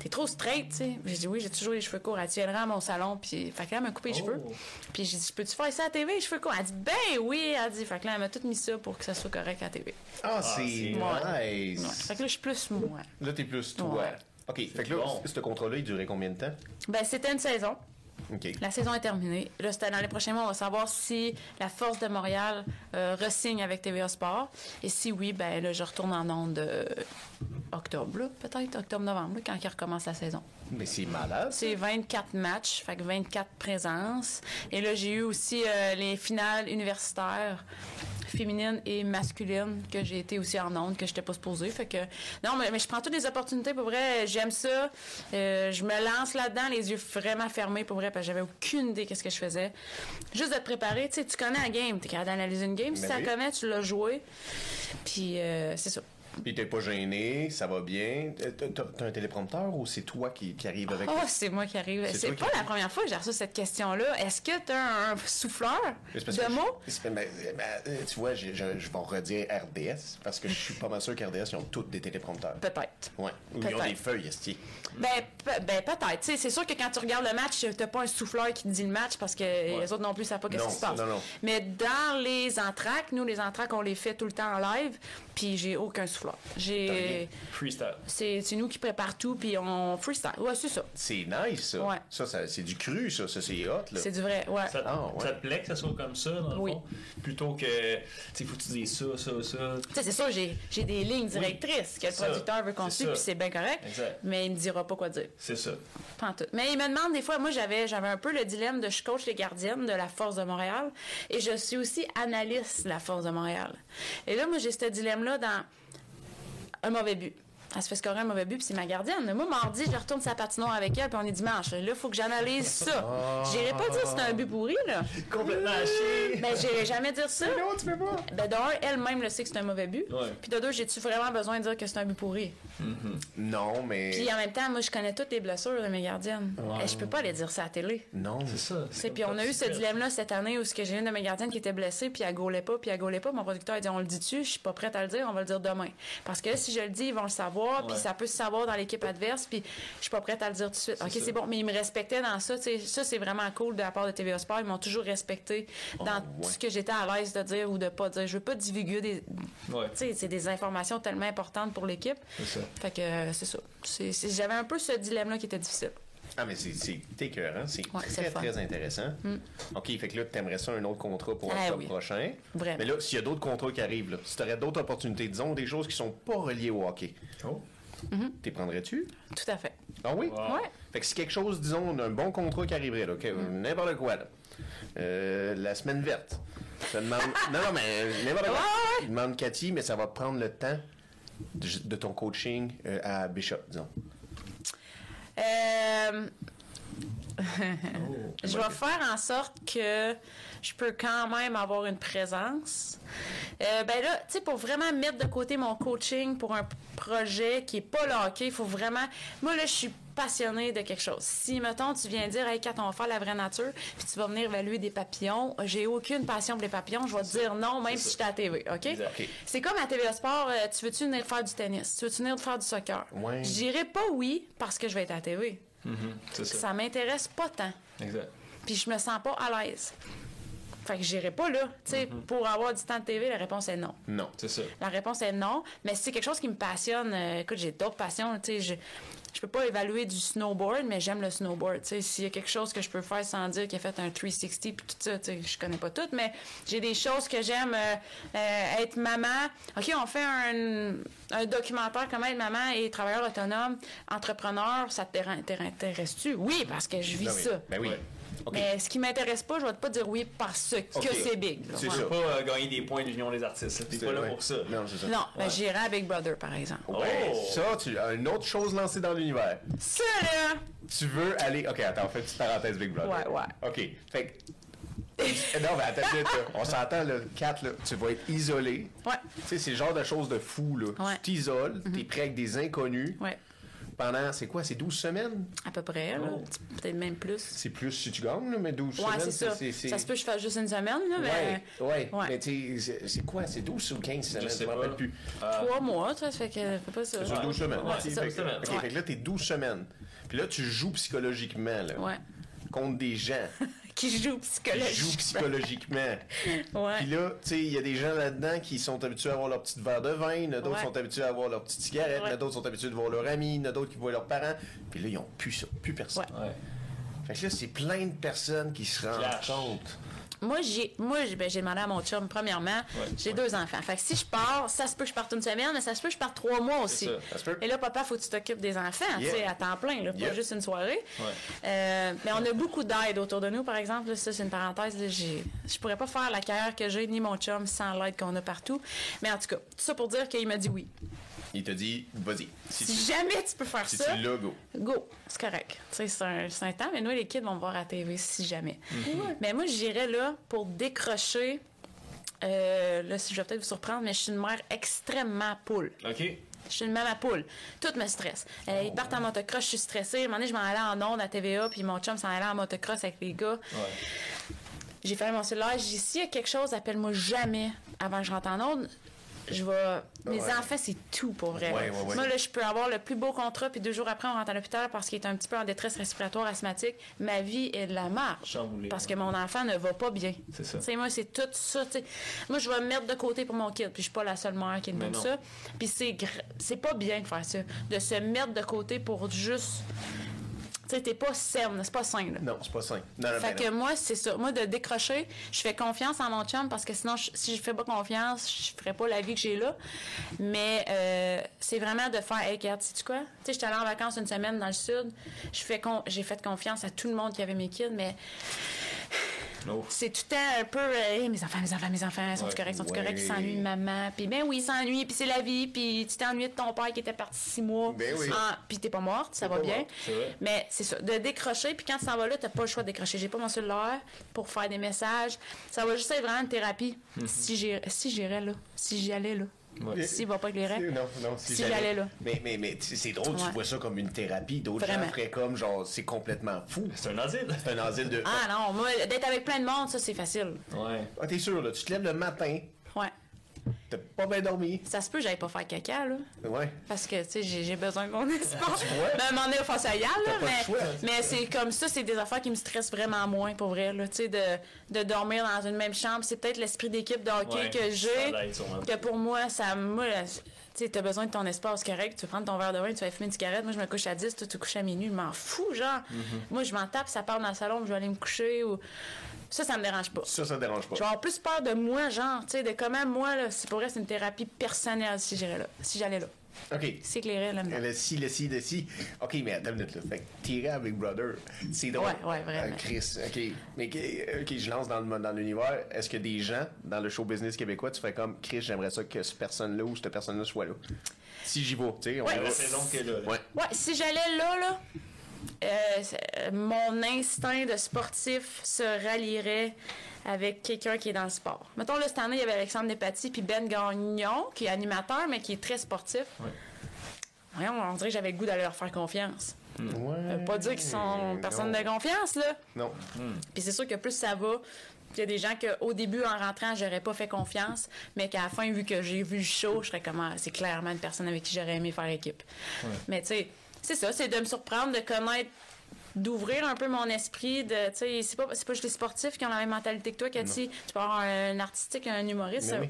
T'es trop straight, tu sais. J'ai dit, oui, j'ai toujours les cheveux courts. Elle dit, viendras à mon salon, puis, fait que là, elle m'a coupé les cheveux. Oh. Puis j'ai dit, peux-tu faire ça à TV, les cheveux courts? Elle dit, ben oui, elle dit, fait que là, elle m'a tout mis ça pour que ça soit correct à TV. Ah, c'est ah, nice. Fait que là, je suis plus moi. Là, t'es plus toi. OK. Fait que là, ce contrat-là, il durait combien de temps? Ben, c'était une saison. La saison est terminée. Là, dans les prochains mois, on va savoir si la Force de Montréal euh, resigne avec TVA Sport. Et si oui, ben je retourne en onde euh, octobre, peut-être octobre-novembre, quand il recommence la saison. Mais c'est malade. C'est 24 matchs, fait que 24 présences. Et là, j'ai eu aussi euh, les finales universitaires féminine et masculine que j'ai été aussi en onde que j'étais pas supposée. Fait que non mais, je prends toutes les opportunités pour vrai j'aime ça. Euh, je me lance là-dedans les yeux vraiment fermés pour vrai parce que j'avais aucune idée qu'est-ce que je faisais. Juste d'être préparé tu sais tu connais la game t'es capable d'analyser une game. Si ben tu la connais tu l'as joué. Puis euh, c'est ça puis t'es pas gêné, ça va bien. T'as un téléprompteur ou c'est toi qui, qui arrive avec... Oh, c'est moi qui arrive. C'est pas la première fois que j'ai reçu cette question-là. Est-ce que t'as un souffleur de mots? Ben, ben, euh, tu vois, je, je, vais redire RDS parce que je suis pas mal sûr qu'RDS, ils ont tous des téléprompteurs. Peut-être. Ouais. Ou ils ont des feuilles, est Ben, ben peut-être. C'est sûr que quand tu regardes le match, t'as pas un souffleur qui te dit le match parce que les autres non plus savent pas qu'est-ce qui se passe. Non, non. Mais dans les entraques, nous, les entraques, on les fait tout le temps en live, puis j'ai aucun souffleur. J'ai. Freestyle. C'est nous qui prépare tout, puis on freestyle. Ouais, c'est ça. C'est nice, ça. Ouais. Ça, c'est du cru, ça. Ça, c'est hot, là. C'est du vrai, ouais. Ça, ah, ouais. ça, te plaît que ça soit comme ça, dans le fond? Plutôt que, tu sais, faut que tu dises ça, ça, ça. Tu sais, c'est sûr, j'ai des lignes directrices que le producteur veut qu'on suive, puis c'est bien correct. Exact. Mais il me dira pas quoi dire. C'est ça. Pas tout. Mais il me demande des fois, moi, j'avais un peu le dilemme de je coach les gardiennes de la Force de Montréal, et je suis aussi analyste de la Force de Montréal. Et là, moi, j'ai ce dilemme-là dans un mauvais but elle se fait scorer un mauvais but, puis c'est ma gardienne. Moi, mardi, je retourne sa patinoire avec elle, puis on est dimanche. Là, il faut que j'analyse ça. Je J'irai pas dire que c'est un but pourri, là. Complètement haché. Ben, j'irai jamais dire ça. non, tu peux pas. Ben, d'un, elle-même le sait que c'est un mauvais but. Puis de deux, j'ai-tu vraiment besoin de dire que c'est un but pourri? Mm-hmm. Non, mais. Puis en même temps, moi, je connais toutes les blessures de mes gardiennes. Et je peux pas aller dire ça à la télé. Non, c'est ça. Puis on a eu ce dilemme-là cette année où j'ai une de mes gardiennes qui était blessée, puis elle gaulait pas, puis elle gaulait pas. Mon producteur a dit on le dit-tu? Je suis pas prête à le dire, on va le dire demain. Parce que si je le dis, ils vont le savoir, puis ça peut se savoir dans l'équipe adverse, puis je suis pas prête à le dire tout de suite. OK, c'est bon, mais ils me respectaient dans ça. Ça, c'est vraiment cool de la part de TVA Sport. Ils m'ont toujours respecté oh, dans tout ce que j'étais à l'aise de dire ou de pas dire. Je veux pas divulguer des. c'est des informations tellement importantes pour l'équipe. Fait que euh, c'est ça. J'avais un peu ce dilemme-là qui était difficile. Ah, mais c'est écœurant. C'est très, très intéressant. Mm. OK, fait que là, tu aimerais ça un autre contrat pour ah, octobre prochain. Vraiment. Mais là, s'il y a d'autres contrats qui arrivent, là, si tu aurais d'autres opportunités, disons des choses qui sont pas reliées au hockey. Oh. T'es prendrais-tu? Tout à fait. Ah oui? Ouais. Fait que si quelque chose, disons, un bon contrat qui arriverait, là, mm. n'importe quoi, là. Euh, la semaine verte. Ça demande... non, non, mais n'importe quoi. Il demande Cathy, mais ça va prendre le temps de, ton coaching euh, à Bishop, disons. Euh... je vais faire en sorte que je peux quand même avoir une présence. Euh, ben là, tu sais, pour vraiment mettre de côté mon coaching pour un projet qui est pas le hockey, il faut vraiment. Moi, là, je suis passionné de quelque chose. Si, mettons, tu viens dire, hey, quand on va faire la vraie nature, puis tu vas venir évaluer des papillons, j'ai aucune passion pour les papillons, je vais te dire non, même si j'étais à la TV, OK? C'est comme à TVA Sport, euh, tu veux-tu venir faire du tennis? Tu veux-tu venir faire du soccer? Ouais. Je dirais pas oui parce que je vais être à la TV. C'est ça. Ça m'intéresse pas tant. Exact. Puis je me sens pas à l'aise. Fait que j'irai pas là. Tu sais, pour avoir du temps de TV, la réponse est non. Non. C'est ça. La réponse est non. Mais si c'est quelque chose qui me passionne, euh, écoute, j'ai d'autres passions. Tu sais, je, peux pas évaluer du snowboard, mais j'aime le snowboard. Tu sais, s'il y a quelque chose que je peux faire sans dire qu'il a fait un 360 puis tout ça, tu sais, je connais pas tout, mais j'ai des choses que j'aime. euh, euh, être maman. OK, on fait un, un documentaire comment être maman et travailleur autonome, entrepreneur, ça t'intéresse-tu? Oui, parce que je vis Ben oui. ça. Ben oui. Mais ce qui m'intéresse pas, je vais pas dire oui parce que c'est big. C'est Ouais. pas euh, gagner des points de l'Union des artistes. T'es pas là ouais. pour ça. Non, c'est ça. Non, ben, Ouais. j'irai à Big Brother, par exemple. Ouais, Oh! ça, tu, une autre chose lancée dans l'univers. Ça, là! Tu veux aller. Ok, attends, on fait une petite parenthèse Big Brother. Ouais, ouais. Ok, fait que. non, mais attends, on s'entend, là, Kat, là, tu vas être isolé. Ouais, Tu sais, c'est le genre de choses de fou, là. Ouais. Tu t'isoles, t'es prêt avec des inconnus ouais. Pendant, c'est quoi, c'est 12 semaines? À peu près. Oh. Peut-être même plus. C'est plus si tu gagnes, là, mais 12 Ouais, semaines, c'est ça. c'est- Ça se peut que je fasse juste une semaine, là, Ouais, mais. ouais, Ouais. mais tu sais, c'est- quoi, c'est 12 ou 15 semaines, je me pas. rappelle plus. Trois mois, ça fait que. Fais pas ça. C'est 12 semaines. Ouais, ok, c'est ça. fait, que- semaines. ok, Ouais. fait que là, t'es 12 semaines. Puis là, tu joues psychologiquement, là. Ouais. Contre des gens. Qui joue qui psychologiquement. jouent psychologiquement. Ouais. Puis là, tu sais, il y a des gens là-dedans qui sont habitués à avoir leur petite verre de vin, il y en a d'autres Ouais. sont habitués à avoir leur petite cigarette, il y en a Ouais. d'autres qui sont habitués de voir leurs amis, il y en a d'autres qui voient leurs parents. Puis là, ils ont plus ça, plus personne. Ouais. Ouais. Fait que là, c'est plein de personnes qui se rendent compte. Moi, j'ai, moi, j'ai, ben, j'ai demandé à mon chum, premièrement, j'ai ouais. deux enfants. Fait que si je pars, ça se peut que je parte une semaine, mais ça se peut que je parte trois mois aussi. ça, ça. Et là, papa, faut que tu t'occupes des enfants, Yeah. tu sais, à temps plein, là, pas juste une soirée. Ouais. Euh, mais on a beaucoup d'aide autour de nous, par exemple. là, ça, c'est une parenthèse. Là, j'ai, je pourrais pas faire la carrière que j'ai, ni mon chum, sans l'aide qu'on a partout. Mais en tout cas, tout ça pour dire qu'il m'a dit oui. Il te dit, vas-y. Si, Si tu, jamais tu peux faire si ça, tu l'as, go. go. C'est correct. Tu sais, c'est un, c'est un temps, mais nous, les kids vont me voir à la TV si jamais. Mais moi, j'irais là pour décrocher. euh, là, si je vais peut-être vous surprendre, mais je suis une mère extrêmement poule. OK. Je suis une maman poule. Tout me stresse. Euh, ils partent en motocross, je suis stressée. À un moment donné, je m'en allais en onde à TVA, puis mon chum s'en allait en motocross avec les gars. Ouais. J'ai fait mon cellulaire. J'ai dit, s'il y a quelque chose, appelle-moi jamais avant que je rentre en onde. Je vais. Mes Ouais. enfants, c'est tout pour vrai. Ouais, ouais, ouais. Moi, là, je peux avoir le plus beau contrat, puis deux jours après, on rentre à l'hôpital parce qu'il est un petit peu en détresse respiratoire asthmatique. Ma vie est de la. Chamboulée, Parce que mon enfant ne va pas bien. C'est ça. Moi, c'est tout ça. Moi, je vais me mettre de côté pour mon kid, puis je suis pas la seule mère qui demande non. ça. Puis c'est gra- c'est pas bien de faire ça. De se mettre de côté pour juste. Tu sais, t'es pas saine, c'est pas sain, là. Non, c'est pas sain. Non, non, Fait ben que non. moi, c'est ça. Moi, de décrocher, je fais confiance en mon chum parce que sinon, je- si je fais pas confiance, je ferais pas la vie que j'ai là. Mais euh, c'est vraiment de faire, hey, regarde, sais-tu quoi? Tu sais, j'étais allée en vacances une semaine dans le sud. Je fais con- J'ai fait confiance à tout le monde qui avait mes kids, mais Oh. c'est tout le temps un peu, euh, Hey, mes enfants, mes enfants, mes enfants, sont-ils Ouais. corrects, sont-ils Ouais. corrects? Ils s'ennuient de maman. Puis ben oui, ils s'ennuient, puis c'est la vie, puis tu t'es ennuyé de ton père qui était parti six mois. Ben oui. Ah, puis t'es pas morte, ça va bien. vrai. Mais c'est ça, de décrocher, puis quand tu t'en vas là, t'as pas le choix de décrocher. J'ai pas mon cellulaire pour faire des messages. Ça va juste être vraiment une thérapie. J'ai- si j'irais là, si j'y allais là. Ouais. S'il va pas éclairer. Non, non, si, Si j'allais là. Mais, mais, mais c'est drôle, tu Ouais. vois ça comme une thérapie. D'autres gens feraient comme, genre, c'est complètement fou. C'est un asile. C'est un asile de. Ah non, moi, d'être avec plein de monde, ça, c'est facile. Ouais. Ah, t'es sûr, là, tu te lèves le matin. T'as pas bien dormi. Ça se peut que j'aille pas faire caca, là. Ouais. Parce que, tu sais, j'ai besoin de mon espace. vois? Ben, que ça y aille, là, T'as pas mais, choix. mais c'est comme ça, c'est des affaires qui me stressent vraiment moins, pour vrai, là. Tu sais, de, de dormir dans une même chambre. C'est peut-être l'esprit d'équipe de hockey Ouais, que j'ai. Que pour moi, ça. Là, tu sais, t'as besoin de ton espace correct. Tu prendre ton verre de vin, tu vas fumer une cigarette. Moi, je me couche à 10, toi, tu te couches à minuit. Je m'en fous, genre. Mm-hmm. Moi, je m'en tape, ça part dans le salon, je vais aller me coucher. ou Ça, ça me dérange pas. Ça, ça te dérange pas. Je vais avoir plus peur de moi, genre, tu sais, de comment moi, là, si pour c'est une thérapie personnelle si j'irais là. Si j'allais là. OK. C'est éclairé là-dedans. Le si, le si, le si. OK, mais attends une minute, là. Fait que tirer avec Brother, c'est drôle. Ouais, ouais, vraiment. Euh, Chris, OK. Mais OK, je lance dans le- dans l'univers. Est-ce que des gens dans le show business québécois, tu fais comme Chris, j'aimerais ça que cette personne-là ou cette personne-là soit là? Si j'y vais, tu sais, on Ouais. y va. La saison qu'elle a. là. Ouais. Ouais, si j'allais là, là, euh, mon instinct de sportif se rallierait avec quelqu'un qui est dans le sport. Mettons, là, cette année, il y avait Alexandre Despatie puis Ben Gagnon, qui est animateur, mais qui est très sportif. Ouais. Voyons, on dirait que j'avais le goût d'aller leur faire confiance. veut pas dire qu'ils sont personne de confiance, là. Non. Puis c'est sûr que plus ça va, il y a des gens qu'au début, en rentrant, j'aurais pas fait confiance, mais qu'à la fin, vu que j'ai vu le show, je serais comme, ah, c'est clairement une personne avec qui j'aurais aimé faire équipe. Mais tu sais, c'est ça, c'est de me surprendre, de connaître d'ouvrir un peu mon esprit de tu sais c'est pas c'est pas juste les sportifs qui ont la même mentalité que toi Cathy tu peux avoir un, artistique un humoriste oui.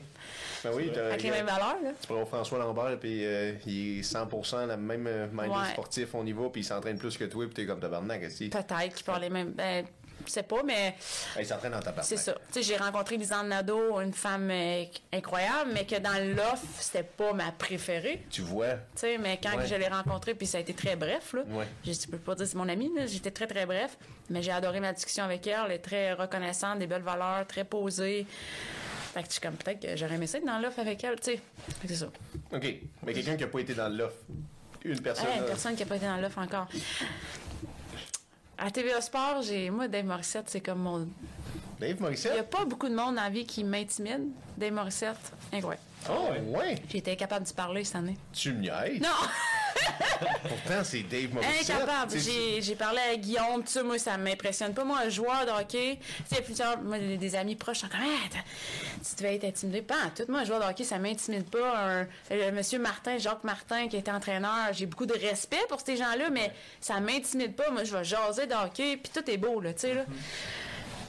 Ben oui, avec les mêmes valeurs là. tu peux avoir François Lambert puis euh, il est 100% la même euh, mind ouais. sportif on y va puis il s'entraîne plus que toi puis t'es comme tabarnak Cathy peut-être qu'il parle les mêmes ben, je sais pas, mais. Il s'entraîne dans ta part. C'est ça. Tu sais, j'ai rencontré Lisanne Nadeau, une femme euh, incroyable, mais que dans l'offre, c'était pas ma préférée. Tu vois? Tu sais, mais quand je l'ai rencontrée, puis ça a été très bref, là. Ouais. Je peux pas dire c'est mon amie. J'étais très, très bref. Mais j'ai adoré ma discussion avec elle. Elle est très reconnaissante, des belles valeurs, très posée. Fait que je suis comme peut-être que j'aurais aimé ça être dans l'offre avec elle, tu sais. C'est ça. OK. Mais quelqu'un qui n'a pas été dans l'offre. Une personne. Ouais, une personne qui n'a pas été dans l'offre encore. À TVA Sport, j'ai moi Dave Morissette, c'est comme mon Dave Morissette. Il n'y a pas beaucoup de monde dans la vie qui m'intimide. Dave Morissette, incroyable. Oh, ouais. J'ai été capable de parler cette année. Tu me niaises? Non! Pourtant, c'est Dave Morissette. Incapable. J'ai parlé à Guillaume, tout ça, moi, ça m'impressionne pas. Moi, un joueur de hockey, tu sais, plusieurs, moi, des amis proches sont comme, ah, tu devais être intimidé. Pas tout. Moi, un joueur de hockey, ça m'intimide pas. Un, monsieur Martin, Jacques Martin, qui était entraîneur, j'ai beaucoup de respect pour ces gens-là, mais ça m'intimide pas. Moi, je vais jaser de hockey, puis tout est beau, là, tu sais, là.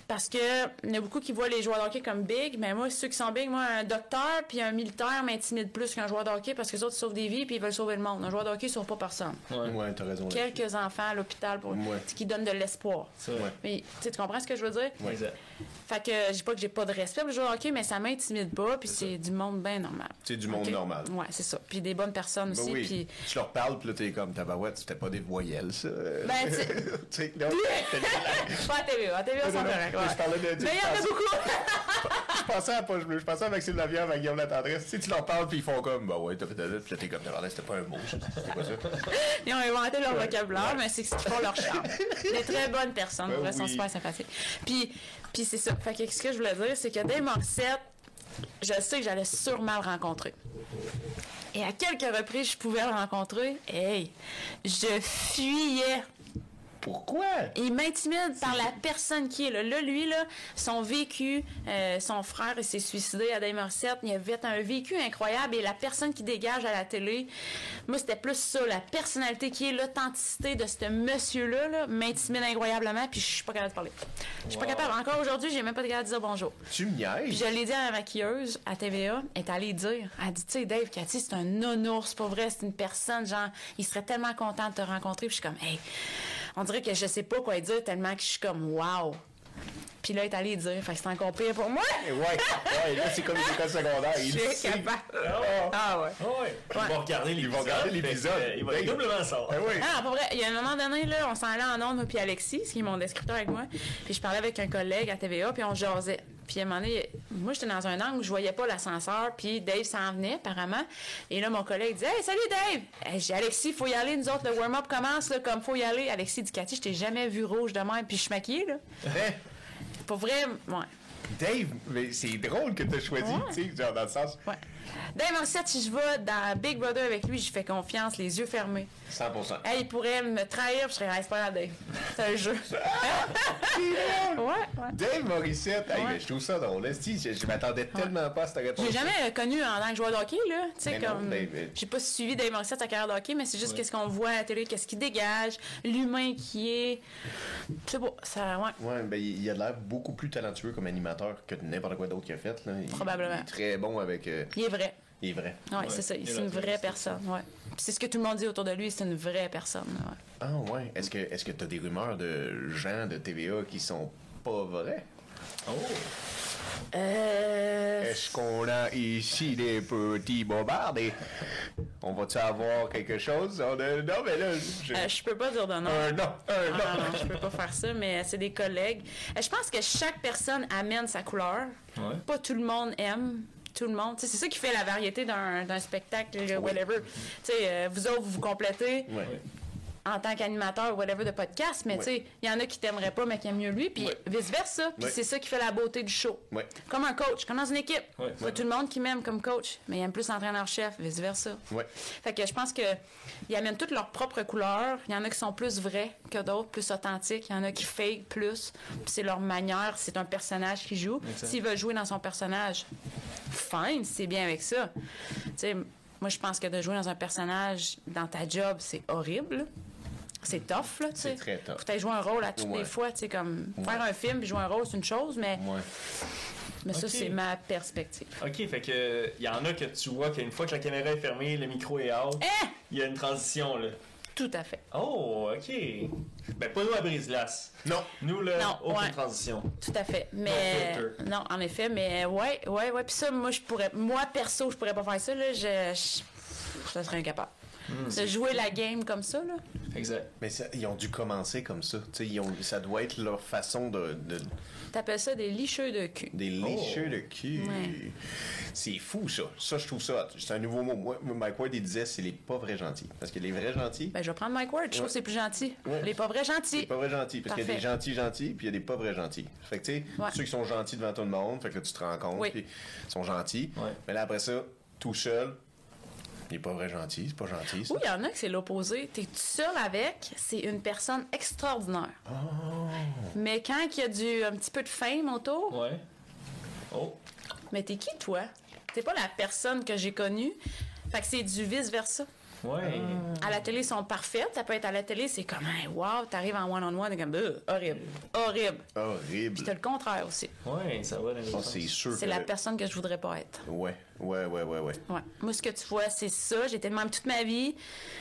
Parce que il y a beaucoup qui voient les joueurs de hockey comme big, mais moi, ceux qui sont big, moi, un docteur puis un militaire m'intimide plus qu'un joueur de hockey parce que les autres sauvent des vies puis ils veulent sauver le monde. Un joueur de hockey sauve pas personne. Ouais, ouais t'as raison. Quelques enfants à l'hôpital pour qui donnent de l'espoir. Mais tu comprends ce que je veux dire? Oui. Fait que je dis pas que j'ai pas de respect pour les joueurs de hockey, mais ça m'intimide pas puis c'est du monde bien normal. C'est du monde normal. Ouais, c'est ça. Puis des bonnes personnes ben aussi. Oui. Puis... Tu leur parles puis là t'es comme tabarouette, c'était pas des voyelles ça. Ben tu sais. pas à TV, à TV on s'en Je parlais de il y en a beaucoup. je, pensais à, je pensais à Maxime Lavière avec Guillaume Latendresse. Tu sais, tu leur parles, puis ils font comme, bah ouais, t'as fait de t'es comme, c'était pas un mot. C'était quoi ça? Ils ont inventé leur vocabulaire, mais c'est ce qu'ils font leur charme. Des très bonnes personnes, ben, sont super sympathiques. Puis, puis c'est ça. Fait que ce que je voulais dire, c'est que Dave Morissette, je sais que j'allais sûrement le rencontrer. Et à quelques reprises, je pouvais le rencontrer. Hey, je fuyais pourquoi? Il m'intimide par la personne qui est là. Là, lui, là, son vécu, euh, son frère, il s'est suicidé à Morissette. Il avait un vécu incroyable et la personne qui dégage à la télé, moi, c'était plus ça, la personnalité qui est l'authenticité de ce monsieur-là, -là, m'intimide incroyablement puis je suis pas capable de parler. Je suis pas capable. Encore aujourd'hui, j'ai même pas de capable de dire bonjour. Tu me niaises? Puis je l'ai dit à la maquilleuse à TVA, elle est allée dire, elle dit, tu sais, Dave, Cathy, c'est un non-ours, pour vrai, c'est une personne, genre, il serait tellement content de te rencontrer. Puis je suis comme, hey, on dirait que je sais pas quoi dire tellement que je suis comme wow. Puis là, il est allé dire, fait que c'est encore pire pour moi. ouais, ouais, là, c'est comme une école secondaire. Il suis capable. Ah, ah ouais. Ah ouais. Ils vont regarder l'épisode. Ils vont regarder l'épisode. Il va doublement ça. Ah, oui. ah, pour vrai, il y a un moment donné, là, on s'en allait en ondes, moi, puis Alexis, qui est mon descripteur avec moi. Puis je parlais avec un collègue à TVA, puis on jasait. Puis à un moment donné, moi, j'étais dans un angle où je voyais pas l'ascenseur, puis Dave s'en venait, apparemment. Et là, mon collègue dit Hey, salut Dave J'ai Alexis, faut y aller, nous autres, le warm-up commence, là, comme faut y aller. Alexis dit Cathy, je t'ai jamais vu rouge de même, puis je suis maquillée, là. Hein? Pour vrai, ouais. Dave, mais c'est drôle que tu as choisi, tu sais, genre dans le sens. Ouais. Dave Morissette, si je vais dans Big Brother avec lui, je fais confiance, les yeux fermés. 100 hey, Il pourrait me trahir, je serais c'est pas Dave. C'est un jeu. ouais, ouais. Dave Morissette, hey, je trouve ça drôle. Je, je m'attendais tellement pas à cette réponse. J'ai jamais connu en tant que joueur de hockey, là. Tu sais, comme. J'ai pas suivi Dave Morissette sa carrière de hockey, mais c'est juste qu'est-ce qu'on voit à la télé, qu'est-ce qu'il dégage, l'humain qui est. C'est beau. Ça, ouais. Ouais, ben, il a l'air beaucoup plus talentueux comme animateur que n'importe quoi d'autre qu'il a fait, là. Probablement. Il est très bon avec. Euh, il est vrai. Il est vrai. Oui, ouais, c'est ça. C'est une vraie personne. Ouais. C'est ce que tout le monde dit autour de lui, c'est une vraie personne. Ouais. Ah ouais. Est-ce que est-ce que tu as des rumeurs de gens de TVA qui sont pas vrais? Oh! Euh... Est-ce qu'on a ici des petits bobards et on va-tu avoir quelque chose? Non, mais là. Je, euh, je peux pas dire de nom. Un non, un ah, non. non, je peux pas faire ça, mais c'est des collègues. Euh, je pense que chaque personne amène sa couleur. Ouais. Pas tout le monde aime tout le monde. C'est ça qui fait la variété d'un spectacle, whatever. euh, vous autres, vous vous complétez. Ouais. En tant qu'animateur ou whatever de podcast, mais tu sais, il y en a qui t'aimeraient pas, mais qui aiment mieux lui, puis vice-versa. Puis c'est ça qui fait la beauté du show. Comme un coach, comme dans une équipe. pas tout le monde qui m'aime comme coach, mais il aime plus l'entraîneur-chef, vice-versa. Fait que je pense que ils amènent toutes leurs propres couleurs. Il y en a qui sont plus vrais que d'autres, plus authentiques. Il y en a qui fake plus. c'est leur manière, c'est un personnage qui joue. S'il veut jouer dans son personnage, fine, c'est bien avec ça. Tu sais, moi, je pense que de jouer dans un personnage dans ta job, c'est horrible c'est tough, là, tu sais. C'est très tough. Faut jouer un rôle à toutes les fois, tu sais, comme faire un film puis jouer un rôle, c'est une chose, mais. Mais ça, c'est ma perspective. OK, fait que il y en a que tu vois qu'une fois que la caméra est fermée, le micro est out, eh! il y a une transition, là. Tout à fait. Oh, OK. Ben, pas nous à brise-glace. Non. Nous, là, non, aucune transition. Tout à fait. Mais. Non, en effet, mais ouais, ouais, ouais. Puis ça, moi, je pourrais. Moi, perso, je pourrais pas faire ça, là. Je. je... Ça serait incapable. Hmm, de jouer la game comme ça, là. Exact. Mais ils ont dû commencer comme ça. Ils ont, ça doit être leur façon de. de... T'appelles ça des licheux de cul. Des licheux de cul. C'est fou, ça. Ça, je trouve ça. C'est un nouveau mot. Moi, Mike Ward, il disait c'est les pas vrais gentils. Parce que les vrais gentils. Ben, je vais prendre Mike Ward. Je trouve que c'est plus gentil. Les pas vrais gentils. Les pas vrais gentils. Parce qu'il y a des gentils gentils, puis il y a des pas vrais gentils. Fait que, tu sais, ceux qui sont gentils devant tout le monde, fait que là, tu te rends compte, puis ils sont gentils. Mais là, après ça, tout seul, il n'est pas vrai gentil, c'est pas gentil. Oui, il y en a que c'est l'opposé. Tu es tout seul avec, c'est une personne extraordinaire. Oh. Mais quand il y a du, un petit peu de fame autour. Ouais. Oh. Mais t'es qui, toi? T'es pas la personne que j'ai connue. Fait que c'est du vice-versa. Ouais. À la télé, ils sont parfaites. Ça peut être à la télé, c'est comme, hey, wow, t'arrives en one-on-one, -on -one, comme, horrible, horrible. Horrible. Puis t'as le contraire aussi. Ouais, ça va dans C'est sûr. C'est la personne que je voudrais pas être. Ouais, ouais, ouais, ouais, ouais. Ouais. Moi, ce que tu vois, c'est ça. J'étais le même toute ma vie.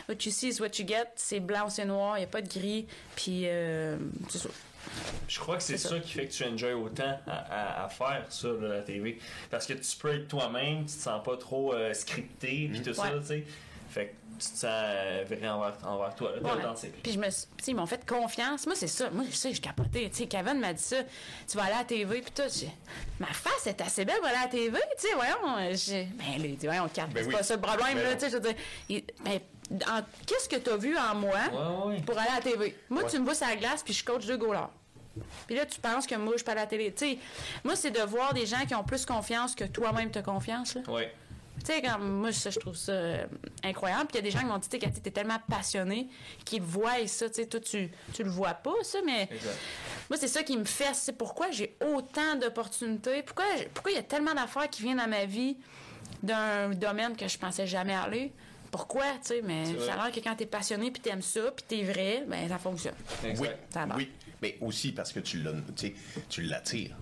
What you see is what you get. C'est blanc ou c'est noir. Il n'y a pas de gris. Puis, euh, c'est ça. Je crois que c'est ça. qui fait que tu enjoys autant à, faire ça, la TV. Parce que tu peux être toi-même, tu te sens pas trop euh, scripté, puis tout ça, tu sais. Fait que tu te sens euh, vrai envers, toi, Puis je me ils m'ont fait confiance. Moi, c'est ça. Moi, je sais, je capotais. Tu sais, Kevin m'a dit ça. Tu vas aller à la TV, puis tout. Ma face est assez belle pour aller à la TV. Tu sais, voyons. Euh, ben, il dit, voyons, ben c'est pas ça le problème, ben là. Tu sais, je veux dire. Ben, qu'est-ce que tu as vu en moi pour aller à la TV? Moi, tu me vois sur la glace, puis je coach deux goalers. Puis là, tu penses que moi, je suis pas à la télé. Tu sais, moi, c'est de voir des gens qui ont plus confiance que toi-même te confiance. Là. Oui. Tu sais, moi, ça, je trouve ça euh, incroyable. Puis il y a des gens qui m'ont dit, tu t'es tellement passionné qu'ils voient ça. Tu toi, tu, tu le vois pas, ça, mais moi, c'est ça qui me fait. C'est pourquoi j'ai autant d'opportunités. Pourquoi pourquoi il y a tellement d'affaires qui viennent dans ma vie d'un domaine que je pensais jamais aller? Pourquoi, tu sais, mais ça a l'air que quand t'es passionné puis t'aimes ça puis t'es vrai, ben ça fonctionne. Oui, oui, mais aussi parce que tu l'attires.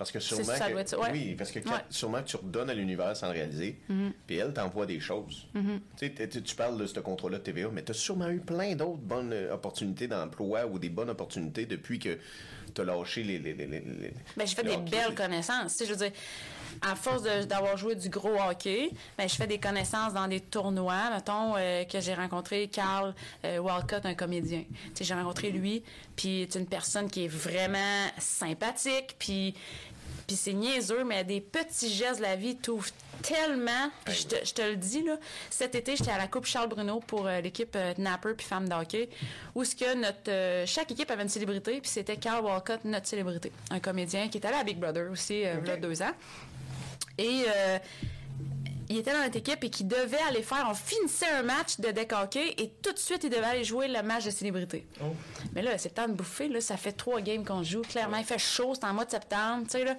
Parce que sûrement. Que, Oui, parce que sûrement tu redonnes à l'univers sans le réaliser, mm-hmm. puis elle t'envoie des choses. Mm-hmm. Tu parles de ce contrat-là de TVA, mais tu as sûrement eu plein d'autres bonnes euh, opportunités d'emploi ou des bonnes opportunités depuis que tu as lâché les. les, les, ben, j'ai fait des belles connaissances. Je veux dire, à force d'avoir joué du gros hockey, ben, je fais des connaissances dans des tournois. Mettons euh, que j'ai rencontré Carl euh, Walcott, un comédien. J'ai rencontré lui, puis c'est une personne qui est vraiment sympathique, puis puis c'est niaiseux, mais des petits gestes de la vie t'ouvrent tellement. je, te, le dis, là, cet été, j'étais à la Coupe Charles Bruno pour euh, l'équipe euh, Napper puis Femmes d'hockey, où ce que notre, euh, chaque équipe avait une célébrité, puis c'était Carl Walcott, notre célébrité. Un comédien qui est allé à Big Brother aussi, il y a deux ans. Et il était dans notre équipe et qui devait aller faire, on finissait un match de deck hockey et tout de suite, il devait aller jouer le match de célébrité. Oh. Mais là, c'est le temps de bouffer, là, ça fait trois games qu'on joue. Clairement, il fait chaud, c'est en mois de septembre, tu sais, là.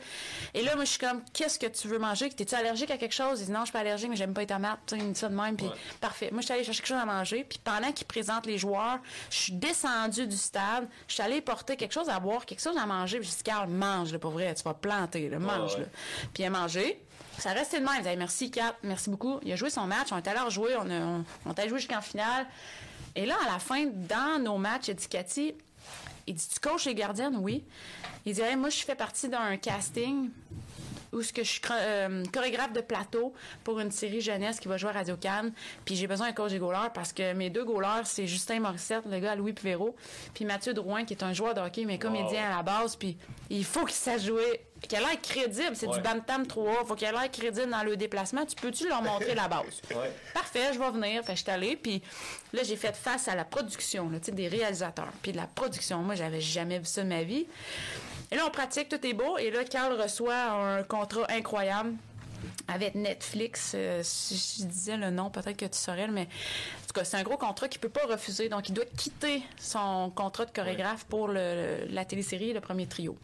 Et là, moi, je suis comme, qu'est-ce que tu veux manger? T'es-tu allergique à quelque chose? Il dit, non, je suis pas allergique, mais j'aime pas les tomates, tu sais, il me dit ça de même, puis parfait. Moi, je suis allée chercher quelque chose à manger, puis pendant qu'il présente les joueurs, je suis descendue du stade, je suis allée porter quelque chose à boire, quelque chose à manger, puis je dis, Carl, mange, là, pour vrai, tu vas planter, là, mange, là. Puis il a mangé. Ça restait de même. Il merci, Cap, merci beaucoup. Il a joué son match. On est allé rejouer. On, a, on, on est jouer jusqu'en finale. Et là, à la fin, dans nos matchs, éducatifs, il dit Tu coaches les gardiennes? Oui. Il dit Moi, je fais partie d'un casting où ce que je suis euh, chorégraphe de plateau pour une série jeunesse qui va jouer à Radio Cannes. Puis j'ai besoin d'un coach des goalers parce que mes deux goalers, c'est Justin Morissette, le gars à Louis Pivero, puis Mathieu Drouin, qui est un joueur de hockey, mais comédien à la base. Puis il faut qu'il sache jouer qu'elle ait l'air crédible. C'est du Bantam 3. Faut qu'elle ait l'air crédible dans le déplacement. Tu peux-tu leur montrer la base? Parfait, je vais venir. Fait je suis allée. Puis là, j'ai fait face à la production, là, des réalisateurs. Puis de la production. Moi, j'avais jamais vu ça de ma vie. Et là, on pratique, tout est beau. Et là, Carl reçoit un contrat incroyable avec Netflix. Euh, si je disais le nom, peut-être que tu saurais, mais en tout cas, c'est un gros contrat qu'il peut pas refuser. Donc, il doit quitter son contrat de chorégraphe pour la télésérie Le Premier Trio.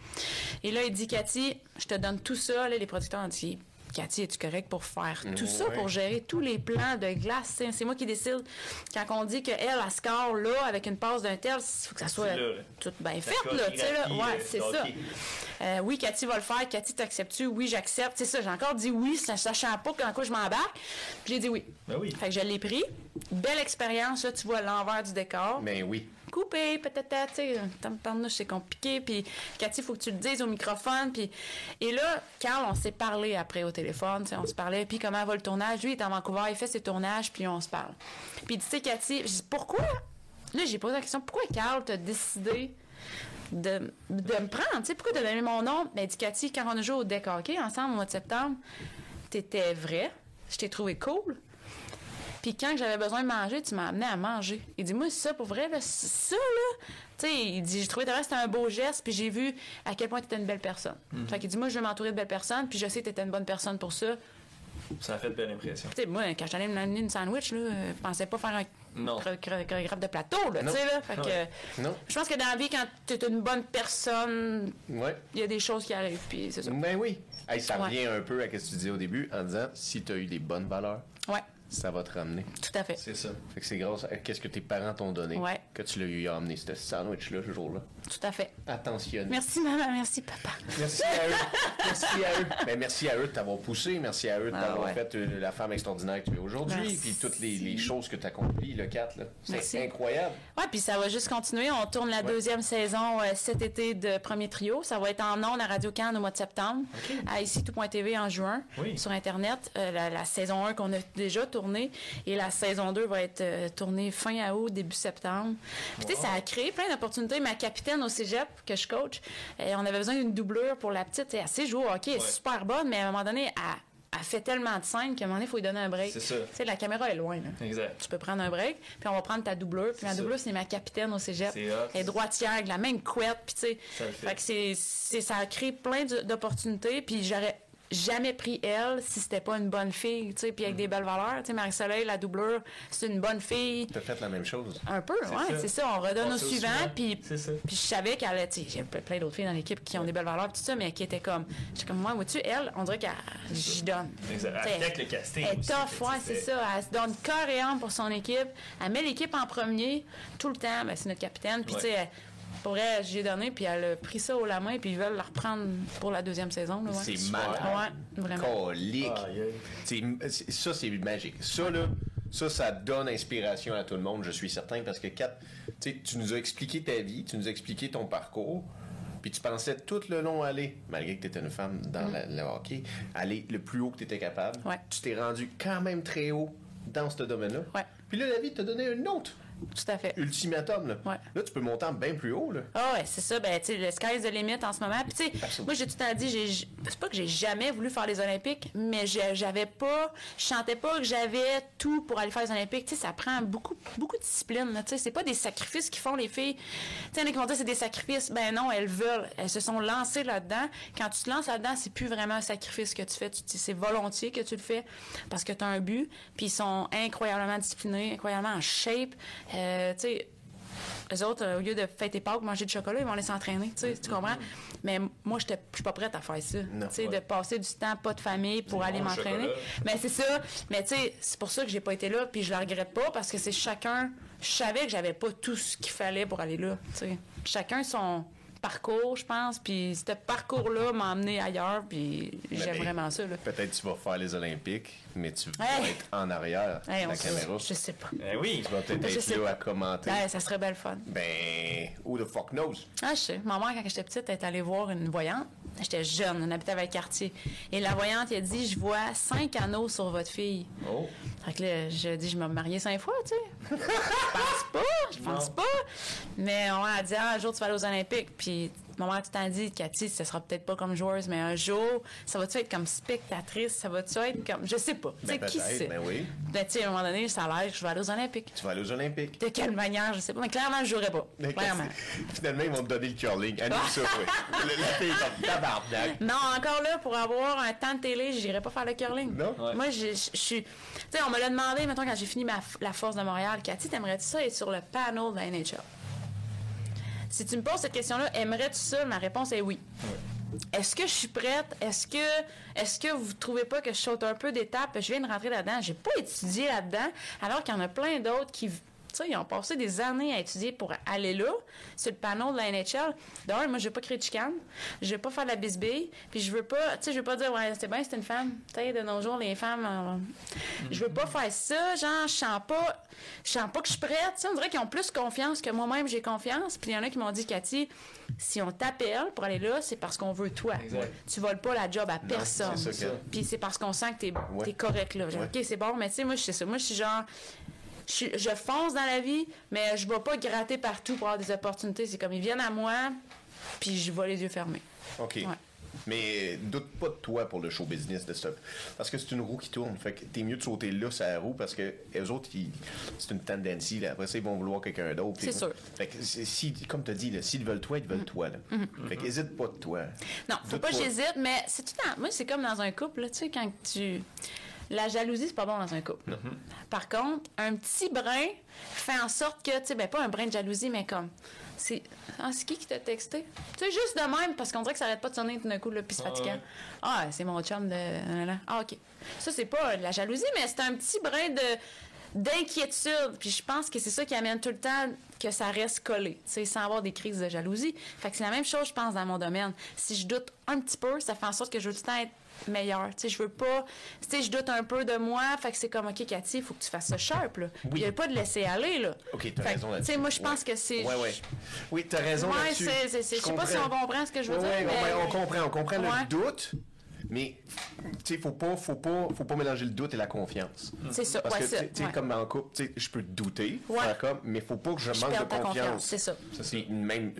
Et là, il dit, Cathy, je te donne tout ça. les producteurs ont dit, Cathy, es-tu correct pour faire tout ça, pour gérer tous les plans de glace? C'est moi qui décide. Quand on dit qu'elle, elle score là, avec une passe d'un tel, il faut que ça soit tout bien fait, là. là. Ouais, euh, c'est ça. Euh, oui, Cathy va le faire. Cathy, t'acceptes-tu? Oui, j'accepte. C'est ça, j'ai encore dit oui, sachant pas quand quoi je m'embarque. J'ai dit oui. Ben oui. Fait que je l'ai pris. Belle expérience, là, tu vois l'envers du décor. Mais ben oui coupé, peut-être, tu sais, c'est compliqué, puis Cathy, il faut que tu le dises au microphone, puis... Et là, Carl, on s'est parlé après au téléphone, on se parlait, puis comment va le tournage? Lui, il est à Vancouver, il fait ses tournages, puis on se parle. Puis tu sais, Cathy, je dis, pourquoi? Là, j'ai posé la question, pourquoi Carl t'a décidé de, de me prendre, tu sais, pourquoi t'as donné mon nom? Ben, dit Cathy, quand on a joué au deck ensemble au mois de septembre, t'étais vrai, je t'ai trouvé cool, puis quand j'avais besoin de manger, tu m'as amené à manger. Il dit, moi, ça, pour vrai, là, ça, là. Tu sais, il dit, j'ai trouvé que c'était un beau geste, puis j'ai vu à quel point tu étais une belle personne. Mhm. Fait qu'il dit, moi, je veux m'entourer de belles personnes, puis je sais que tu étais une bonne personne pour ça. Ça a fait de belle impression. Tu sais, moi, quand j'allais me donner une sandwich, là, je pensais pas faire un chorégraphe de plateau, là, tu sais, là. Fait que, non. je pense que dans la vie, quand tu es une bonne personne, il y a des choses qui arrivent, puis c'est ça. Ben oui. ça revient un peu à ce que tu disais au début, en disant, si tu as eu des bonnes valeurs, ouais ça va te ramener. Tout à fait. C'est ça. Fait que c'est grâce à qu'est-ce que tes parents t'ont donné que tu l'as eu à amener ce sandwich-là ce jour-là. Tout à fait. Attention. Merci maman, merci papa. Merci à eux. merci à eux. Ben, merci à eux de t'avoir poussé, merci à eux de ah t'avoir fait euh, la femme extraordinaire que tu es aujourd'hui, puis toutes les, choses que tu as accomplies, le 4. C'est incroyable. Ouais, puis ça va juste continuer. On tourne la deuxième saison euh, cet été de Premier Trio. Ça va être en ondes à Radio Cannes au mois de septembre, à ici tout.tv en juin, sur Internet. Euh, la, la, saison 1 qu'on a déjà tournée. Et la saison 2 va être euh, tournée fin août, début septembre. Puis, tu sais, ça a créé plein d'opportunités. Ma capitaine au cégep, que je coach, euh, on avait besoin d'une doublure pour la petite. Elle sait jouer elle est super bonne, mais à un moment donné, elle, fait tellement de scènes qu'à un moment donné, il faut lui donner un break. C'est ça. Tu sais, la caméra est loin. Là. Exact. Tu peux prendre un break, puis on va prendre ta doublure. Puis ma doublure, c'est ma capitaine au cégep. Elle est droitière, avec la même couette. Puis, tu sais, ça, fait que ça a créé plein d'opportunités. Puis j'aurais jamais pris elle si c'était pas une bonne fille, tu sais, puis avec des belles valeurs. Tu sais, Marie-Soleil, la doublure, c'est une bonne fille. T'as fait la même chose. Un peu, ouais, c'est ça. On redonne au suivant, puis puis je savais qu'elle, tu sais, j'ai plein d'autres filles dans l'équipe qui ont des belles valeurs, tout ça, mais qui étaient comme, j'étais comme moi, vois-tu, elle, on dirait qu'elle, j'y donne. Avec le casting. Elle est tough, ouais, c'est ça. Elle se donne corps et âme pour son équipe. Elle met l'équipe en premier tout le temps. Ben, c'est notre capitaine, puis tu sais pour vrai, j'ai donné, puis elle a pris ça haut la main, puis ils veulent la reprendre pour la deuxième saison. Ouais. C'est malade. Ouais, vraiment. Colique. ça, c'est magique. Ça, là, ça, ça donne inspiration à tout le monde, je suis certain, parce que, Kat, tu nous as expliqué ta vie, tu nous as expliqué ton parcours, puis tu pensais tout le long aller, malgré que tu étais une femme dans mm. le hockey, aller le plus haut que tu étais capable. Tu t'es rendu quand même très haut dans ce domaine-là. Puis là, la vie t'a donné un autre tout à fait. Ultimatum, là. Là, tu peux monter bien plus haut, là. Ah ouais, c'est ça. Ben, tu sais, le sky is the limit en ce moment. Puis, tu sais, moi, j'ai tout à dit, c'est pas que j'ai jamais voulu faire les Olympiques, mais j'avais pas, je sentais pas que j'avais tout pour aller faire les Olympiques. Tu sais, ça prend beaucoup, beaucoup de discipline, Tu sais, c'est pas des sacrifices qui font les filles. Tu sais, il y en a qui vont dire c'est des sacrifices. Ben non, elles veulent. Elles se sont lancées là-dedans. Quand tu te lances là-dedans, c'est plus vraiment un sacrifice que tu fais. C'est volontiers que tu le fais parce que tu as un but. Puis ils sont incroyablement disciplinés, incroyablement en shape. Euh, tu sais, les autres, euh, au lieu de fêter Pâques, manger du chocolat, ils vont aller s'entraîner, tu sais, tu comprends? Mais moi, je suis pas prête à faire ça. Tu sais, de passer du temps, pas de famille pour aller m'entraîner. Mais c'est ça. Mais tu sais, c'est pour ça que j'ai pas été là, puis je la regrette pas, parce que c'est chacun... Je savais que j'avais pas tout ce qu'il fallait pour aller là, tu sais. Chacun son parcours, je pense. Puis ce parcours-là m'a emmené ailleurs, puis j'aime vraiment ça. Peut-être tu vas faire les Olympiques, mais tu vas être en arrière de la caméra. Je sais pas. Ben oui. Tu vas peut-être être là à commenter. ça serait belle fun. Ben, who the fuck knows? Ah, je sais. Maman, quand j'étais petite, elle est allée voir une voyante. J'étais jeune, on habitait avec le quartier. Et la voyante, elle a dit Je vois cinq anneaux sur votre fille. Oh. Fait que là, je dis Je me marié cinq fois, tu sais. je pense pas, je pense pas. Mais on a dit ah, Un jour, tu vas aller aux Olympiques. Puis moment tu t'en dis, Cathy, ce sera peut-être pas comme joueuse, mais un jour, ça va-tu être comme spectatrice? Ça va-tu être comme. Je sais pas. Ben, qui sait? Ben oui. Ben, tu sais, à un moment donné, ça a l'air, je vais aller aux Olympiques. Tu vas aller aux Olympiques. De quelle manière? Je sais pas. Mais clairement, je jouerai pas. clairement. Finalement, ils vont te donner le curling. Annule ça, oui. La fille comme tabarnak. Non, encore là, pour avoir un temps de télé, j'irai pas faire le curling. Non? Moi, je suis. Tu sais, on me l'a demandé, maintenant quand j'ai fini ma, la Force de Montréal, Cathy, t'aimerais-tu ça être sur le panel de la NHL? Si tu me poses cette question-là, aimerais-tu ça? Ma réponse est oui. Est-ce que je suis prête? Est-ce que, est-ce que vous trouvez pas que je saute un peu d'étape? Je viens de rentrer là-dedans. J'ai pas étudié là-dedans, alors qu'il y en a plein d'autres qui ils ont passé des années à étudier pour aller là, sur le panneau de la NHL. D'ailleurs, moi, je veux pas créer de chicane, je veux pas faire de la bisbille, puis je veux pas, tu sais, je veux pas dire, ouais, c'est bien, c'est une femme. Tu sais, de nos jours, les femmes, euh, je veux pas faire ça, genre, je sens pas, je sens pas que je suis prête. Tu sais, on dirait qu'ils ont plus confiance que moi-même, j'ai confiance. Puis il y en a qui m'ont dit, Cathy, si on t'appelle pour aller là, c'est parce qu'on veut toi. Tu voles pas la job à personne. Puis c'est parce qu'on sent que t'es es correct là. OK, c'est bon, mais tu sais, moi, je sais ça. Moi, je suis genre, je, fonce dans la vie, mais je ne vais pas gratter partout pour avoir des opportunités. C'est comme ils viennent à moi, puis je vais les yeux fermés. OK. Mais doute pas de toi pour le show business de ça. Parce que c'est une roue qui tourne. Fait que t'es mieux de sauter là sur la roue parce que les autres, c'est une tendance. Après ça, ils vont vouloir quelqu'un d'autre. C'est sûr. Fait que si, comme tu as dit, s'ils veulent toi, ils veulent mm-hmm. toi. Là. Mm-hmm. Fait qu'hésite pas de toi. Non, faut pas que j'hésite, mais c'est tout Moi, c'est comme dans un couple, tu sais, quand tu la jalousie, c'est pas bon dans un couple. Mm-hmm. Par contre, un petit brin fait en sorte que, tu sais, ben pas un brin de jalousie, mais comme. C'est ah, qui qui t'a texté? Tu sais, juste de même, parce qu'on dirait que ça arrête pas de sonner tout d'un coup, là, puis c'est fatigant. Ah, c'est mon chum de. Ah, OK. Ça, c'est pas de la jalousie, mais c'est un petit brin de d'inquiétude. Puis je pense que c'est ça qui amène tout le temps que ça reste collé, tu sais, sans avoir des crises de jalousie. Fait que c'est la même chose, je pense, dans mon domaine. Si je doute un petit peu, ça fait en sorte que je veux tout le temps être meilleur. Tu sais, je veux pas. Tu sais, je doute un peu de moi. Fait que c'est comme, OK, Cathy, il faut que tu fasses ça sharp, là. Il n'y a pas de laisser aller, là. OK, t'as raison là-dessus. Tu sais, moi, je pense que c'est. Ouais, ouais. Oui, t'as raison ouais, là-dessus. Je sais pas si on comprend ce que je veux dire. mais... on comprend. On comprend le doute. Mais, tu sais, faut pas, faut pas, faut pas mélanger le doute et la confiance. C'est ça, Parce que, tu sais, comme en couple, tu sais, je peux douter, comme, mais faut pas que je, manque de confiance. C'est ça. c'est même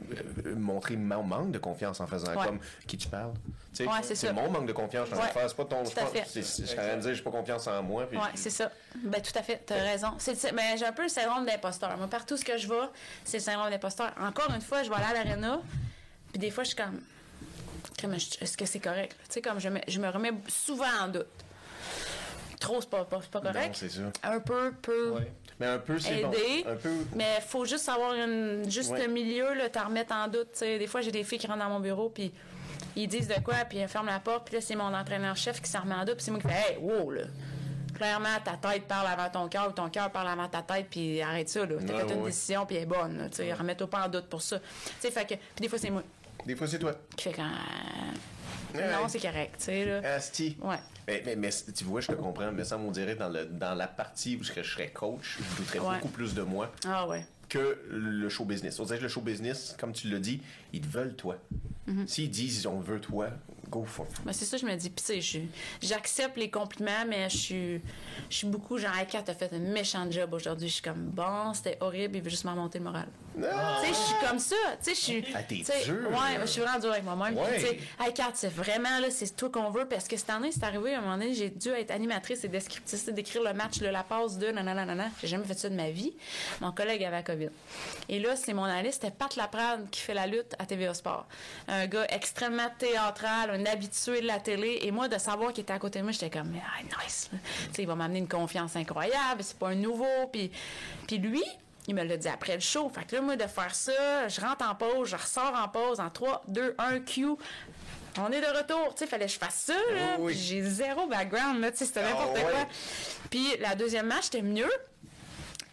euh, montrer mon manque de confiance en faisant comme qui tu parles. Tu sais, c'est mon manque de confiance en faire, c'est pas ton. Tout à fait. Je dire, j'ai pas confiance en moi. Oui, c'est ça. Ben, tout à fait, tu as raison. Mais ben, j'ai un peu le syndrome d'imposteur. Moi, partout ce que je vais, c'est le syndrome d'imposteur. Encore une fois, je vais aller à l'aréna, puis des fois, je suis comme est-ce que c'est correct? Tu sais, comme je me, je me remets souvent en doute. Trop, c'est pas, pas, pas, correct. Non, c'est ça. Un peu peut mais un peu, c'est aider. Bon. Un peu... Mais faut juste avoir une, juste un milieu, là, t'en remettre en doute. sais. Des fois, j'ai des filles qui rentrent dans mon bureau, puis ils disent de quoi, puis elles ferment la porte, puis là, c'est mon entraîneur-chef qui s'en remet en doute, puis c'est moi qui fais « Hey, wow, là! » Clairement, ta tête parle avant ton cœur, ou ton cœur parle avant ta tête, puis arrête ça, là. T'as fait une décision, puis elle est bonne, tu sais. Remets-toi pas en doute pour ça. Tu sais, fait que... Puis des fois, c'est moi. Des fois, c'est toi. Qui fait quand. Non, c'est correct, tu sais, là. Asti. Ouais. Mais, mais, tu vois, je te comprends, mais ça, on dirait dans, le, dans la partie où je serais coach, je douterais beaucoup plus de moi. Ah ouais. Que le show business. On dirait que le show business, comme tu l'as dit, ils te veulent toi. Mm-hmm. S'ils disent on veut toi, go for it. Ben, c'est ça, je me dis. Puis, tu sais, j'accepte les compliments, mais je suis, je suis beaucoup genre, hey, t'as fait un méchant job aujourd'hui. Je suis comme, bon, c'était horrible, il veut juste m'en monter le moral. Tu sais, je suis comme ça. Tu sais, je suis. Ah, t'es dur. Ouais, je suis vraiment dur avec moi-même. Tu sais, hey, c'est vraiment, là, c'est toi qu'on veut. Parce que cette année, c'est arrivé, à un moment donné, j'ai dû être animatrice et descriptrice, d'écrire le match, là, la passe de nanana. J'ai jamais fait ça de ma vie. Mon collègue avait la COVID. Et là, c'est mon analyste, c'était Pat Laprade qui fait la lutte à TVA Sport. Un gars extrêmement théâtral, un habitué de la télé. Et moi, de savoir qu'il était à côté de moi, j'étais comme, ah, nice. il va m'amener une confiance incroyable. C'est pas un nouveau. Puis, puis lui, il me l'a dit après le show. Fait que là, moi, de faire ça, je rentre en pause, je ressors en pause en 3, 2, 1, Q. On est de retour. Tu sais, fallait que je fasse ça, là. J'ai zéro background, là. Tu sais, c'était ah n'importe quoi. Puis la deuxième match, c'était mieux.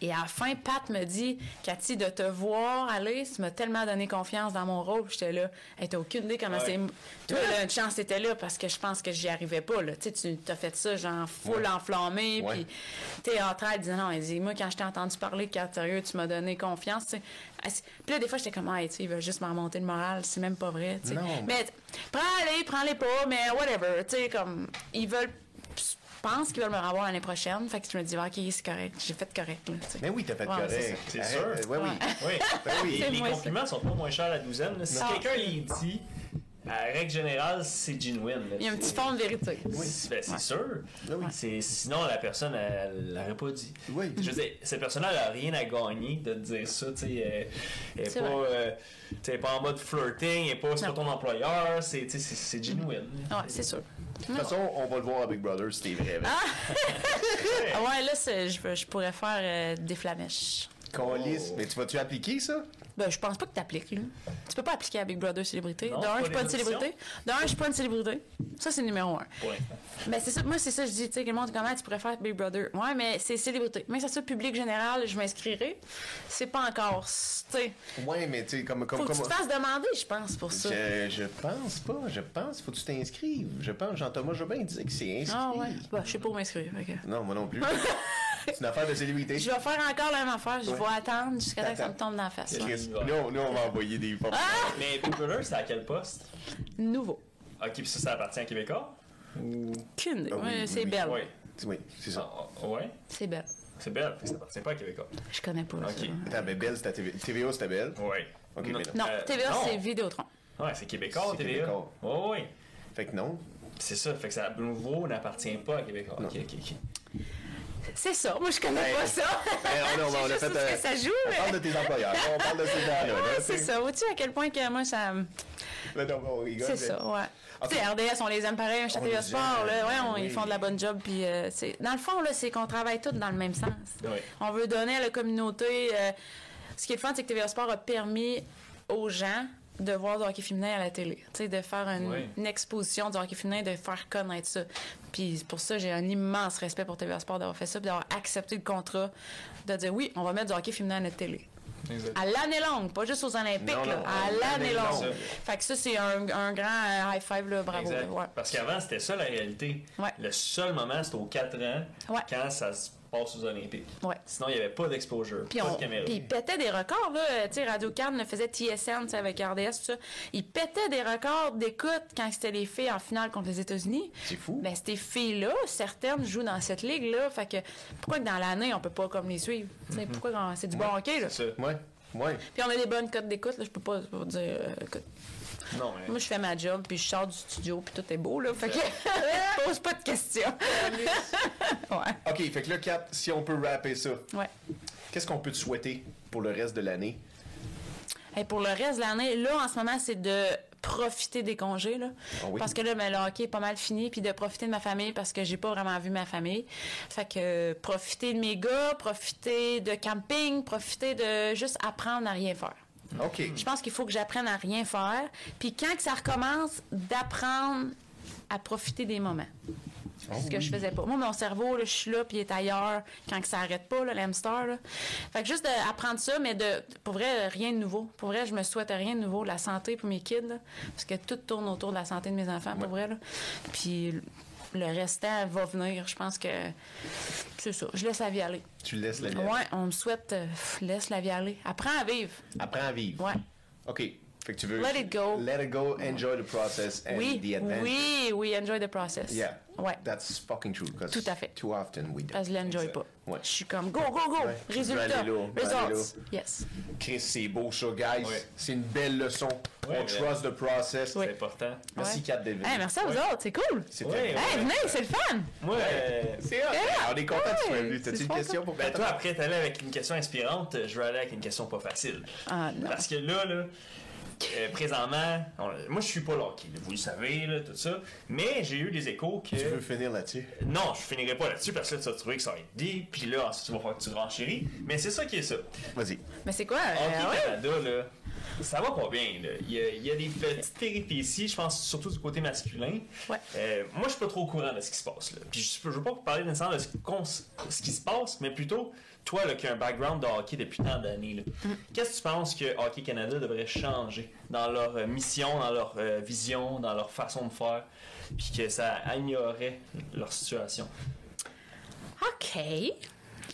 Et à la fin, Pat me dit Cathy, de te voir aller, ça m'a tellement donné confiance dans mon rôle. J'étais là. Elle t'as aucune idée comment c'est. Toi, une chance, t'étais là parce que je pense que j'y arrivais pas. Là. Tu sais, tu as fait ça, genre, full enflammé. Puis théâtral, elle disait non, elle dit Moi, quand je t'ai entendu parler, quand sérieux, tu m'as donné confiance. Puis là, des fois, j'étais comme, hey, tu sais, il veut juste m'en monter le moral. C'est même pas vrai. Mais prends-les, prends-les pas, mais whatever. Tu sais, comme, ils veulent pense qu'ils veulent me revoir l'année prochaine. Fait que je me dis, OK, c'est correct. J'ai fait correct. mais oui, t'as fait correct. C'est sûr. oui, oui. oui. Ben oui. Les compliments sont pas moins chers à la douzaine. Si quelqu'un y dit à règle générale, c'est genuine. Il y a un petit fond de vérité. Oui, ben, c'est sûr. Oui. Sinon, la personne, elle l'aurait pas dit. Oui. Je veux dire, cette personne-là, elle n'a rien à gagner de te dire ça. Tu sais, elle n'est pas, euh, pas en mode flirting, elle n'est pas, pas ton employeur. C'est genuine. Oui, c'est sûr. De toute façon, on va le voir avec Brothers, c'était vrai. Ah! ah ouais, là, je, je pourrais faire euh, des flamèches. Mais tu vas-tu appliquer ça? Ben, je pense pas que tu appliques, là. Tu peux pas appliquer à Big Brother célébrité. D'un, je suis pas une célébrité. D'un, je suis pas une célébrité. Ça, c'est numéro un. Ouais. Ben, c'est ça. Moi, c'est ça, je dis, tu sais, le monde, comment tu pourrais faire Big Brother? Ouais, mais c'est célébrité. Mais ça, ça, public général, je m'inscrirai. C'est pas encore, tu sais. Ouais, mais tu sais, comme. comme Faut que tu te fasses demander, je pense, pour ça. Je, je pense pas. Je pense, faut que tu t'inscrives. Je pense, Jean-Thomas Jobin disait que c'est inscrit. Ah, ouais. Bah, je sais pas où m'inscrire. Non, moi non plus. C'est une affaire de célébrité. Je vais faire encore la même affaire. Je vais attendre jusqu'à ce que ça me tombe dans la face. Nous, nous, on va envoyer des photos. Ah! Mais Big Brother, c'est à quel poste? Nouveau. Ok, puis ça, ça appartient à Québécois? Ou... Aucune ah oui, c'est belle. Oui, oui c'est ça. Ah, ouais? C'est belle. C'est belle, ça appartient pas à Québécois. Je connais pas. Ok. Attends, mais Belle, c'était TVA. TVA, c'était Belle? Oui. Ok, non, non. Euh, TVA, c'est Vidéotron. Ouais, c'est Québécois, TVA. Oui, oui. Fait que non. C'est ça, fait que ça, nouveau n'appartient pas à Québécois. Ok, ok, ok. C'est ça. Moi, je connais pas ça. Ben, on, on, a fait. Euh, que ça joue. On parle de tes employeurs. On parle de ces gens-là. c'est ça. Vois-tu à quel point que moi, ça. C'est ça, ouais. Tu sais, RDS, on les aime pareil, un de Sport, là, ouais, ils font de la bonne job. Puis, euh, dans le fond, là, c'est qu'on travaille tous dans le même sens. On veut donner à la communauté. Euh, ce qui est le fun, c'est que TVA Sport a permis aux gens de voir du hockey féminin à la télé. Tu sais, de faire une, exposition du hockey féminin, de faire connaître ça. Puis pour ça, j'ai un immense respect pour TVA Sport d'avoir fait ça, d'avoir accepté le contrat, de dire oui, on va mettre du hockey féminin à notre télé. À l'année longue, pas juste aux Olympiques, là, à l'année longue. Fait que ça, c'est un, un, grand euh, high five, là, bravo. Ouais. Parce qu'avant, c'était ça la réalité. Le seul moment, c'était aux 4 ans, quand ça se passe aux Olympiques. Ouais. Sinon, il n'y avait pas d'exposure, pas de caméra. Puis ils pétaient des records, là. Tu sais, Radio Cannes faisait TSN avec RDS, tout ça. Ils pétaient des records d'écoute quand c'était les filles en finale contre les États-Unis. C'est fou. Mais ces filles-là, certaines jouent dans cette ligue-là. Fait que pourquoi que dans l'année, on peut pas comme les suivre? Mm Pourquoi c'est du bon hockey, là? C'est ça. Ouais. Ouais. Puis on a des bonnes cotes d'écoute, là. Je peux pas, pas dire. Euh, non, mais... Moi, je fais ma job, puis je sors du studio, puis tout est beau, là. Fait que pose pas de questions. ouais. OK, fait que là, Cap, si on peut rapper ça, ouais. qu'est-ce qu'on peut te souhaiter pour le reste de l'année? Et pour le reste de l'année, là, en ce moment, c'est de profiter des congés, là. Ah parce que là, ben, le hockey est pas mal fini, puis de profiter de ma famille parce que j'ai pas vraiment vu ma famille. Fait que euh, profiter de mes gars, profiter de camping, profiter de juste apprendre à rien faire. Je pense qu'il faut que j'apprenne à rien faire. Puis quand que ça recommence, d'apprendre à profiter des moments. C'est ce que je faisais pas. Moi, mon cerveau, je suis là, puis il est ailleurs quand que ça arrête pas, l'hamster. Fait que juste d'apprendre ça, mais de, pour vrai, rien de nouveau. Pour vrai, je me souhaite rien de nouveau. La santé pour mes kids, parce que tout tourne autour de la santé de mes enfants, pour vrai. Là. Puis le restant va venir. Je pense que c'est ça. Je laisse la vie aller. Tu laisses la vie aller? Ouais, on me souhaite, euh, laisse la vie aller. Apprends à vivre. Apprends à vivre. Ouais. OK. Fait que tu veux. Let it go. Let it go, enjoy the process and oui, the adventure. Oui, oui, enjoy the process. Yeah. Ouais. That's fucking true. Tout à fait. Too often we don't. Parce que je l'enjoy pas. Ouais. Je suis comme go, go, go. Ouais. Résultat. Results. Yes. Chris, c'est beau ça, guys. Ouais. C'est une belle leçon. Ouais, On trust the process. C'est important. Merci, Kat David. Hey, merci à vous autres. C'est cool. C'est ouais, Hey, venez, c'est le fun. Moi, euh, c'est hot. On est content que tu sois venu. T'as-tu une question pour ben, toi, après, t'allais avec une question inspirante. Je vais aller avec une question pas facile. Ah, non. Parce que là, là. Euh, présentement, moi je suis pas hockey, vous le savez, là, tout ça, mais j'ai eu des échos que. Tu veux finir là-dessus? Non, je finirai pas là-dessus parce que tu vas trouver que ça va être dit, puis là, ensuite tu vas faire que tu renchéris. Mais c'est ça qui est ça. Vas-y. Mais c'est quoi? Hockey euh, Canada, là, ça va pas bien. Là. Il, y a, il y a des petites péripéties, je pense surtout du côté masculin. Ouais. Euh, moi, je suis pas trop au courant de ce qui se passe. Là. Puis je, je veux pas parler nécessairement de ce, ce qui se passe, mais plutôt toi là, qui as un background de hockey depuis tant d'années, mm. qu'est-ce que tu penses que Hockey Canada devrait changer dans leur euh, mission, dans leur euh, vision, dans leur façon de faire, puis que ça améliorerait leur situation? OK.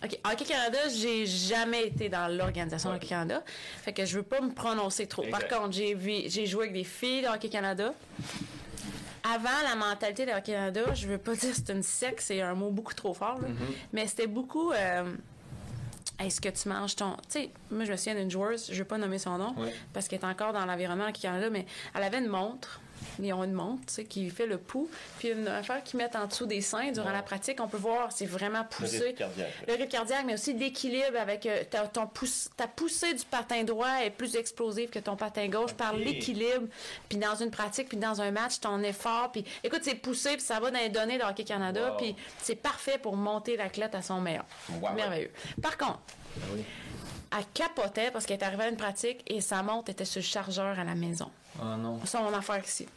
OK. Hockey Canada, j'ai jamais été dans l'organisation Hockey Canada. Fait que je veux pas me prononcer trop. Par contre, j'ai, j'ai joué avec des filles de Hockey Canada. avant la mentalité de Hockey Canada, je veux pas dire c'est une secte, c'est un mot beaucoup trop fort, là, Mm-hmm. mais c'était beaucoup. euh, est-ce que tu manges ton. Tu sais, moi, je me souviens d'une joueuse, je ne vais pas nommer son nom, parce qu'elle est encore dans l'environnement Hockey Canada, mais elle avait une montre. Ils ont une montre, tu sais, qui fait le pouls, puis une affaire qu'ils mettent en dessous des seins durant la pratique. On peut voir, c'est vraiment poussé. rythme cardiaque. Le rythme cardiaque, mais aussi l'équilibre avec euh, ta, ton pouce- ta poussée du patin droit est plus explosive que ton patin gauche par l'équilibre. Puis dans une pratique, puis dans un match, ton effort. Puis écoute, c'est poussé, puis ça va dans les données de Hockey Canada, Wow. puis c'est parfait pour monter l'athlète à son meilleur. Wow. Merveilleux. Par contre, oui. elle capotait parce qu'elle est arrivée à une pratique et sa montre était sur le chargeur à la maison. Ah non. Ça, mon affaire ici.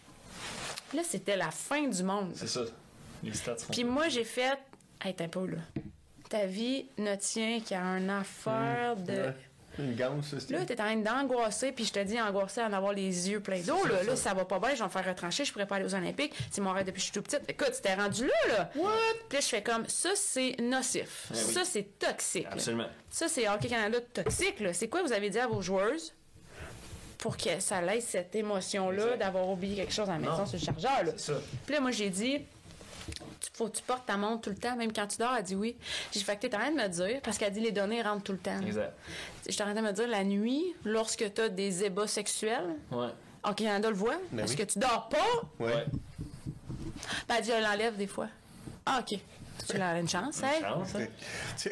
Là, c'était la fin du monde. C'est ça. Les stats sont. Puis moi, j'ai fait. Hey, t'es un peu là. Ta vie ne tient qu'à une affaire de. Une ganse, ça, Là, t'es en train d'angoisser, puis je te dis angoisser en avoir les yeux pleins d'eau. Là, là, ça va pas bien, je vais me faire retrancher, je pourrais pas aller aux Olympiques. C'est mon rêve depuis que je suis tout petite. Écoute, c'était rendu là, là. What? Puis là, je fais comme ça, c'est nocif. Eh oui. Ça, c'est toxique. là. Absolument. Ça, c'est Hockey Canada toxique. là. C'est quoi vous avez dit à vos joueuses? Pour que ça laisse cette émotion-là d'avoir oublié quelque chose à la maison Non. sur le chargeur? là? Ça. Puis là, moi, j'ai dit, tu, faut que tu portes ta montre tout le temps, même quand tu dors. Elle dit oui. J'ai fait que t'es en train de me dire, parce qu'elle dit les données rentrent tout le temps. Exact. J'étais en train de me dire, la nuit, lorsque tu as des ébats sexuels, Ouais. en Canada le voit, Ben est-ce oui. que tu dors pas? Ouais. Ben, elle dit, elle l'enlève des fois. Ah, OK. Tu as une chance, hey? Chance, hein?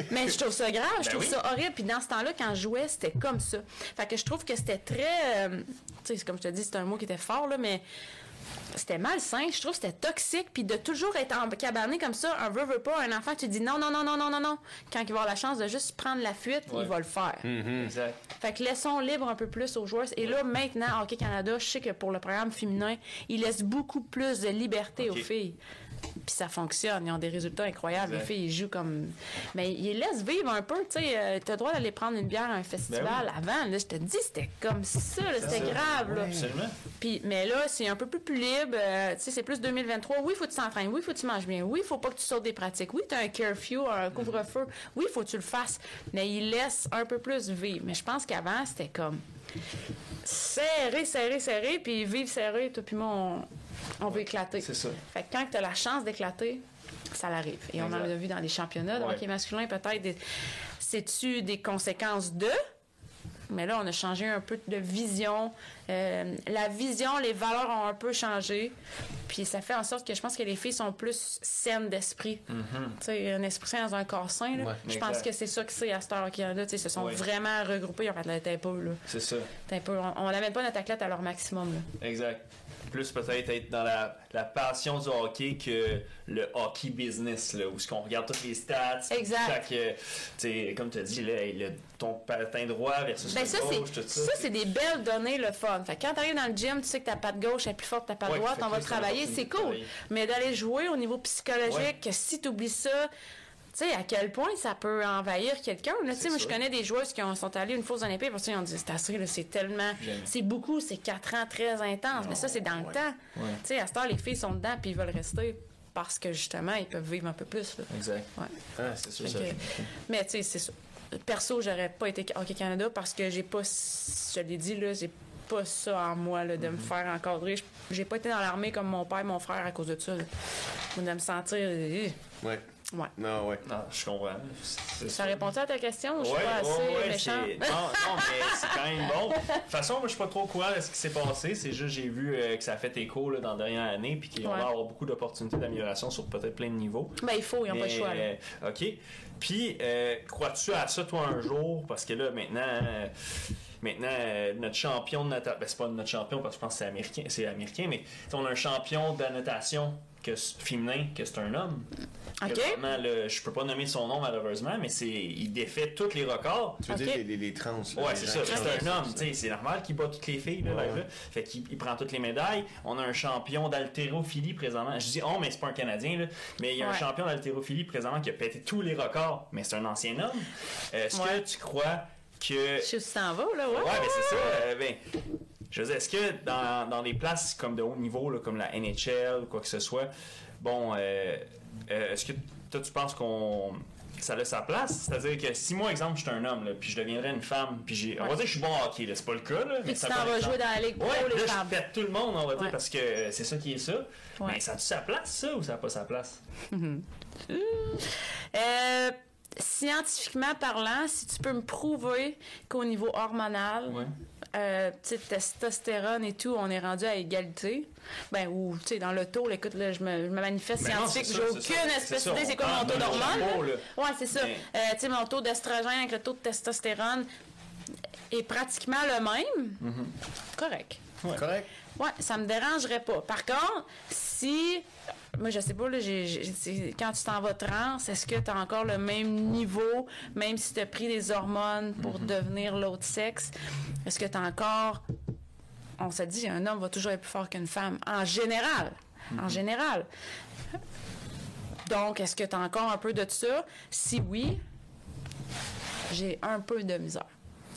Mais je trouve ça grave, je Ben trouve oui. ça horrible. Puis dans ce temps-là, quand je jouais, c'était comme ça. Fait que je trouve que c'était très. euh, tu sais, comme je te dis, c'est un mot qui était fort, là, mais c'était malsain. Je trouve que c'était toxique. Puis de toujours être cabané comme ça, un veut, veut pas, un enfant, tu dis non, non, non, non, non, non, non. Quand il va avoir la chance de juste prendre la fuite, Ouais. il va le faire. Exact. Fait que laissons libre un peu plus aux joueurs. Et là, maintenant, Hockey Canada, je sais que pour le programme féminin, il laisse beaucoup plus de liberté aux filles. Puis ça fonctionne. Ils ont des résultats incroyables. Exact. Les filles, ils jouent comme. Mais ils laissent vivre un peu. Tu sais, euh, t'as le droit d'aller prendre une bière à un festival Ben avant. Là, je te dis, c'était comme ça. C'était grave. Là. Absolument. Puis, mais là, c'est un peu plus, plus libre. euh, tu sais, c'est plus 2023. Oui, il faut que tu t'entraînes. Oui, il faut que tu manges bien. Oui, il faut pas que tu sautes des pratiques. Oui, tu as un curfew, un couvre-feu. Oui, il faut que tu le fasses. Mais ils laissent un peu plus vivre. Mais je pense qu'avant, c'était comme serré, serré, serré. Puis vivre serré, toi puis moi, on, on veut éclater. C'est ça. Fait que quand tu as la chance d'éclater, ça l'arrive. Et on en a vu dans les championnats de Ouais. hockey masculin, peut-être. des- C'est-tu des conséquences de? Mais là, on a changé un peu de vision. Euh, la vision, les valeurs ont un peu changé. Puis ça fait en sorte que je pense que les filles sont plus saines d'esprit. Tu sais, un esprit sain dans un corps sain. là. Ouais. je pense que c'est ça que c'est à cette heure au Canada. Tu sais, Ils se sont Ouais. vraiment regroupés. Ils ont fait là, pas, là. C'est ça. Pas. On n'amène pas notre athlète à leur maximum. Là. Exact. Plus peut-être être dans la, la passion du hockey que le hockey business, là, où ce qu'on regarde toutes les stats. Exact. Chaque, euh, tu comme tu as dit, là, le- ton patin droit versus Ben le ça, gauche, tout ça. ça, c'est des belles données, le fun. Fait quand t'arrives dans le gym, tu sais que ta patte gauche est plus forte que ta patte Ouais, droite, on va travailler, c'est cool. travailler. Mais d'aller jouer au niveau psychologique, Ouais. si tu oublies ça, tu sais, à quel point ça peut envahir quelqu'un. Là, tu sais, moi, je connais des joueuses qui ont- sont allées une fois aux Olympiques, parce qu'ils ont dit, c'est assez, là, c'est tellement, c'est beaucoup, c'est quatre ans très intense. Mais ça, c'est dans le temps. Ouais. Tu sais, à cette heure, les filles sont dedans, puis ils veulent rester parce que, justement, ils peuvent vivre un peu plus. là. Exact. Ouais. Ah, c'est sûr. Ça. que- mais tu sais, c'est ça. Perso, j'aurais pas été Hockey Canada parce que j'ai pas, je l'ai dit, là, j'ai pas ça en moi, là, de me faire encadrer. Je- J'ai pas été dans l'armée comme mon père et mon frère à cause de ça. là. Ou de me sentir. euh, Ouais. Ouais. Non, ouais. Non, je comprends. Ça répond à ta question? ou Je suis Ouais, pas assez ouais, ouais, méchant? c'est- Non, non, mais c'est quand même bon. De toute façon, moi, je suis pas trop au courant de ce qui s'est passé. C'est juste, j'ai vu euh, que ça a fait écho là, dans la dernière année, puis qu'ils Ouais. va avoir beaucoup d'opportunités d'amélioration sur peut-être plein de niveaux. Ben, il faut, ils n'ont pas le choix. là. euh, OK. Puis, euh, crois-tu à ça, toi, un jour? Parce que là, maintenant, euh, maintenant euh, notre champion de natation... Ben, c'est pas notre champion, parce que je pense que c'est américain, c'est américain, mais on a un champion de la natation que, c'est- féminin, que c'est un homme. OK. Que vraiment, là, je peux pas nommer son nom, malheureusement, mais c'est il défait tous les records. Tu veux dire les, les, les trans. là, Ouais, c'est ça. C'est un homme, c'est normal qu'il bat toutes les filles, là, Ouais. là. Fait qu'il il prend toutes les médailles. On a un champion d'haltérophilie présentement. Je dis oh, mais c'est pas un Canadien, là. Mais il y a un champion d'haltérophilie présentement qui a pété tous les records, mais c'est un ancien homme. Est-ce Ouais. que tu crois que. Je t'en vas, là. Ouais, Ouais, mais c'est ça. euh, ben, je veux dire, est-ce que dans, dans des places comme de haut niveau, là, comme la NHL ou quoi que ce soit, bon, euh, euh, est-ce que toi, tu penses qu'on ça a sa place? C'est-à-dire que si moi, exemple, je suis un homme, là, puis je deviendrais une femme, puis j'ai. On va dire que je suis bon au hockey, c'est pas le cas. Là, mais tu t'en vas jouer dans la ligue ouais, pour les là, femmes. je pète tout le monde, on va dire, parce que c'est ça qui est ça. Mais ça a-tu sa place, ça, ou ça n'a pas sa place? euh, scientifiquement parlant, si tu peux me prouver qu'au niveau hormonal, euh, testostérone et tout, on est rendu à égalité. Ben, ou, tu sais, dans le taux, écoute, là, je me, je me manifeste Ben non, scientifique, j'ai aucune espèce c'est d'idée, quoi mon taux là? Ouais, c'est ça. Mais- Euh, tu sais, mon taux d'estrogène avec le taux de testostérone est pratiquement le même. Mm-hmm. Correct. Correct? Ouais, ça me dérangerait pas. Par contre, si. Moi, je sais pas, là, quand tu t'en vas trans, est-ce que tu as encore le même niveau, même si tu as pris des hormones pour devenir l'autre sexe? Est-ce que tu as encore. On s'est dit, un homme va toujours être plus fort qu'une femme, en général. En général. Donc, est-ce que tu as encore un peu de ça? Si oui, j'ai un peu de misère.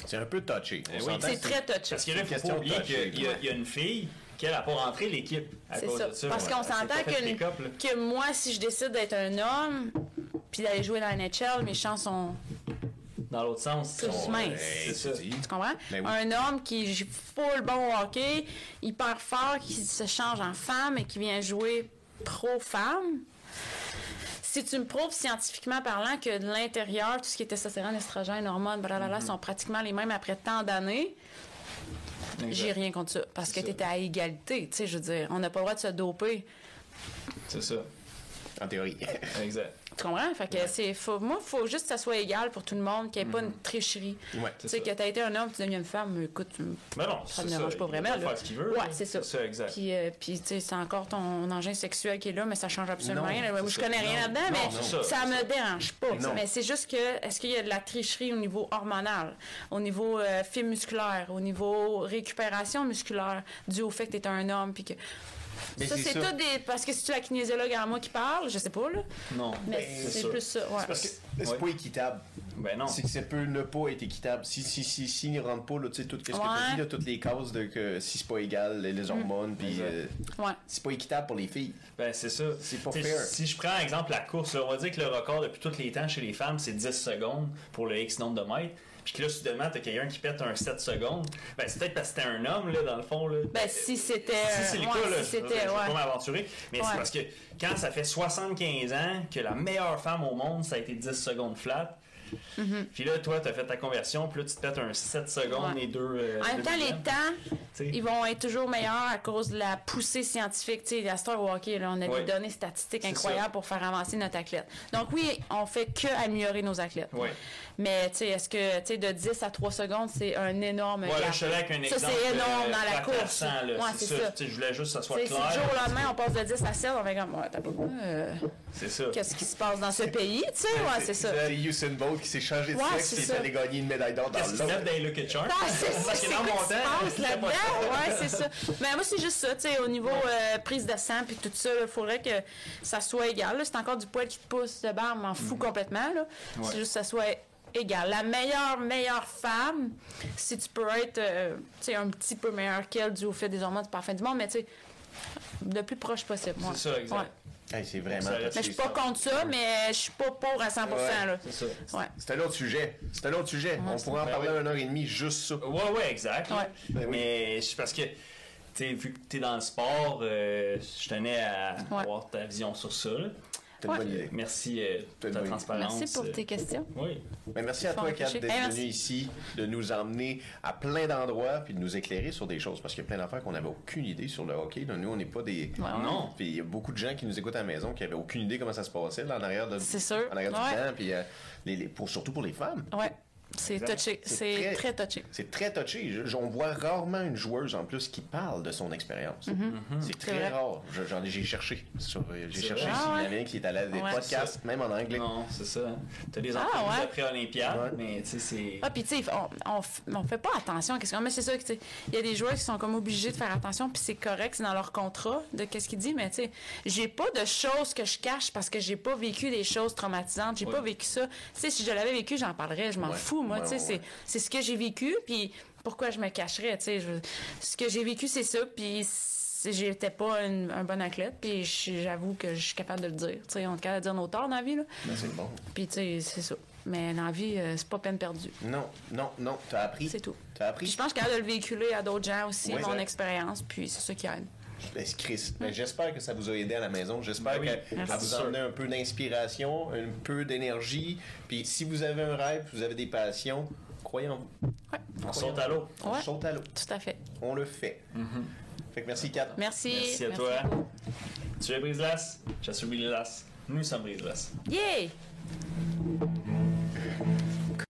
C'est un peu touché. On oui. C'est très touché. Parce que là, une il faut question pas oublier qu'il y a une fille qui, elle, n'a pas rentré l'équipe à cause ça. de ça. Parce qu'on s'entend que, que moi, si je décide d'être un homme, puis d'aller jouer dans la NHL, mes chances sont. Dans l'autre sens. Plus on- mince. C'est Hey, ça. tu comprends? Ben oui. Un homme qui joue full bon au hockey, hyper fort, qui se change en femme et qui vient jouer pro-femme. Si tu me prouves scientifiquement parlant que de l'intérieur, tout ce qui est testostérone, estrogène, hormones, blablabla, Mm-hmm. sont pratiquement les mêmes après tant d'années, j'ai rien contre ça. Parce que tu étais à égalité. Tu sais, je veux dire, on n'a pas le droit de se doper. C'est ça. En théorie. Exact. Tu comprends? Fait que c'est, faut, moi, il faut juste que ça soit égal pour tout le monde, qu'il n'y ait pas une tricherie. Ouais, tu sais, que tu as été un homme, tu deviens une femme, écoute, Mais non, ça ne dérange pas Il vraiment. peut là. faire ce qu'il veut. Ouais, c'est ça. C'est ça, exact. Puis, euh, puis tu sais, c'est encore ton engin sexuel qui est là, mais ça change absolument Non, rien. là. Moi, je connais rien Non, là-dedans, non, mais ça, ça, me ça. dérange pas. Mais c'est juste que, est-ce qu'il y a de la tricherie au niveau hormonal, au niveau euh, fibre musculaire, au niveau récupération musculaire, dû au fait que tu es un homme, puis que. Mais ça, c'est c'est tout des. Parce que si tu la kinésiologue en moi qui parle, je sais pas, là. Non. Mais Ben, c'est plus ça. Ouais. Parce que c'est Ouais. pas équitable. Ben non. C'est que ça peut ne pas être équitable. Si, si, si, n'y rentrent pas, là, tu sais, tout ce que tu dit, là, toutes les causes de que si c'est pas égal, les, les hormones, puis euh, Ouais. c'est pas équitable pour les filles. Ben, c'est ça. C'est pas fair. Si je prends, exemple, la course, là, on va dire que le record depuis tous les temps chez les femmes, c'est 10 secondes pour le X nombre de mètres. Puis que là, soudainement, t'as quelqu'un qui pète un 7 secondes. Ben, c'est peut-être parce que c'était un homme, là, dans le fond. Là. Ben, si c'était. Si c'est le ouais, cas, là, si je, vais pas Ouais. m'aventurer. Mais Ouais. c'est parce que quand ça fait 75 ans que la meilleure femme au monde, ça a été 10 secondes flat. Puis là, toi, t'as fait ta conversion, puis là, tu te pètes un 7 secondes Mm-hmm. Ouais. et deux. euh, En même temps, les temps, T'sais. ils vont être toujours meilleurs à cause de la poussée scientifique. Tu sais, à Star hockey, là, on a Ouais. des données statistiques incroyables ça. pour faire avancer notre athlète. Donc oui, on fait que améliorer nos athlètes. Ouais. Mais tu sais, est-ce que tu sais, de 10 à 3 secondes, c'est un énorme gap. je suis allé avec un Ça, c'est énorme dans la course. Ouais, c'est c'est ça. ça. Tu sais, Je voulais juste que ça soit sais, si clair. du jour au lendemain, on passe de 10 à 7, on fait comme, ouais, t'as pas euh, C'est ça. Qu'est-ce qui se passe dans ce pays? Tu sais, ouais, c'est ça. C'est Usain Bolt qui s'est changé de Ouais, sexe c'est et est allé gagner une médaille d'or dans l'autre. Lucky Charms? Ah, c'est ça, c'est dans mon temps, là-dedans? Ouais, c'est ça. Mais moi, c'est juste ça, tu sais, au niveau euh, prise de sang puis tout ça, il faudrait que ça soit égal. là. C'est encore du poil qui te pousse de barre, m'en fous complètement, là. Mhm. Ouais. C'est juste que ça soit égal. La meilleure, meilleure femme, si tu peux être, euh, tu un petit peu meilleure qu'elle dû au fait des hormones, c'est pas la fin du monde, mais tu sais, le plus proche possible. ouais. C'est ça, exact. Ouais. Hey, c'est vraiment Ça- Mais je suis pas ça. contre ça, mais je suis pas pour à 100%, Ouais, là. C'est ça. Ouais. C'est un autre sujet. C'est un autre sujet. On pourrait en Ben parler oui. une heure et demie, juste ça. Ouais, ouais, exact. Ouais. Ben oui. Mais c'est parce que, tu sais, vu que t'es dans le sport, euh, je tenais à Ouais. avoir ta vision sur ça. là. Une Ouais. bonne idée. Merci euh, pour une ta bonne idée. transparence. Merci pour euh, tes questions. Oui. Ben, merci à toi, Kat, d'être Hey, venu merci. ici, de nous emmener à plein d'endroits, puis de nous éclairer sur des choses, parce qu'il y a plein d'affaires qu'on n'avait aucune idée sur le hockey. Nous, on n'est pas des... Ouais. Non. Puis il y a beaucoup de gens qui nous écoutent à la maison qui avaient aucune idée comment ça se passait là, en arrière de C'est sûr. en arrière du Ouais. banc, puis euh, les, les- pour, surtout pour les femmes. Ouais. C'est touché. C'est C'est très- très touché. C'est très touché. Je- je- on voit rarement une joueuse en plus qui parle de son expérience. C'est très Mm-hmm. vrai. rare. Je- j'en ai- J'ai cherché. sur- J'ai C'est cherché s'il y Ah en avait un qui est allé à des Ouais. podcasts, même en anglais. Non, c'est ça. T'as des Ah, entrevues ouais? après Olympiade, Ouais. mais tu sais, c'est. Ah, puis tu sais, on, on, fait pas attention. Qu'est-ce que mais c'est ça que tu sais, il y a des joueurs qui sont comme obligés de faire attention, puis c'est correct, c'est dans leur contrat de qu'est-ce qu'il dit, mais tu sais, j'ai pas de choses que je cache parce que j'ai pas vécu des choses traumatisantes, j'ai Ouais. pas vécu ça. Tu sais, si je l'avais vécu, j'en parlerais, je m'en Ouais. fous, moi, Ouais, tu sais, ouais, c'est ce que j'ai vécu, puis pourquoi je me cacherais, tu sais, ce que j'ai vécu, c'est ça, puis j'étais pas un bon athlète, puis j'avoue que je suis capable de le dire. Tu sais, on est capable de dire nos torts dans la vie, là. Ben, c'est bon. Puis, tu sais, c'est ça. Mais dans la vie, euh, c'est pas peine perdue. Non, non, non. T'as appris. C'est tout. T'as appris. je pense que je de le véhiculer à d'autres gens aussi, mon expérience, puis c'est ça qui aide. Ben, Chris, ben, j'espère que ça vous a aidé à la maison. J'espère ben que ça vous a amené un peu d'inspiration, un peu d'énergie. Puis si vous avez un rêve, vous avez des passions, croyez en vous. Ouais. On saute à l'eau. On saute à l'eau. Tout à fait. On le fait. Mm-hmm. Fait que merci, Kat. Merci. Merci à toi. Tu es Brise-Glace, je suis Billy Nous sommes Brise-Glace. Yeah!